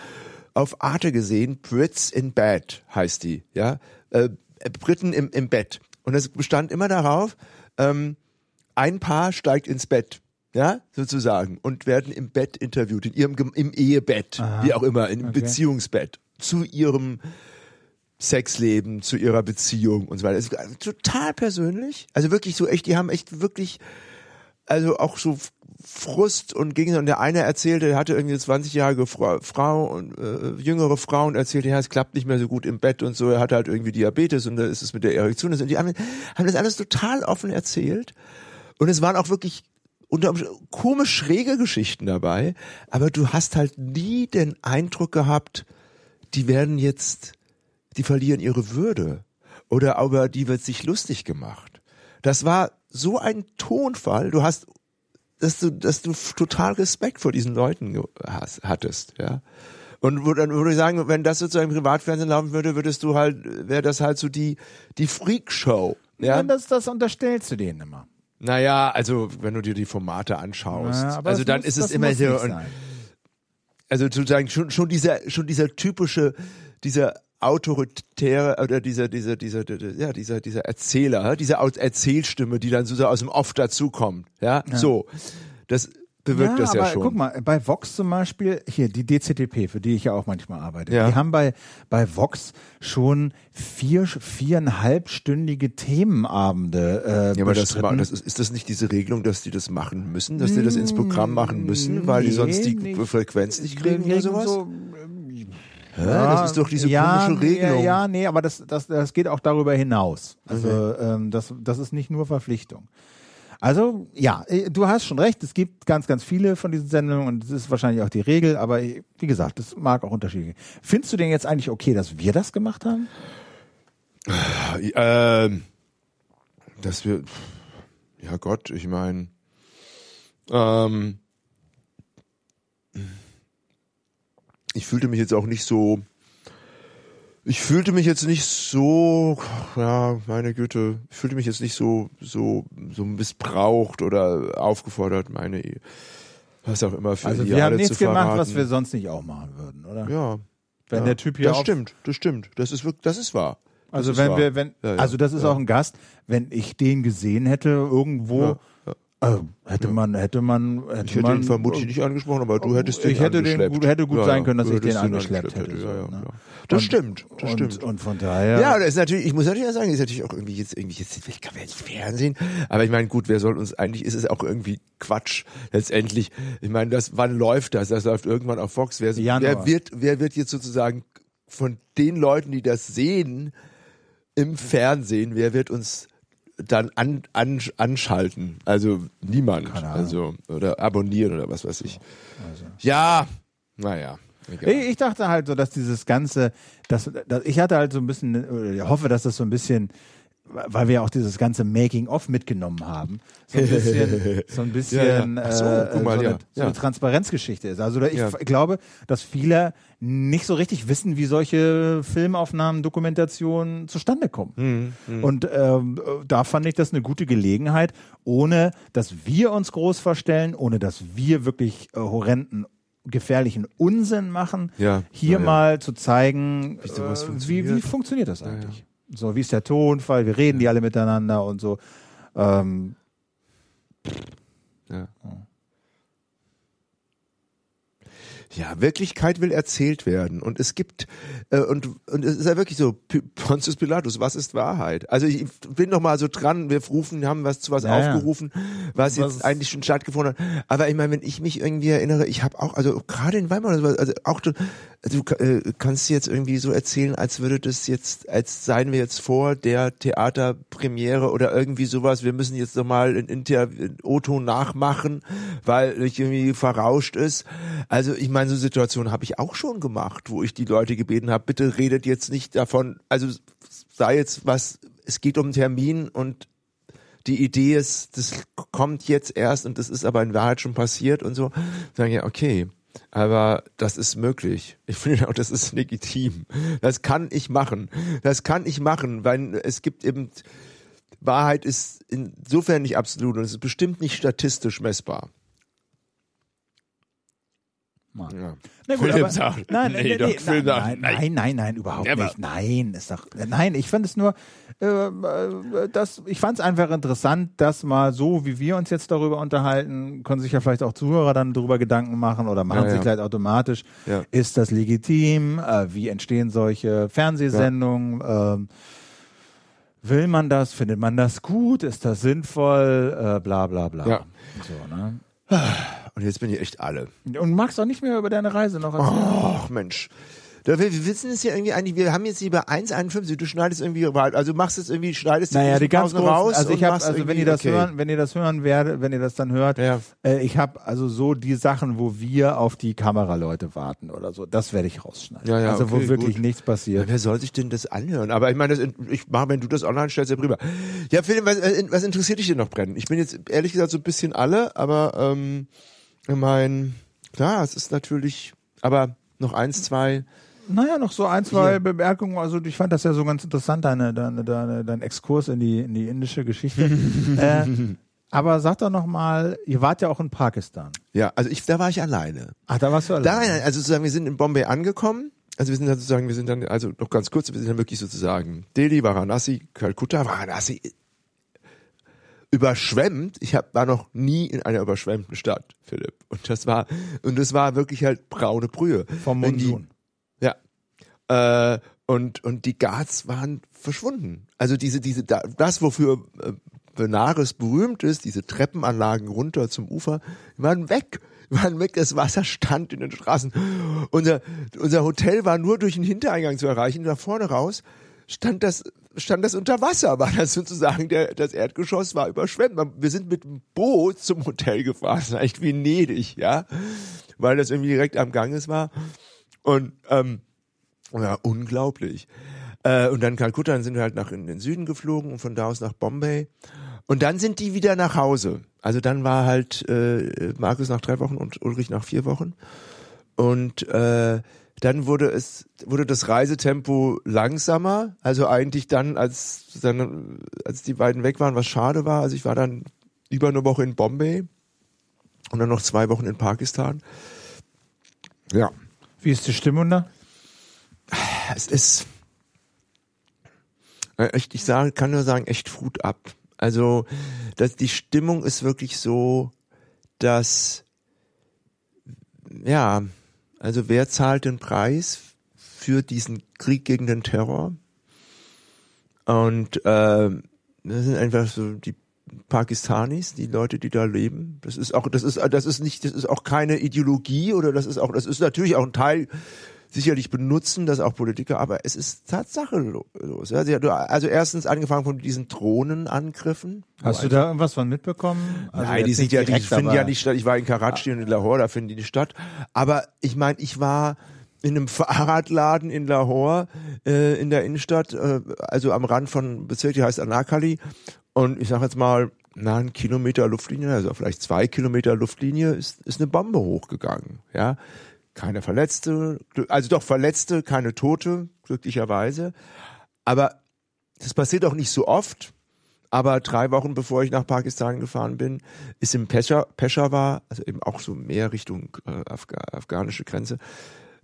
auf Arte gesehen. Brits in Bed heißt die, ja, äh, Briten im, im Bett. Und es bestand immer darauf, ähm, ein Paar steigt ins Bett, ja, sozusagen, und werden im Bett interviewt, in ihrem im Ehebett, wie auch immer, im Beziehungsbett, zu ihrem Sexleben, zu ihrer Beziehung und so weiter. Ist total persönlich. Also wirklich so echt, die haben echt wirklich, also auch so Frust und ging und der eine erzählte, er hatte irgendwie eine 20-jährige Frau, und äh, jüngere Frau und erzählte, ja, es klappt nicht mehr so gut im Bett und so, er hatte halt irgendwie Diabetes und da ist es mit der Erektion und die haben, haben das alles total offen erzählt und es waren auch wirklich unter komisch schräge Geschichten dabei, aber du hast halt nie den Eindruck gehabt, die werden jetzt, die verlieren ihre Würde oder über die wird sich lustig gemacht. Das war so ein Tonfall. Du hast, dass du, dass du total Respekt vor diesen Leuten hast, hattest, ja. Und wo, dann würde ich sagen, wenn das sozusagen im Privatfernsehen laufen würde, würdest du halt, wäre das halt so die, die Freakshow, ja. Ja, das, das unterstellst du denen immer. Naja, also, wenn du dir die Formate anschaust. Ja, aber also dann muss- ist es immer so, und, also sozusagen schon, schon dieser, schon dieser typische, dieser autoritäre oder dieser, dieser, dieser, ja, dieser, dieser Erzähler, diese Erzählstimme, die dann so aus dem Off dazukommt, ja, so. Das bewirkt das ja aber schon. guck mal, bei Vox zum Beispiel, hier die DCTP, für die ich ja auch manchmal arbeite, Ja. die haben bei, bei Vox schon vier, viereinhalbstündige Themenabende äh, ja, aber das, bestritten. das ist, ist das nicht diese Regelung, dass die das machen müssen, dass die das ins Programm machen müssen, weil die nee, sonst die nicht. Frequenz nicht kriegen oder sowas? So, Hä? das ist doch diese ja, komische Regelung. Ja, ja, nee, aber das, das, das geht auch darüber hinaus. Also ähm, das, das ist nicht nur Verpflichtung. Also ja, äh, du hast schon recht, es gibt ganz, ganz viele von diesen Sendungen und das ist wahrscheinlich auch die Regel, aber äh, wie gesagt, das mag auch Unterschiede. Findest du denn jetzt eigentlich okay, dass wir das gemacht haben? Ähm, dass wir, ja Gott, ich meine, ähm, ich fühlte mich jetzt auch nicht so, ich fühlte mich jetzt nicht so, ja, meine Güte, ich fühlte mich jetzt nicht so, so, so missbraucht oder aufgefordert, meine, was auch immer für Also wir haben nichts gemacht, was wir sonst nicht auch machen würden, oder? ja. Wenn ja. der Typ hier Das stimmt, das stimmt. Das ist wirklich, das ist wahr. Das Also ist wenn wahr. wir, wenn, Ja, ja. also das ist auch ein Gast, wenn ich den gesehen hätte irgendwo, äh, hätte man, hätte man, hätte Ich hätte man, ihn vermutlich nicht angesprochen, aber du hättest den ich hätte den angeschleppt. gut, hätte gut Ja, sein können, dass ich den angeschleppt hätte. So, ja, ne? Das Und- stimmt, das und, stimmt. Und von daher. Ja, das ist natürlich, ich muss natürlich auch sagen, ist natürlich auch irgendwie jetzt irgendwie jetzt, ich kann ja nicht Fernsehen, aber ich meine, gut, wer soll uns eigentlich ist es auch irgendwie Quatsch letztendlich. Ich meine, das wann läuft das? Das läuft irgendwann auf Fox. Wer, wer wird wer wird jetzt sozusagen von den Leuten, die das sehen im Fernsehen, wer wird uns dann an, an, anschalten? Also niemand, also oder abonnieren oder was weiß ich. Ja, naja. egal. Ich, dachte halt so, dass dieses ganze, dass, dass ich hatte halt so ein bisschen, oder ich hoffe, dass das so ein bisschen, weil wir auch dieses ganze Making-of mitgenommen haben, so ein bisschen, <laughs> so ein bisschen Ja, ja. So, äh, mal, so, ja. eine, so Ja. eine Transparenzgeschichte ist. Also ich glaube, dass viele nicht so richtig wissen, wie solche Filmaufnahmen, Dokumentationen zustande kommen. Mhm, Und ähm, da fand ich das eine gute Gelegenheit, ohne dass wir uns groß verstellen, ohne dass wir wirklich äh, horrenden gefährlichen Unsinn machen, hier mal zu zeigen, Wie äh, wie, wie funktioniert das eigentlich? So, wie ist der Tonfall? Wir reden die alle miteinander und so. Ähm, Ja. Ja, Wirklichkeit will erzählt werden und es gibt äh, und und es ist ja wirklich so P- Pontius Pilatus, was ist Wahrheit? Also ich bin noch mal so dran, wir rufen, haben was zu was Ja, ja. aufgerufen, was, Was jetzt eigentlich schon stattgefunden hat. Aber ich meine, wenn ich mich irgendwie erinnere, ich habe auch also gerade in Weimar, also also auch du, du äh, kannst jetzt irgendwie so erzählen, als würde das jetzt als seien wir jetzt vor der Theaterpremiere oder irgendwie sowas, wir müssen jetzt noch mal ein Inter ein O-Ton nachmachen, weil ich irgendwie verrauscht ist. Also ich meine, so Situationen habe ich auch schon gemacht, wo ich die Leute gebeten habe, bitte redet jetzt nicht davon, also sei jetzt was, es geht um einen Termin und die Idee ist, das kommt jetzt erst und das ist aber in Wahrheit schon passiert und so. Sagen ja, okay, aber das ist möglich. Ich finde auch, <laughs> das ist legitim. Das kann ich machen. Das kann ich machen, weil es gibt eben Wahrheit ist insofern nicht absolut und es ist bestimmt nicht statistisch messbar. Mann. Ja. Na gut, Philipp aber, sagt, nein, nee, nee, doch, nee, nein, nein, nein. nein, nein, nein, überhaupt Never. nicht. Nein, ist doch, nein, ich fand es nur, äh, äh, das, ich fand es einfach interessant, dass mal so, wie wir uns jetzt darüber unterhalten, können sich ja vielleicht auch Zuhörer dann darüber Gedanken machen oder machen Ja, sich ja. vielleicht automatisch, Ja. ist das legitim, äh, wie entstehen solche Fernsehsendungen, ähm, Will man das? Findet man das gut? Ist das sinnvoll? Äh, bla bla bla. Ja. So, ne? Und jetzt bin ich echt alle. Und magst auch nicht mehr über deine Reise noch erzählen? Ach Mensch. Wir, wissen es ja irgendwie eigentlich, wir haben jetzt hier bei 1,51, du schneidest irgendwie, also machst es irgendwie, schneidest Naja, die ganz Pausen großen, raus also ich habe, machst also wenn ihr das okay. hören, wenn ihr das hören werdet, wenn ihr das dann hört, Ja. äh, ich habe also so die Sachen, wo wir auf die Kameraleute warten oder so, das werde ich rausschneiden. Ja, ja, also wo okay, wirklich gut. nichts passiert. wer soll sich denn das anhören? Aber ich meine, das, ich mache, wenn du das online stellst, ja prima. Ja, Philipp, was, äh, was interessiert dich denn noch brennen? Ich bin jetzt ehrlich gesagt so ein bisschen alle, aber ähm, ich mein, klar, es ist natürlich, aber noch eins, zwei. Naja, noch so ein, zwei Hier. Bemerkungen. Also ich fand das ja so ganz interessant, deine, deine, deine, dein Exkurs in die, in die indische Geschichte. <laughs> äh, aber sag doch noch mal, ihr wart ja auch in Pakistan. Ja, also ich, da war ich alleine. Ach, da warst du allein. Da, also sozusagen, wir sind in Bombay angekommen. Also wir sind dann sozusagen, wir sind dann, also noch ganz kurz, wir sind dann wirklich sozusagen Delhi, Varanasi, Kalkutta, Varanasi überschwemmt. Ich hab, war noch nie in einer überschwemmten Stadt, Philipp. Und das war, und das war wirklich halt braune Brühe. Vom Monsun. Äh, und, und die Ghats waren verschwunden. Also diese, diese, da- das, wofür äh, Benares berühmt ist, diese Treppenanlagen runter zum Ufer, waren weg. Waren weg, das Wasser stand in den Straßen. Unser, unser Hotel war nur durch den Hintereingang zu erreichen. Da vorne raus stand das, stand das unter Wasser, war das sozusagen, der, das Erdgeschoss war überschwemmt. Wir sind mit dem Boot zum Hotel gefahren, das echt Venedig, ja, weil das irgendwie direkt am Ganges war. Und, ähm, ja, unglaublich. Äh, und dann Kalkutta, dann sind wir halt nach in den Süden geflogen und von da aus nach Bombay. Und dann sind die wieder nach Hause. Also dann war halt äh, Markus nach drei Wochen und Ulrich nach vier Wochen. Und äh, dann wurde es wurde das Reisetempo langsamer. Also eigentlich dann, als dann als die beiden weg waren, was schade war. Also ich war dann über eine Woche in Bombay und dann noch zwei Wochen in Pakistan. Ja, Wie ist die Stimmung da? Es ist äh, echt, ich sage, kann nur sagen, echt Hut ab. Also, dass die Stimmung ist wirklich so, dass ja, also wer zahlt den Preis für diesen Krieg gegen den Terror? Und äh, das sind einfach so die Pakistanis, die Leute, die da leben. Das ist auch, das ist, das ist nicht, das ist auch keine Ideologie oder das ist auch, das ist natürlich auch ein Teil sicherlich benutzen das auch Politiker, aber es ist Tatsache lo- los. Ja, also erstens angefangen von diesen Drohnenangriffen. Hast du da irgendwas von mitbekommen? Also Nein, die sind ja, die direkt, finden aber- ja nicht statt. Ich war in Karachi und in Lahore, da finden die nicht statt. Aber ich meine, ich war in einem <laughs> Fahrradladen in Lahore, äh, in der Innenstadt, äh, also am Rand von Bezirk, die heißt Anakali. Und ich sage jetzt mal, na, ein Kilometer Luftlinie, also vielleicht zwei Kilometer Luftlinie, ist, ist eine Bombe hochgegangen. Ja, keine Verletzte, also doch Verletzte, keine Tote, glücklicherweise. Aber das passiert auch nicht so oft. Aber drei Wochen bevor ich nach Pakistan gefahren bin, ist im Peshawar, Peshawar also eben auch so mehr Richtung äh, Afga afghanische Grenze,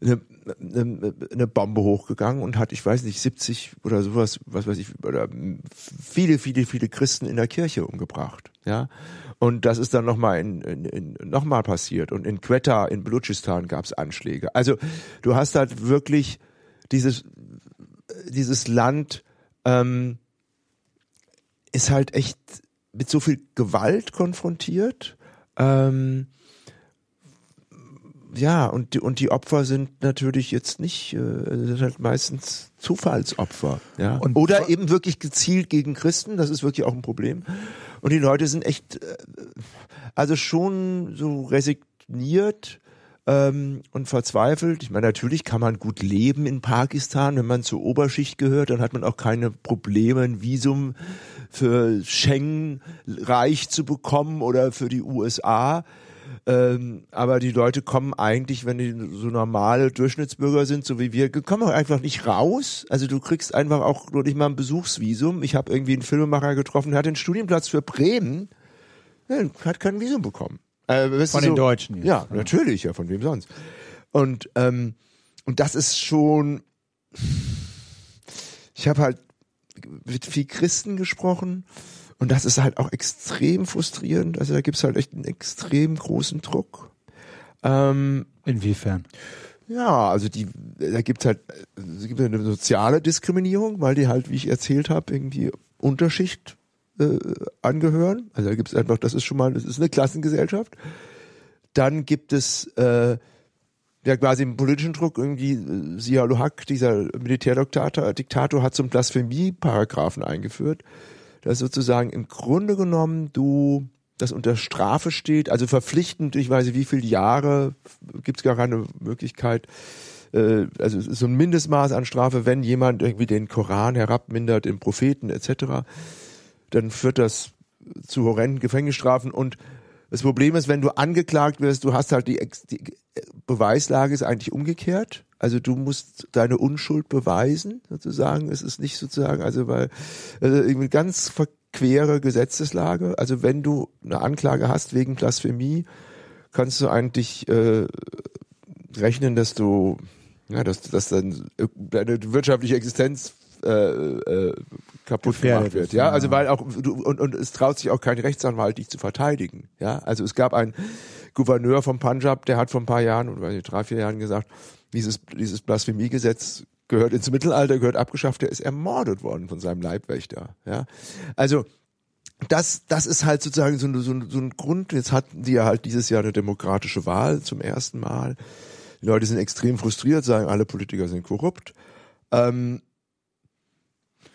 eine, eine, eine Bombe hochgegangen und hat, ich weiß nicht, 70 oder sowas, was weiß ich, oder viele, viele, viele Christen in der Kirche umgebracht. Ja, und das ist dann nochmal in, in, in, noch passiert. Und in Quetta, in Belutschistan gab es Anschläge. Also du hast halt wirklich dieses, dieses Land ähm, ist halt echt mit so viel Gewalt konfrontiert. Ähm, ja, und die, und die Opfer sind natürlich jetzt nicht, äh, sind halt meistens Zufallsopfer, ja. Und Oder eben wirklich gezielt gegen Christen, das ist wirklich auch ein Problem. Und die Leute sind echt, äh, also schon so resigniert ähm, und verzweifelt. Ich meine, natürlich kann man gut leben in Pakistan, wenn man zur Oberschicht gehört, dann hat man auch keine Probleme, ein Visum für Schengen reich zu bekommen oder für die USA. Ähm, aber die Leute kommen eigentlich, wenn die so normale Durchschnittsbürger sind, so wie wir, kommen auch einfach nicht raus. Also du kriegst einfach auch nur nicht mal ein Besuchsvisum. Ich habe irgendwie einen Filmemacher getroffen, der hat den Studienplatz für Bremen, ja, hat kein Visum bekommen. Äh, Von den Deutschen jetzt. Ja, natürlich, ja, von wem sonst. Und, ähm, und das ist schon, ich habe halt mit viel Christen gesprochen und das ist halt auch extrem frustrierend. Also da gibt's halt echt einen extrem großen Druck. Ähm, Inwiefern? ja, also die, da gibt's halt, es gibt eine soziale Diskriminierung, weil die halt, wie ich erzählt habe, irgendwie Unterschicht äh, angehören. Also da gibt's einfach, das ist schon mal, das ist eine Klassengesellschaft. Dann gibt es äh, ja quasi einen politischen Druck, irgendwie äh, Zia Haq, dieser Militärdiktator, Diktator hat einen Blasphemie-Paragraphen eingeführt, dass sozusagen im Grunde genommen du das unter Strafe steht, also verpflichtend, ich weiß nicht wie viele Jahre, gibt es gar keine Möglichkeit, äh, also so ein Mindestmaß an Strafe, wenn jemand irgendwie den Koran herabmindert, den Propheten etc., dann führt das zu horrenden Gefängnisstrafen und das Problem ist, wenn du angeklagt wirst, du hast halt die, die Beweislage ist eigentlich umgekehrt. Also du musst deine Unschuld beweisen, sozusagen. Es ist nicht sozusagen, also weil also irgendwie ganz verquere Gesetzeslage. Also wenn du eine Anklage hast wegen Blasphemie, kannst du eigentlich äh, rechnen, dass du, ja, dass, dass dann deine wirtschaftliche Existenz äh, äh, kaputt Gefährdet gemacht wird. Ja, ja. also weil auch du, und, und es traut sich auch kein Rechtsanwalt, dich zu verteidigen. Ja, also es gab einen Gouverneur vom Punjab, der hat vor ein paar Jahren, oder drei, vier Jahren gesagt, dieses, dieses Blasphemiegesetz gehört ins Mittelalter, gehört abgeschafft, der ist ermordet worden von seinem Leibwächter. Ja, also das, das ist halt sozusagen so, ein- so, ein- so ein Grund. Jetzt hatten die ja halt dieses Jahr eine demokratische Wahl zum ersten Mal. Die Leute sind extrem frustriert, sagen, alle Politiker sind korrupt. Ähm,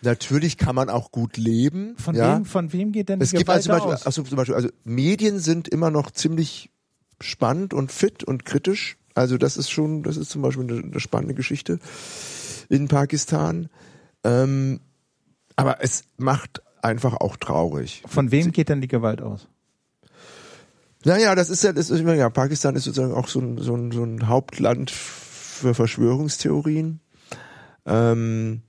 natürlich kann man auch gut leben. Von, ja. wem, von wem geht denn die Es gibt Gewalt also zum Beispiel, aus? achso, zum Beispiel, also Medien sind immer noch ziemlich spannend und fit und kritisch. Also das ist schon, das ist zum Beispiel eine, eine spannende Geschichte in Pakistan. Ähm, aber es macht einfach auch traurig. Von wem geht denn die Gewalt aus? Naja, das ist ja, das ist, ja, Pakistan ist sozusagen auch so ein, so ein, so ein Hauptland für Verschwörungstheorien. Ähm,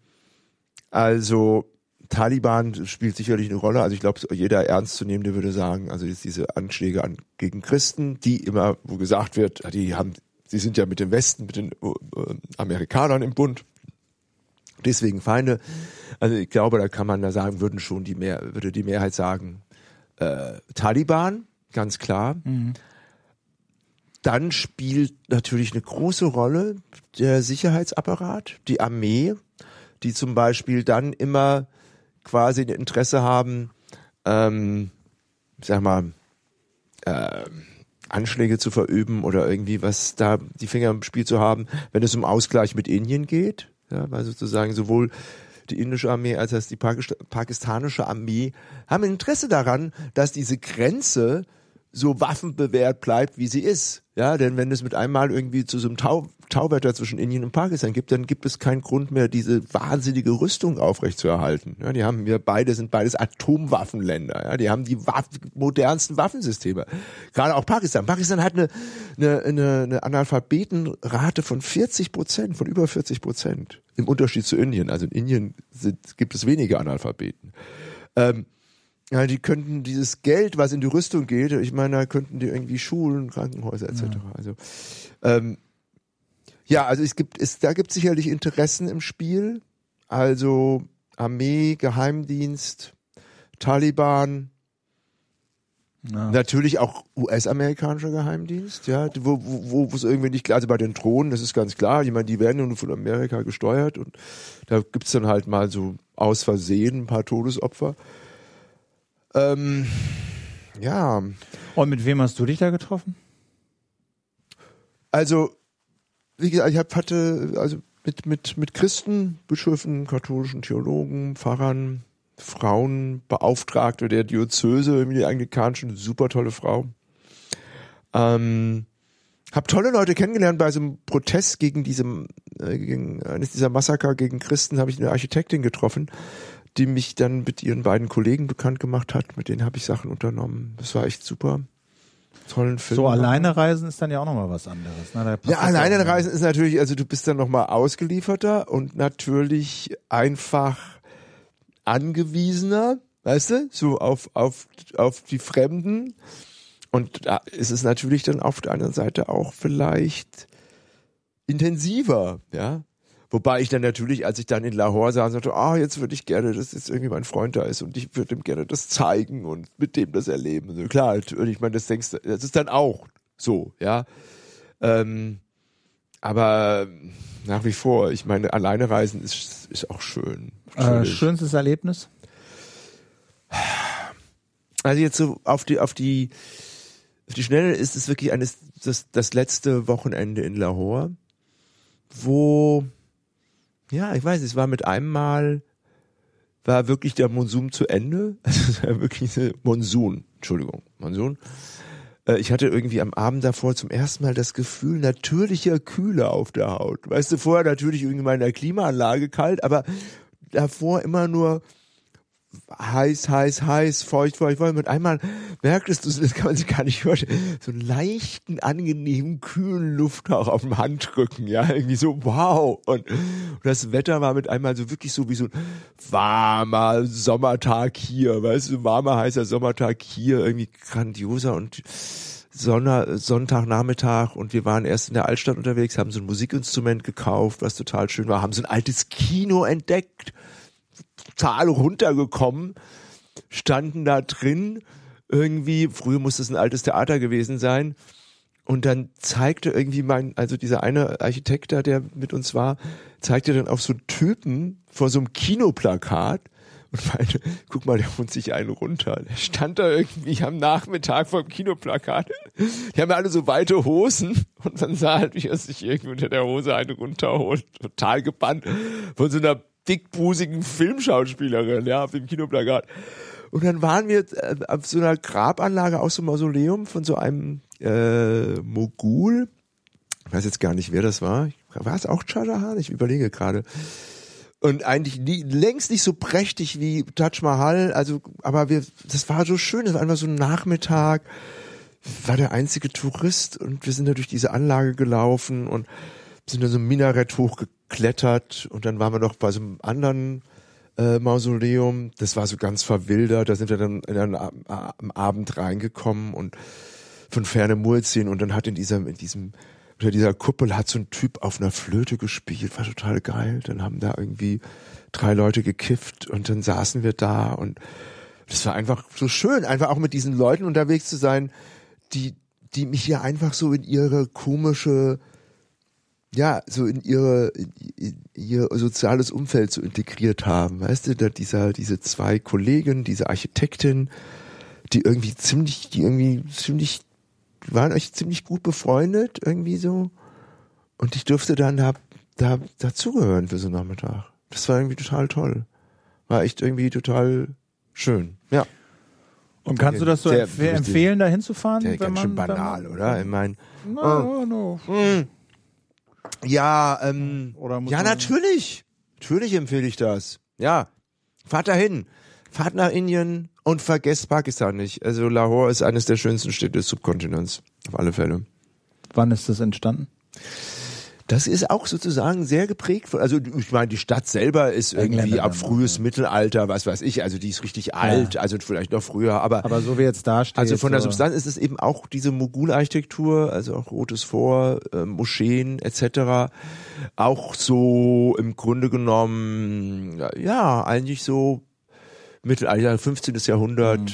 also Taliban spielt sicherlich eine Rolle. Also ich glaube, jeder Ernstzunehmende würde sagen, also jetzt diese Anschläge an, gegen Christen, die immer, wo gesagt wird, die haben, sie sind ja mit dem Westen, mit den äh, Amerikanern im Bund. Deswegen Feinde. Also ich glaube, da kann man da sagen, würden schon die mehr, würde die Mehrheit sagen, äh, Taliban, ganz klar. Dann spielt natürlich eine große Rolle der Sicherheitsapparat, die Armee, die zum Beispiel dann immer quasi ein Interesse haben, ähm, ich sag mal, äh, Anschläge zu verüben oder irgendwie was da die Finger im Spiel zu haben, wenn es um Ausgleich mit Indien geht, ja, weil sozusagen sowohl die indische Armee als auch die Pakist pakistanische Armee haben Interesse daran, dass diese Grenze so waffenbewehrt bleibt, wie sie ist. Ja, denn wenn es mit einmal irgendwie zu so einem Tau Tauwetter zwischen Indien und Pakistan gibt, dann gibt es keinen Grund mehr, diese wahnsinnige Rüstung aufrechtzuerhalten. Ja, die haben wir beide sind beides Atomwaffenländer. Ja, die haben die Waff modernsten Waffensysteme. Gerade auch Pakistan. Pakistan hat eine, eine, eine, eine Analphabetenrate von 40 Prozent, von über 40 Prozent. Im Unterschied zu Indien. Also in Indien sind, gibt es weniger Analphabeten. Ähm, ja, die könnten dieses Geld, was in die Rüstung geht, ich meine, da könnten die irgendwie Schulen, Krankenhäuser etc. Also ähm, ja, also es gibt, es, da gibt sicherlich Interessen im Spiel. Also Armee, Geheimdienst, Taliban, Ja. natürlich auch US-amerikanischer Geheimdienst, ja, wo, wo, wo wo es irgendwie nicht klar, also bei den Drohnen, das ist ganz klar, ich meine, die werden nun von Amerika gesteuert und da gibt's dann halt mal so aus Versehen ein paar Todesopfer. Ähm, ja, Und mit wem hast du dich da getroffen? Also, wie gesagt, ich hab, hatte also mit, mit, mit Christen, Bischöfen, katholischen Theologen, Pfarrern, Frauen, Beauftragte der Diözese, irgendwie die anglikanischen, super tolle Frau. Ähm, hab tolle Leute kennengelernt bei so einem Protest gegen diesem, äh, gegen eines dieser Massaker gegen Christen, habe ich eine Architektin getroffen, die mich dann mit ihren beiden Kollegen bekannt gemacht hat. Mit denen habe ich Sachen unternommen. Das war echt super. Tollen Film. So alleine reisen ist dann ja auch nochmal was anderes. Ne? Ja, alleine reisen ist natürlich, also du bist dann nochmal ausgelieferter und natürlich einfach angewiesener, weißt du, so auf, auf, auf die Fremden. Und da ist es natürlich dann auf der anderen Seite auch vielleicht intensiver, ja. Wobei ich dann natürlich, als ich dann in Lahore saß, sagte, ah, jetzt würde ich gerne, dass jetzt irgendwie mein Freund da ist und ich würde ihm gerne das zeigen und mit dem das erleben. Also klar, natürlich, ich meine, das denkst du, das ist dann auch so, ja. Ähm, aber nach wie vor, ich meine, alleine reisen ist, ist auch schön. Äh, schönstes Erlebnis? Also jetzt so auf die, auf die, auf die Schnelle ist es wirklich eines, das, das letzte Wochenende in Lahore, wo, ja, ich weiß, es war mit einem Mal, war wirklich der Monsun zu Ende. <laughs> Es war wirklich eine Monsun, Entschuldigung, Monsun. Äh, Ich hatte irgendwie am Abend davor zum ersten Mal das Gefühl natürlicher Kühle auf der Haut. Weißt du, vorher natürlich irgendwie mal in der Klimaanlage kalt, aber davor immer nur heiß, heiß, heiß, feucht, feucht, feucht. Mit einmal merktest du, das kann man sich gar nicht vorstellen, so einen leichten, angenehmen, kühlen Lufthauch auf dem Handrücken, ja, irgendwie so, wow. Und, und das Wetter war mit einmal so wirklich so wie so ein warmer Sommertag hier, weißt du, warmer, heißer Sommertag hier, irgendwie grandioser und Sonner, Sonntagnachmittag und wir waren erst in der Altstadt unterwegs, haben so ein Musikinstrument gekauft, was total schön war, haben so ein altes Kino entdeckt, total runtergekommen, standen da drin, irgendwie, früher muss es ein altes Theater gewesen sein, und dann zeigte irgendwie mein, also dieser eine Architekt da, der mit uns war, zeigte dann auf so Typen vor so einem Kinoplakat und meinte, guck mal, der holt sich einen runter. Der stand da irgendwie am Nachmittag vor dem Kinoplakat. Die haben ja alle so weite Hosen und dann sah halt, wie er sich irgendwie unter der Hose einen runterholt. Total gebannt von so einer dickbusigen Filmschauspielerin, ja, auf dem Kinoplakat. Und dann waren wir äh, auf so einer Grabanlage aus so einem Mausoleum von so einem äh, Mogul. Ich weiß jetzt gar nicht, wer das war. War es auch Shah Ich überlege gerade. Und eigentlich nie, längst nicht so prächtig wie Taj Mahal. Also, aber wir, das war so schön. Das war einfach so ein Nachmittag. War der einzige Tourist und wir sind da durch diese Anlage gelaufen und sind da so ein Minarett hochgeklettert und dann waren wir noch bei so einem anderen äh, Mausoleum. Das war so ganz verwildert. Da sind wir dann in einen, am Abend reingekommen und von ferne Muezzin und dann hat in diesem, in diesem, unter dieser Kuppel hat so ein Typ auf einer Flöte gespielt, war total geil. Dann haben da irgendwie drei Leute gekifft und dann saßen wir da und das war einfach so schön, einfach auch mit diesen Leuten unterwegs zu sein, die, die mich hier einfach so in ihre komische, ja, so in ihre, in, ihr soziales Umfeld so integriert haben. Weißt du, da dieser, diese zwei Kollegen, diese Architektin, die irgendwie ziemlich, die irgendwie ziemlich, waren euch ziemlich gut befreundet, irgendwie so. Und ich durfte dann da, da, dazugehören für so einen Nachmittag. Das war irgendwie total toll. War echt irgendwie total schön. Ja. Und kannst du das so empf empfehlen, da hinzufahren? Wenn ganz schön banal, oder? Ich meine, No, no. Ja, ähm, Oder muss ja, man- natürlich. Natürlich empfehle ich das. Ja. Fahrt dahin. Fahrt nach Indien und vergesst Pakistan nicht. Also Lahore ist eines der schönsten Städte des Subkontinents. Auf alle Fälle. Wann ist das entstanden? Das ist auch sozusagen sehr geprägt von, also ich meine, die Stadt selber ist irgendwie Engländer ab frühes Mittelalter, was weiß ich, also die ist richtig alt, also vielleicht noch früher, aber, Aber so wie jetzt da steht. also von der so- Substanz ist es eben auch diese Mogul-Architektur, also auch Rotes Vor, äh, Moscheen etc. Auch so im Grunde genommen, ja, eigentlich so Mittelalter, 15. Jahrhundert,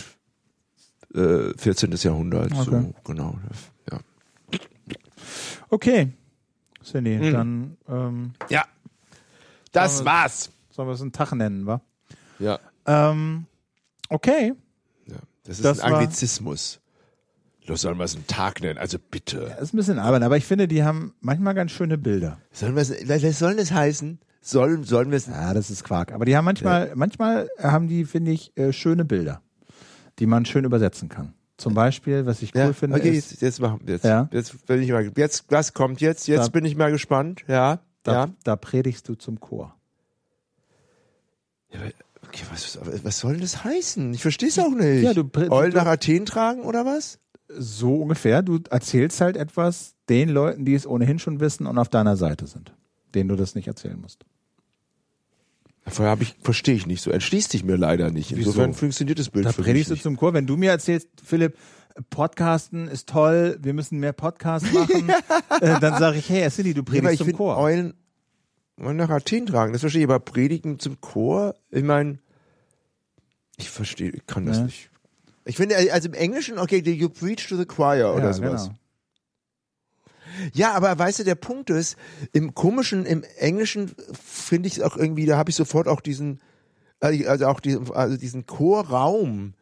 äh, 14. Jahrhundert, so Okay. genau. Ja. Okay. Cindy, Mhm. dann ähm, ja. Das war's. sollen wir es einen Tag nennen, wa? Ja. Ähm, okay. Ja, das ist Das ein Anglizismus. Das sollen wir es einen Tag nennen, also bitte. Das ist ein bisschen albern, aber ich finde, die haben manchmal ganz schöne Bilder. Sollen wir es, was was soll das heißen? Sollen, sollen wir es, Ja, das ist Quark. Aber die haben manchmal, manchmal haben die, finde ich, äh, schöne Bilder, die man schön übersetzen kann. Zum Beispiel, was ich cool ja, finde, okay, ist, jetzt, jetzt machen wir jetzt. Ja. Jetzt bin ich mal, jetzt, was kommt jetzt? Jetzt Da- bin ich mal gespannt, ja. da, ja. da predigst du zum Chor. Ja, Okay, was, was soll das heißen? Ich verstehe es auch nicht. Ja, du du- nach Athen tragen oder was? So ungefähr. Du erzählst halt etwas den Leuten, die es ohnehin schon wissen und auf deiner Seite sind, denen du das nicht erzählen musst. Vorher habe ich, verstehe ich nicht so. Entschließt sich mir leider nicht. Insofern Wieso? funktioniert das Bild Da für mich predigst du nicht. zum Chor. Wenn du mir erzählst, Philipp, Podcasten ist toll, wir müssen mehr Podcasts <laughs> machen, äh, dann sage ich, hey, Cindy, du Ja, predigst ich zum Chor. Eulen, Eulen nach Athen tragen, das verstehe ich. Aber predigen zum Chor, ich meine, ich verstehe, ich kann das Ja. nicht. Ich finde, also im Englischen, okay, you preach to the choir oder ja, sowas. genau. Ja, aber weißt du, der Punkt ist, im komischen, im Englischen finde ich es auch irgendwie, da habe ich sofort auch diesen, äh, also auch diesen, also diesen Chorraum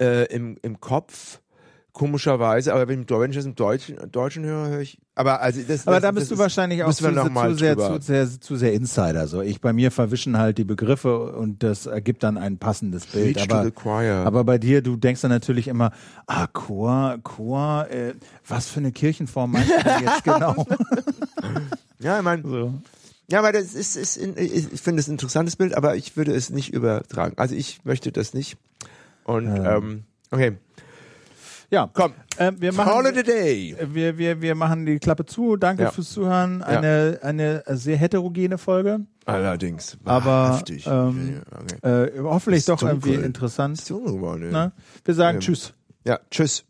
äh, im, im Kopf, komischerweise, aber wenn ich das im Deutschen, Deutschen höre, höre ich, aber also das Aber das, da bist du ist- wahrscheinlich auch zu, zu, sehr, zu, sehr, zu sehr Insider. So, ich bei mir verwischen halt die Begriffe und das ergibt dann ein passendes Bild. Preach to Aber, the choir. aber bei dir, du denkst dann natürlich immer, ah, Chor, Chor, äh, was für eine Kirchenform meinst du jetzt genau? <laughs> ja, ich meine, so. ja, aber das ist, ist in, ich finde es ein interessantes Bild, aber ich würde es nicht übertragen. Also ich möchte das nicht. Und ähm, okay, Ja, komm, äh, wir machen. call it a day. Wir, wir, wir machen die Klappe zu. Danke Ja. fürs Zuhören. Eine, eine sehr heterogene Folge, Allerdings. aber ähm, okay. äh, hoffentlich Ist doch dunkel. irgendwie interessant. Ist dunkel geworden, ja. Ne? Wir sagen Ähm, Tschüss. Ja, tschüss.